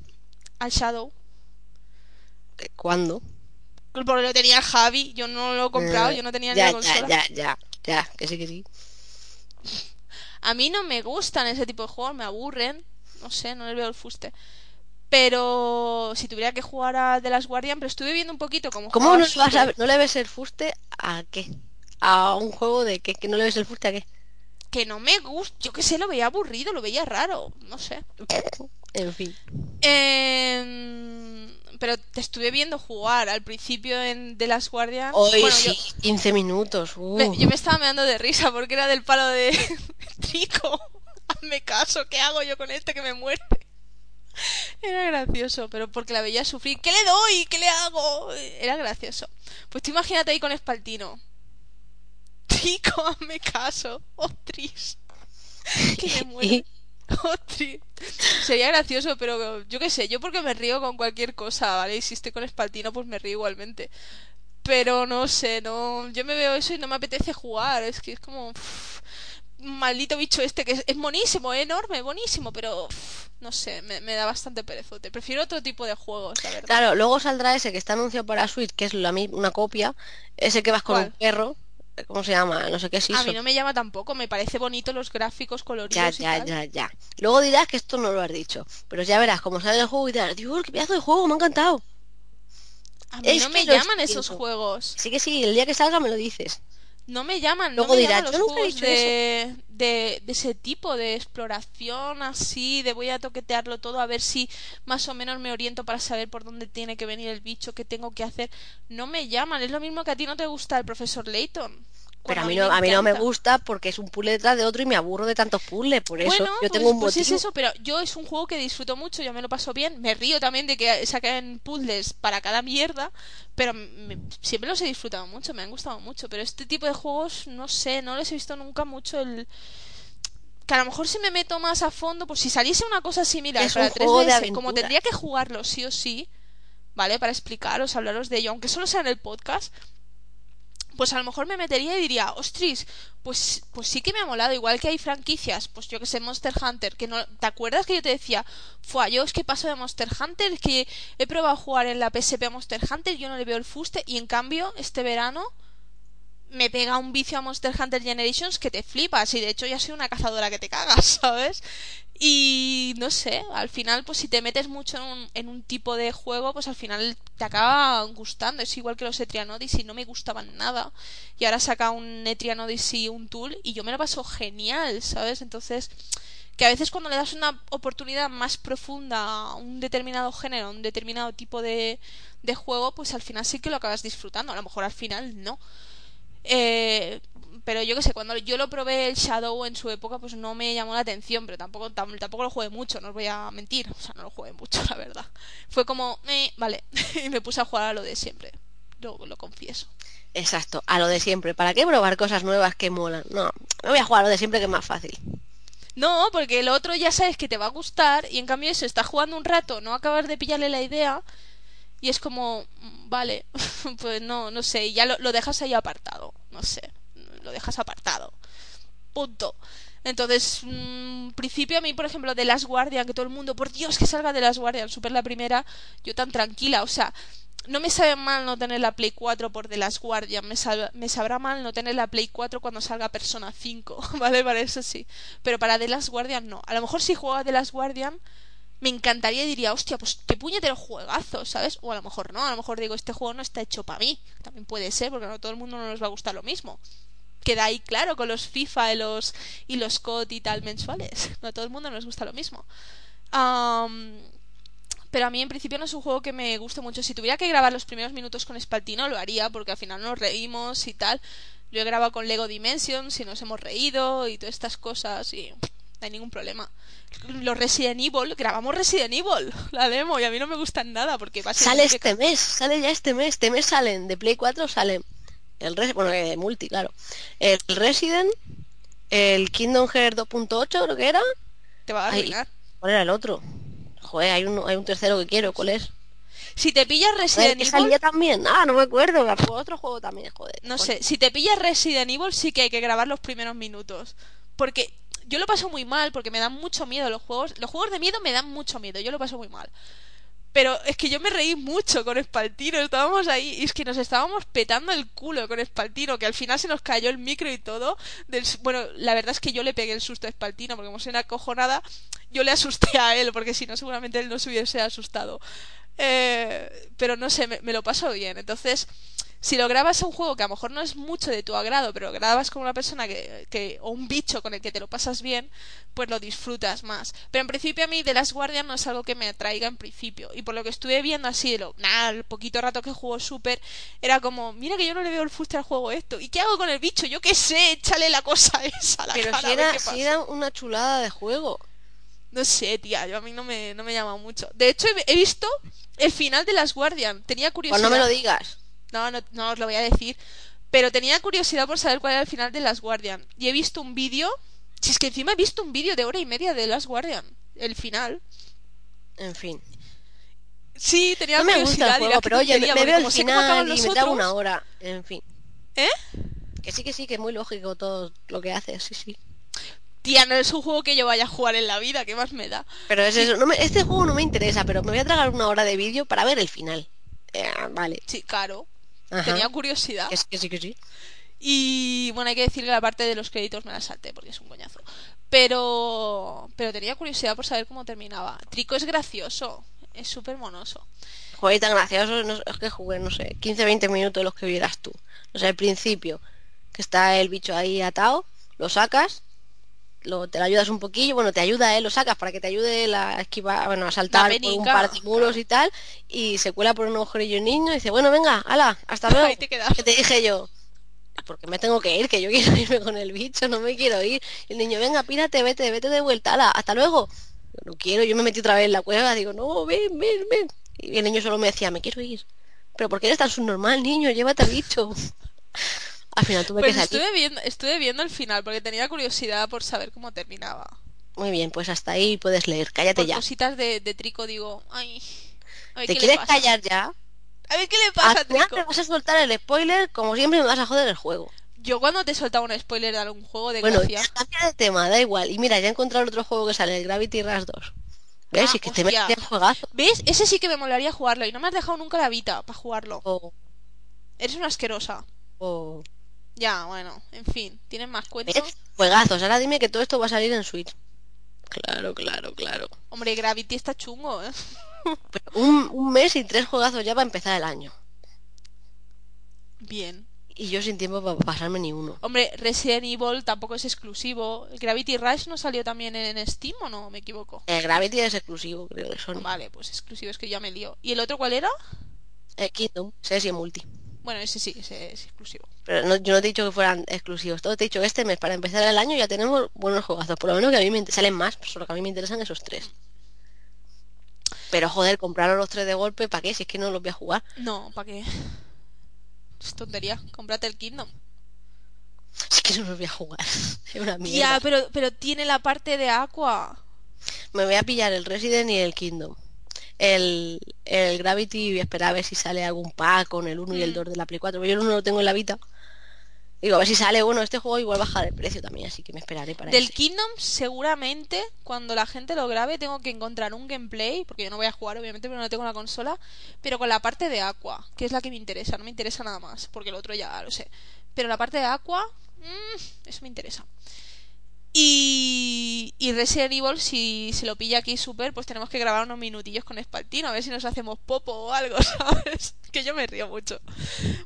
Al Shadow. ¿De ¿Cuándo? Porque lo tenía Javi, yo no lo he comprado, Eh, yo no tenía ya, ni la consola. Ya, ya, ya, ya, que sí, que sí. A mí no me gustan ese tipo de juegos, me aburren. No sé, no les veo el fuste. Pero si tuviera que jugar a The Last Guardian, pero estuve viendo un poquito cómo ¿Cómo no, le vas a, no le ves el fuste a qué? A un juego de que, que no le ves el fuste a qué. que no me gusta, yo qué sé, lo veía aburrido, lo veía raro, no sé. En fin. Em, pero te estuve viendo jugar al principio en The Last Guardian. Hoy Bueno, sí, yo- 15 minutos. uh. Me- yo me estaba meando de risa porque era del palo de [laughs] Trico. Hazme caso, ¿qué hago yo con este que me muerde? Era gracioso, pero porque la veía sufrir. ¿Qué le doy? ¿Qué le hago? Era gracioso. Pues tú imagínate ahí con Espaltino. Trico, hazme caso. Ostris. Que me. [laughs] Sería gracioso, pero yo qué sé, yo porque me río con cualquier cosa, ¿vale? Y si estoy con Espaltino, pues me río igualmente. Pero no sé, no. Yo me veo eso y no me apetece jugar. Es que es como. uf, maldito bicho este que es, es monísimo, ¿eh? enorme, buenísimo, pero. no sé, me, me da bastante perezote. Prefiero otro tipo de juegos, la verdad. Claro, luego saldrá ese que está anunciado para Switch, que es la, una copia. Ese que vas con ¿Cuál? un perro. ¿Cómo se llama? No sé qué es A eso. mí no me llama tampoco, me parece bonito los gráficos Ya, coloridos y ya, tal. ya, ya. Luego dirás que esto no lo has dicho. Pero ya verás, como sale el juego y dirás, Dios, qué pedazo de juego, me ha encantado. A mí Es no me llaman esos juegos. Sí que sí, el día que salga me lo dices. No me llaman, Luego no me dirás, llaman "Yo los nunca he juegos dicho de, de, de ese tipo, de exploración así, de voy a toquetearlo todo a ver si más o menos me oriento para saber por dónde tiene que venir el bicho, qué tengo que hacer. No me llaman, es lo mismo que a ti no te gusta el profesor Layton. Pero cuando a mí, no, a mí no me gusta porque es un puzzle detrás de otro y me aburro de tantos puzzles. Por eso Bueno, yo pues, tengo un pues es motivo. eso, pero yo es un juego que disfruto mucho, yo me lo paso bien, me río también de que saquen puzzles para cada mierda, pero me- siempre los he disfrutado mucho, me han gustado mucho, pero este tipo de juegos, no sé, no les he visto nunca mucho el... Que a lo mejor si me meto más a fondo, pues si saliese una cosa similar Es para un juego de 3DS, como tendría que jugarlo sí o sí, ¿vale? Para explicaros, hablaros de ello, aunque solo sea en el podcast, pues a lo mejor me metería y diría, ostris, pues, pues sí que me ha molado, igual que hay franquicias, pues yo que sé, Monster Hunter, que no, ¿te acuerdas que yo te decía, fue yo es que paso de Monster Hunter, es que he probado a jugar en la PSP a Monster Hunter, yo no le veo el fuste, y en cambio, este verano me pega un vicio a Monster Hunter Generations que te flipas, y de hecho ya soy una cazadora que te cagas, [laughs] ¿sabes? Y no sé, al final, pues si te metes mucho en un, un tipo de juego, pues al final te acaba gustando. Es igual que los Etrian Odyssey, no me gustaban nada. Y ahora saca un Etrian Odyssey, un tool, y yo me lo paso genial, ¿sabes? Entonces, que a veces cuando le das una oportunidad más profunda a un determinado género, a un determinado tipo de, de juego, pues al final sí que lo acabas disfrutando. A lo mejor al final no. Eh, pero yo que sé, cuando yo lo probé el Shadow en su época, pues no me llamó la atención, pero tampoco, tam- tampoco lo jugué mucho, no os voy a mentir, o sea, no lo jugué mucho, [laughs] la verdad. Fue como, eh, vale, [laughs] y me puse a jugar a lo de siempre, lo, lo confieso. Exacto, a lo de siempre. ¿Para qué probar cosas nuevas que molan? No, me voy a jugar a lo de siempre que es más fácil. No, porque el otro ya sabes que te va a gustar y en cambio eso, estás jugando un rato, no acabas de pillarle la idea y es como, mm, vale, [laughs] pues no, no sé, y ya lo, lo dejas ahí apartado, no sé, lo dejas apartado. Punto. Entonces, mm, principio a mí, por ejemplo, de Last Guardian, que todo el mundo, por Dios, que salga de Last Guardian, super la primera, yo tan tranquila, o sea, no me sabe mal no tener la Play 4 por The Last Guardian, me, sal- me sabrá mal no tener la Play 4 cuando salga Persona 5, [laughs] ¿vale? Para eso sí. Pero para The Last Guardian no. A lo mejor si juego a The Last Guardian me encantaría y diría, hostia, pues qué puñetero juegazo, ¿sabes? O a lo mejor no, a lo mejor digo, este juego no está hecho para mí. También puede ser, porque no todo el mundo no nos va a gustar lo mismo. Queda ahí claro con los FIFA y los, y los COD y tal mensuales. No a todo el mundo nos gusta lo mismo. Am, pero a mí en principio no es un juego que me guste mucho. Si tuviera que grabar los primeros minutos con Espaltino lo haría porque al final nos reímos y tal. Yo he grabado con Lego Dimensions y nos hemos reído y todas estas cosas y no hay ningún problema. Los Resident Evil, grabamos Resident Evil, [laughs] la demo, y a mí no me gustan nada porque va a ser Sale este mes, sale ya este mes. Este mes salen, de Play 4 salen el Res bueno, de multi, claro. El Resident, el Kingdom Hearts 2.8 creo que era. te va a Ay, arruinar. ¿Cuál era el otro? Joder, hay un, hay un tercero que quiero, ¿cuál es? Si te pillas Resident que Evil, salía también. Ah, no me acuerdo. Otro juego también, joder. No sé, si te pillas Resident Evil sí que hay que grabar los primeros minutos. Porque yo lo paso muy mal, porque me dan mucho miedo los juegos. Los juegos de miedo me dan mucho miedo, yo lo paso muy mal. Pero es que yo me reí mucho con Espaltino, estábamos ahí y es que nos estábamos petando el culo con Espaltino, que al final se nos cayó el micro y todo. Del, bueno, la verdad es que yo le pegué el susto a Espaltino, porque como soy una cojonada, yo le asusté a él, porque si no seguramente él no se hubiese asustado. Eh, pero no sé, me, lo paso bien. Entonces, Si lo grabas a un juego que a lo mejor no es mucho de tu agrado, pero lo grabas con una persona que, que o un bicho con el que te lo pasas bien, pues lo disfrutas más. Pero en principio a mí The Last Guardian no es algo que me atraiga en principio. Y por lo que estuve viendo así, lo, nada, el poquito rato que jugó Super, era como, mira que yo no le veo el fuste al juego esto. ¿Y qué hago con el bicho? Yo qué sé, échale la cosa [laughs] esa a la Pero cara, si era, si era una chulada de juego. No sé, tía, yo a mí no me, no me llama mucho. De hecho, he, he visto el final de Las Guardian. Tenía Pues curiosidad. no me lo digas. No, no, no os lo voy a decir. Pero tenía curiosidad por saber cuál era el final de Las Guardian. Y he visto un vídeo. Si es que encima he visto un vídeo de hora y media de Las Guardian. El final. En fin. Sí, tenía No me curiosidad. gusta el juego, pero oye, me, veo el final y me otros- una hora. En fin. ¿Eh? Que sí, que sí, que es muy lógico todo lo que hace, sí, sí. Tía, no es un juego que yo vaya a jugar en la vida. ¿Qué más me da? Pero es eso, no me- este juego no me interesa, pero me voy a tragar una hora de vídeo para ver el final. Eh, vale. Sí, claro. Ajá. Tenía curiosidad. Que sí, que sí, que sí. Y bueno, hay que decir que la parte de los créditos me la salté porque es un coñazo. Pero pero tenía curiosidad por saber cómo terminaba. Trico es gracioso, es súper monoso. Joder, tan gracioso, no, es que jugué, no sé, 15-20 minutos los que vieras tú. O sea, al principio, que está el bicho ahí atado, lo sacas, lo, te lo ayudas un poquillo, bueno, te ayuda, ¿eh? lo sacas para que te ayude la esquiva, bueno, a saltar por un par de muros y tal, y se cuela por un agujerillo el niño y dice, bueno, venga, ala, hasta [laughs] luego. Ahí te quedas. Que te dije yo, porque me tengo que ir, que yo quiero [laughs] irme con el bicho, no me quiero ir. Y el niño, venga, pírate, vete, vete de vuelta, ala, hasta luego. Yo no quiero, yo me metí otra vez en la cueva, digo, no, ven, ven, ven. Y el niño solo me decía, me quiero ir. Pero ¿por qué eres tan subnormal, niño? Llévate al bicho. Al final tuve Pues que salir. estuve viendo, estuve viendo el final porque tenía curiosidad por saber cómo terminaba. Muy bien, pues hasta ahí puedes leer. Cállate Por ya. cositas de, de Trico digo, ay, a ver ¿Te qué le quieres pasa. callar ya? A ver qué le pasa, Trico. me vas a soltar el spoiler, como siempre me vas a joder el juego. Yo cuando te soltaba un spoiler de algún juego de Bueno, gracia. cambia de tema, da igual. Y mira, ya he encontrado otro juego que sale, el Gravity Rush 2. ¿Ves? Ah, y que te hostia. metes en juegazo. ¿Ves? Ese sí que me molaría jugarlo y no me has dejado nunca la Vita para jugarlo. O, Eres una asquerosa. o- Ya, bueno, en fin, ¿tienes más cuentos? ¿Ves? Juegazos. Ahora dime que todo esto va a salir en Switch. Claro, claro, claro. Hombre, Gravity está chungo, ¿eh? [laughs] Pero un, un mes y tres juegazos ya para empezar el año. Bien. Y yo sin tiempo para pasarme ni uno. Hombre, Resident Evil tampoco es exclusivo. ¿Gravity Rush no salió también en Steam o no? Me equivoco. El Gravity es exclusivo, creo, de Sony. Vale, pues exclusivo, es que ya me lío. ¿Y el otro cuál era? Eh, Kingdom, sé si multi. Bueno, ese sí, ese es exclusivo. Pero no- yo no te he dicho que fueran exclusivos. Todo te he dicho que este mes, para empezar el año, ya tenemos buenos juegazos. Por lo menos que a mí me salen más, solo que a mí me interesan esos tres. Pero joder, compraros los tres de golpe, ¿para qué? Si es que no los voy a jugar. No, ¿para qué? Es tontería. Cómprate el Kingdom. Si es que no los voy a jugar. [laughs] Es una Ya, mierda. pero, pero tiene la parte de Aqua. Me voy a pillar el Resident y el Kingdom. El, el Gravity voy a esperar a ver si sale algún pack con el 1 y el Mm. 2 de la Play 4. Yo el 1 lo tengo en la Vita. Digo, a ver si sale uno. Este juego igual baja de precio también, así que me esperaré para Del ese. Kingdom, seguramente, cuando la gente lo grabe, tengo que encontrar un gameplay, porque yo no voy a jugar, obviamente, pero no tengo la consola, pero con la parte de Aqua, que es la que me interesa, no me interesa nada más, porque el otro ya lo sé. Pero la parte de Aqua, mm, eso me interesa. Y, Resident Evil, si se lo pilla aquí Super, pues tenemos que grabar unos minutillos con Espaltino, a ver si nos hacemos popo o algo, [laughs] ¿sabes? Que yo me río mucho.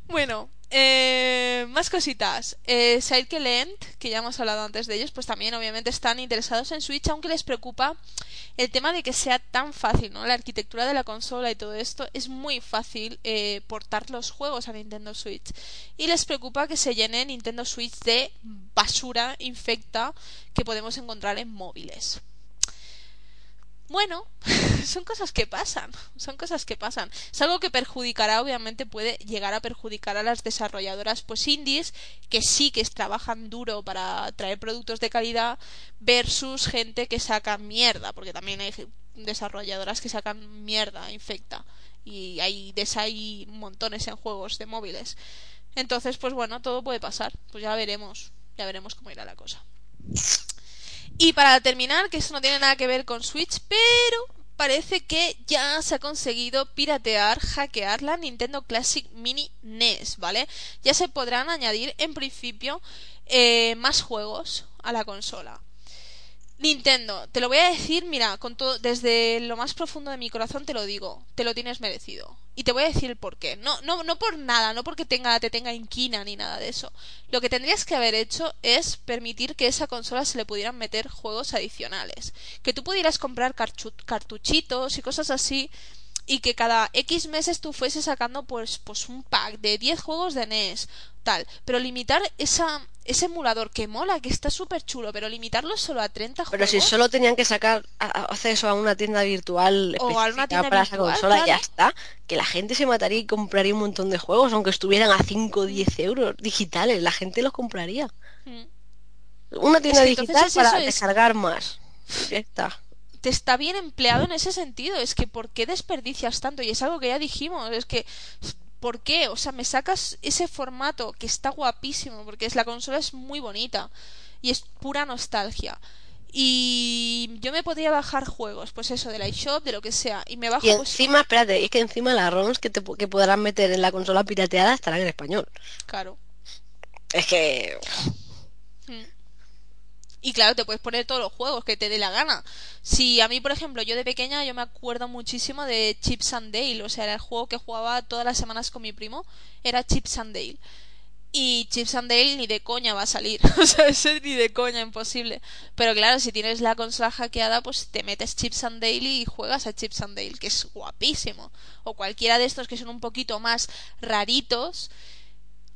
Bueno, eh, más cositas. Eh, Sidekick End, que ya hemos hablado antes de ellos, pues también obviamente están interesados en Switch, aunque les preocupa el tema de que sea tan fácil, ¿no? La arquitectura de la consola y todo esto es muy fácil eh, portar los juegos a Nintendo Switch. Y les preocupa que se llene Nintendo Switch de basura infecta que podemos encontrar en móviles. Bueno, [laughs] son cosas que pasan, son cosas que pasan. Es algo que perjudicará, obviamente puede llegar a perjudicar a las desarrolladoras pues indies que sí que trabajan duro para traer productos de calidad versus gente que saca mierda, porque también hay desarrolladoras que sacan mierda infecta y hay hay montones en juegos de móviles. Entonces, pues bueno, todo puede pasar. Pues ya veremos, ya veremos cómo irá la cosa. Y para terminar, que eso no tiene nada que ver con Switch, pero parece que ya se ha conseguido piratear, hackear la Nintendo Classic Mini NES, ¿vale? Ya se podrán añadir en principio eh, más juegos a la consola. Nintendo, te lo voy a decir, mira, desde lo más profundo de mi corazón te lo digo, te lo tienes merecido. Y te voy a decir el por qué. No, no, no por nada, no porque tenga, te tenga inquina ni nada de eso. Lo que tendrías que haber hecho es permitir que esa consola se le pudieran meter juegos adicionales. Que tú pudieras comprar cartuchitos y cosas así y que cada X meses tú fueses sacando pues, pues un pack de 10 juegos de NES, tal. Pero limitar esa, ese emulador que mola, que está súper chulo, pero limitarlo solo a 30 Pero juegos. si solo tenían que sacar acceso a una tienda virtual O a una tienda para virtual, esa consola, ya está. Que la gente se mataría y compraría un montón de juegos, aunque estuvieran a 5 o 10 euros digitales. La gente los compraría. Mm. Una tienda que digital es para es- descargar más. Ya está. te está bien empleado en ese sentido. Es que ¿por qué desperdicias tanto? Y es algo que ya dijimos. Es que ¿por qué? O sea, me sacas ese formato que está guapísimo porque es la consola es muy bonita y es pura nostalgia. Y yo me podría bajar juegos, pues eso, del iShop, de lo que sea, y me bajo Y pues encima, espérate, es que encima las ROMs que, te, que podrán meter en la consola pirateada estarán en español. claro. Es que... Y claro, te puedes poner todos los juegos que te dé la gana. Si a mí, por ejemplo, yo de pequeña yo me acuerdo muchísimo de Chips and Dale, o sea, era el juego que jugaba todas las semanas con mi primo, era Chips and Dale. Y Chips and Dale ni de coña va a salir, [laughs] o sea, ese ni de coña, imposible. Pero claro, si tienes la consola hackeada, pues te metes Chips and Dale y juegas a Chips and Dale, que es guapísimo. O cualquiera de estos que son un poquito más raritos,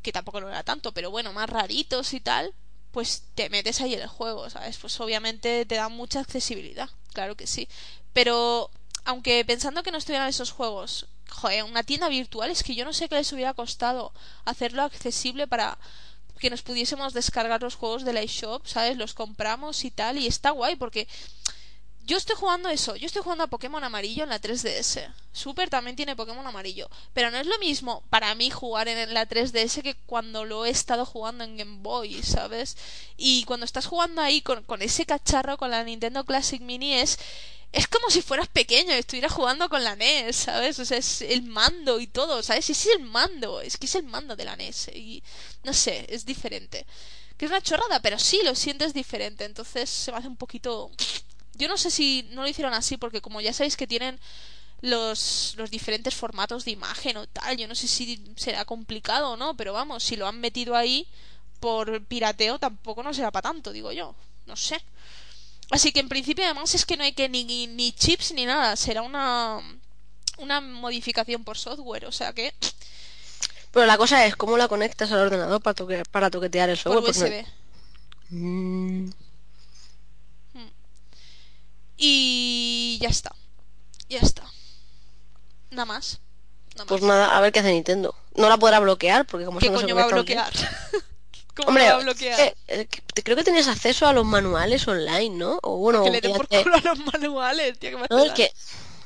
que tampoco lo era tanto, pero bueno, más raritos y tal, pues te metes ahí en el juego, ¿sabes? Pues obviamente te da mucha accesibilidad, claro que sí. Pero aunque pensando que no estuvieran esos juegos, joder, una tienda virtual es que yo no sé qué les hubiera costado hacerlo accesible para que nos pudiésemos descargar los juegos del iShop, ¿sabes? Los compramos y tal, y está guay porque yo estoy jugando eso, yo estoy jugando a Pokémon amarillo en la 3DS. Super también tiene Pokémon amarillo, pero no es lo mismo para mí jugar en la 3DS que cuando lo he estado jugando en Game Boy, ¿sabes? Y cuando estás jugando ahí con, ese cacharro, con la Nintendo Classic Mini, es, es como si fueras pequeño y estuvieras jugando con la NES, ¿sabes? O sea, es el mando y todo, ¿sabes? Es el mando, es que es el mando de la NES y no sé, es diferente. Que es una chorrada, pero sí lo sientes diferente, entonces se me hace un poquito yo no sé si no lo hicieron así porque como ya sabéis que tienen los, los diferentes formatos de imagen o tal, yo no sé si será complicado o no, pero vamos, si lo han metido ahí por pirateo tampoco no será para tanto, digo yo, no sé. Así que en principio además es que no hay que ni, ni, ni chips ni nada, será una una modificación por software, o sea que Pero la cosa es cómo la conectas al ordenador para, toque- para toquetear el software. USB. Mm, Y ya está. Ya está. Nada más. Nada Pues más. nada, a ver qué hace Nintendo. No la podrá bloquear porque como ¿Qué coño [laughs] va a bloquear? ¿Cómo Hombre, lo va a bloquear? eh, eh, creo que tenías acceso a los manuales online, ¿no? O bueno, que le den por culo a los manuales, tío, que me No, es que...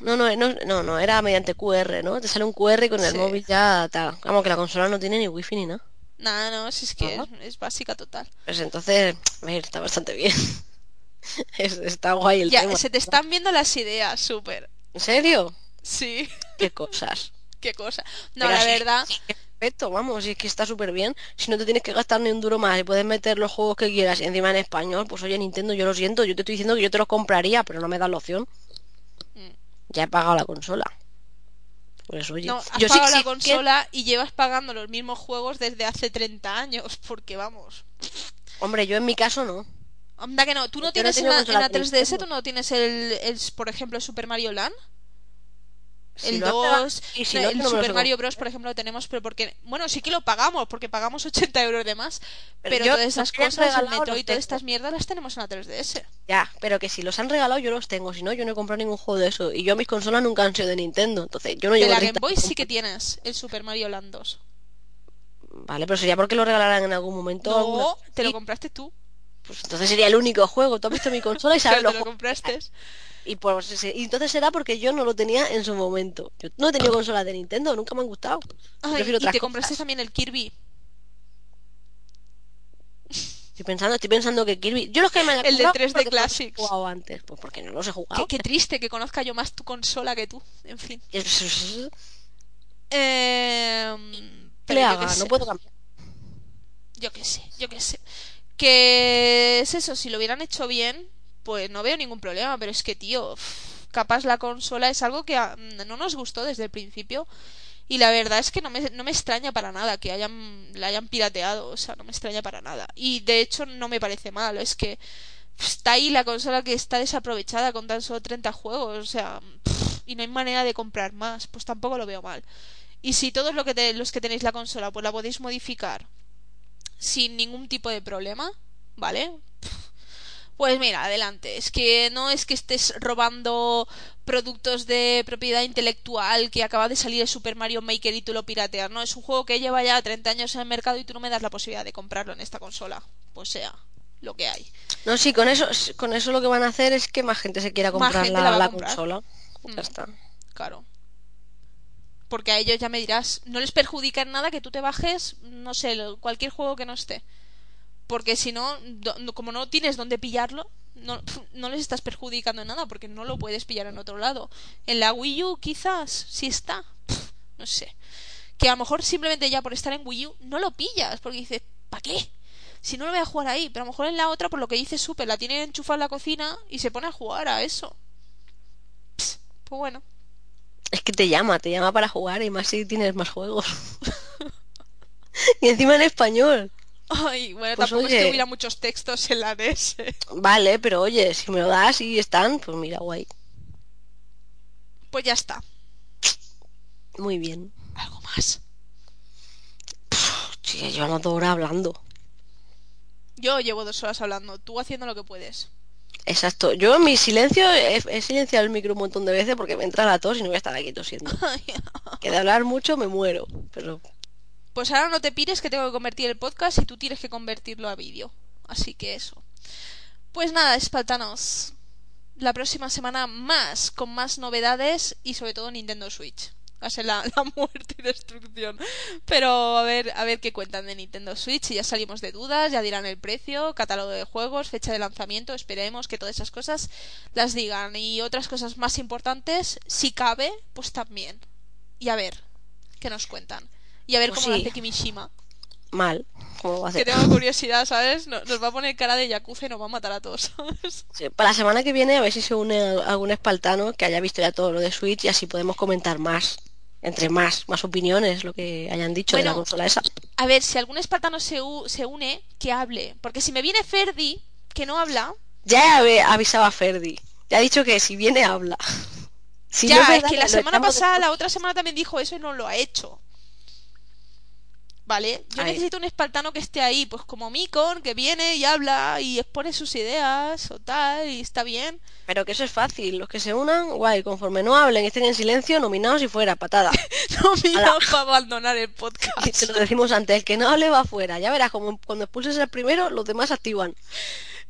No, no, no, no, era mediante QR, ¿no? Te sale un QR y con el Sí. móvil ya tal. Vamos, que la consola no tiene ni wifi ni nada. Nada, no, si es que es, es básica total. Pues entonces, a ver, está bastante bien. [laughs] Es- está guay el Ya, tema. se te están viendo las ideas, súper. ¿En serio? Sí, Qué cosas. [laughs] qué cosa. No, Pero la sí, verdad, sí, perfecto, vamos, y es que está súper bien. Si no te tienes que gastar ni un duro más y puedes meter los juegos que quieras y encima en español, pues oye, Nintendo, yo lo siento, yo te estoy diciendo que yo te los compraría, pero no me das la opción. Mm. Ya he pagado la consola. Pues oye, no, has yo pagado sí la que- consola y llevas pagando los mismos juegos desde hace 30 años, porque vamos. Hombre, yo en mi caso no. Anda que no, tú no Yo no tienes en la, en la de 3DS, Nintendo. tú no tienes el, el, por ejemplo, el Super Mario Land. Si el pagado- 2, y si no, no, el no Super Mario Bros, por ejemplo, lo tenemos, pero porque, bueno, sí que lo pagamos, porque pagamos [laughs] 80 euros de más, Pero pero, todas esas cosas, el Metroid y todas estas mierdas las tenemos en la 3DS. Ya, pero que si los han regalado yo los tengo, si no yo no he comprado ningún juego de eso. Y yo mis consolas nunca han sido de Nintendo, entonces yo no De llevo la Game 30 Boy sí que tienes el Super Mario Land 2. Vale, pero sería porque lo regalarán en algún momento. alguna- No, te lo compraste tú. Pues entonces sería el único juego. Tú has visto mi consola y [laughs] sabes lo juegos. compraste. Y, pues, y entonces será porque yo no lo tenía en su momento. Yo no he tenido consolas de Nintendo, nunca me han gustado. Ay, y te compraste cosas. también el Kirby. Estoy pensando, estoy pensando que Kirby. Yo los que me El de comprado 3D porque no Classics. jugado antes. Pues porque no los he jugado. Qué, qué triste que conozca yo más tu consola que tú. En fin. ¿Qué Eh, le pero yo haga? No puedo cambiar. Yo qué sé, yo qué sé. Que es eso, si lo hubieran hecho bien, pues no veo ningún problema, pero es que, tío, capaz la consola es algo que no nos gustó desde el principio. Y la verdad es que no me, no me extraña para nada que hayan, la hayan pirateado, o sea, no me extraña para nada. Y de hecho no me parece mal, es que está ahí la consola que está desaprovechada con tan solo 30 juegos, o sea, y no hay manera de comprar más, pues tampoco lo veo mal. Y si todos lo que los que tenéis la consola, pues la podéis modificar sin ningún tipo de problema, ¿vale? Pues mira, adelante. Es que no es que estés robando productos de propiedad intelectual que acaba de salir de Super Mario Maker y tú lo pirateas, ¿no? Es un juego que lleva ya 30 años en el mercado y tú no me das la posibilidad de comprarlo en esta consola. Pues sea lo que hay. No, sí, con eso, con eso lo que van a hacer es que más gente se quiera comprar la, consola. Ya mm, está. Claro. Porque a ellos ya me dirás, no les perjudica en nada que tú te bajes, no sé, cualquier juego que no esté. Porque si no, como no tienes dónde pillarlo, no, no, les estás perjudicando en nada porque no lo puedes pillar en otro lado. En la Wii U quizás, si está, no sé. Que a lo mejor simplemente ya por estar en Wii U no lo pillas porque dices, ¿para qué? si no lo voy a jugar ahí, pero a lo mejor en la otra, por lo que dice Super, la tiene enchufada en la cocina y se pone a jugar a eso. pues bueno. Es que te llama, te llama para jugar y más si tienes más juegos. [laughs] y encima en español. Ay, bueno, pues tampoco es que hubiera muchos textos en la DS. Vale, pero oye, si me lo das y están, pues mira, guay. Pues ya está. Muy bien. ¿Algo más? Sí, llevamos dos horas hablando. Yo llevo dos horas hablando, tú haciendo lo que puedes. Exacto. Yo en mi silencio he, silenciado el micro un montón de veces porque me entra la tos y no voy a estar aquí tosiendo. [laughs] que de hablar mucho me muero, pero... Pues ahora no te pires que tengo que convertir el podcast y tú tienes que convertirlo a vídeo. Así que eso. Pues nada, espaltanos. La próxima semana más, con más novedades y sobre todo Nintendo Switch va a ser la, muerte y destrucción. Pero a ver, a ver qué cuentan de Nintendo Switch. Y ya salimos de dudas, ya dirán el precio, catálogo de juegos, fecha de lanzamiento. Esperemos que todas esas cosas las digan. Y otras cosas más importantes, si cabe, pues también. Y a ver, qué nos cuentan. Y a ver pues cómo lo hace Kimishima. Mal. ¿Cómo va a hacer? Que tengo [laughs] curiosidad, ¿sabes? Nos, va a poner cara de Yakuza y nos va a matar a todos, para la semana que viene a ver si se une algún espaltano que haya visto ya todo lo de Switch y así podemos comentar más entre más, más opiniones, lo que hayan dicho de la consola esa. A ver, si algún espartano se, se une, que hable. Porque si me viene Ferdi, que no habla. Ya he avisado a Ferdi. Ya ha dicho que si viene, habla. [laughs] Si ya, es, que la semana pasada, la otra semana también dijo eso y no lo ha hecho. ¿Vale? Yo necesito un espartano que esté ahí, pues como Mikon, que viene y habla y expone sus ideas o tal, y está bien. Pero que eso es fácil, los que se unan, guay, conforme no hablen, estén en silencio, nominados y fuera, patada. [laughs] nominados para abandonar el podcast. Y te lo decimos antes, el que no hable va afuera, ya verás, como cuando expulses el primero, los demás activan.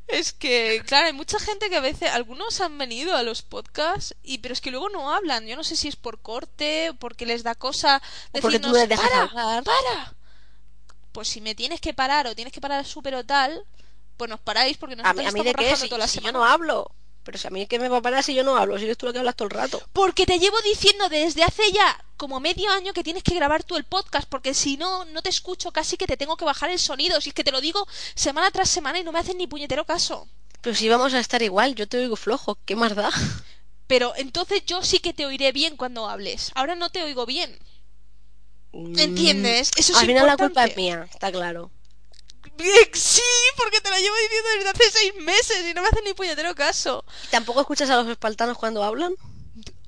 Es que, claro, hay mucha gente que a veces, algunos han venido a los podcasts, y pero es que luego no hablan. Yo no sé si es por corte, porque les da cosa decirnos, porque tú les dejas para, hablar. para, pues si me tienes que parar o tienes que parar súper o tal, pues nos paráis porque nos a, mí, a mí de qué si, toda la si yo no hablo. Pero si a mí que me va a parar si yo no hablo, si eres tú lo que hablas todo el rato. Porque te llevo diciendo desde hace ya como medio año que tienes que grabar tú el podcast, porque si no, no te escucho casi que te tengo que bajar el sonido. Si es que te lo digo semana tras semana y no me hacen ni puñetero caso. Pero si vamos a estar igual, yo te oigo flojo, ¿qué más da? Pero entonces yo sí que te oiré bien cuando hables. Ahora no te oigo bien. ¿Entiendes? Eso es Al final la culpa es mía, está claro. Sí, porque te la llevo diciendo desde hace seis meses y no me hacen ni puñetero caso. ¿Tampoco escuchas a los espartanos cuando hablan?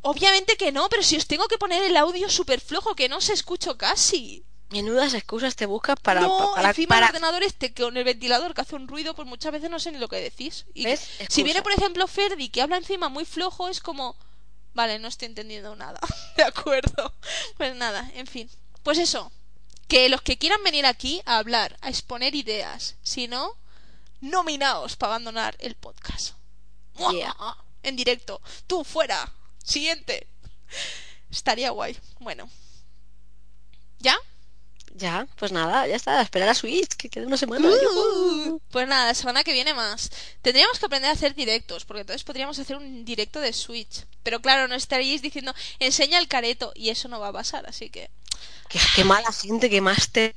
Obviamente que no, pero si os tengo que poner el audio súper flojo que no se escucho casi. Menudas excusas te buscas para... No, para, encima el ordenador este con el ventilador que hace un ruido, pues muchas veces no sé ni lo que decís. Y si viene, por ejemplo, Ferdi que habla encima muy flojo, es como... Vale, no estoy entendiendo nada. [laughs] de acuerdo. Pues nada, en fin. Pues eso, que los que quieran venir aquí a hablar, a exponer ideas, si no, nominaos para abandonar el podcast. [laughs] En directo. Tú fuera. Siguiente. Estaría guay. Bueno. ¿Ya? Ya, pues nada, ya está, a esperar a Switch, que quede una semana. Uh, pues nada, la semana que viene más. Tendríamos que aprender a hacer directos, porque entonces podríamos hacer un directo de Switch. Pero claro, no estaríais diciendo, enseña el careto, y eso no va a pasar, así que... Qué, mala gente que más te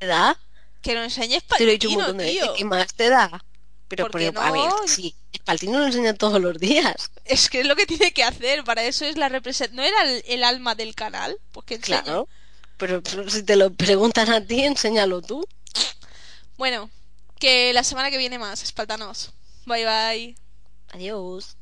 da. Que lo enseñes para Te lo he dicho un montón de veces, ¿qué más te da? Pero, ¿Por qué pero, a ver, no? sí, Spaltino lo enseña todos los días. Es que es lo que tiene que hacer, para eso es la representación. ¿No era el, el alma del canal? Que enseñe. Claro. Pero, pero si te lo preguntan a ti, enséñalo tú. Bueno, que la semana que viene más, espartanos. Bye bye. Adiós.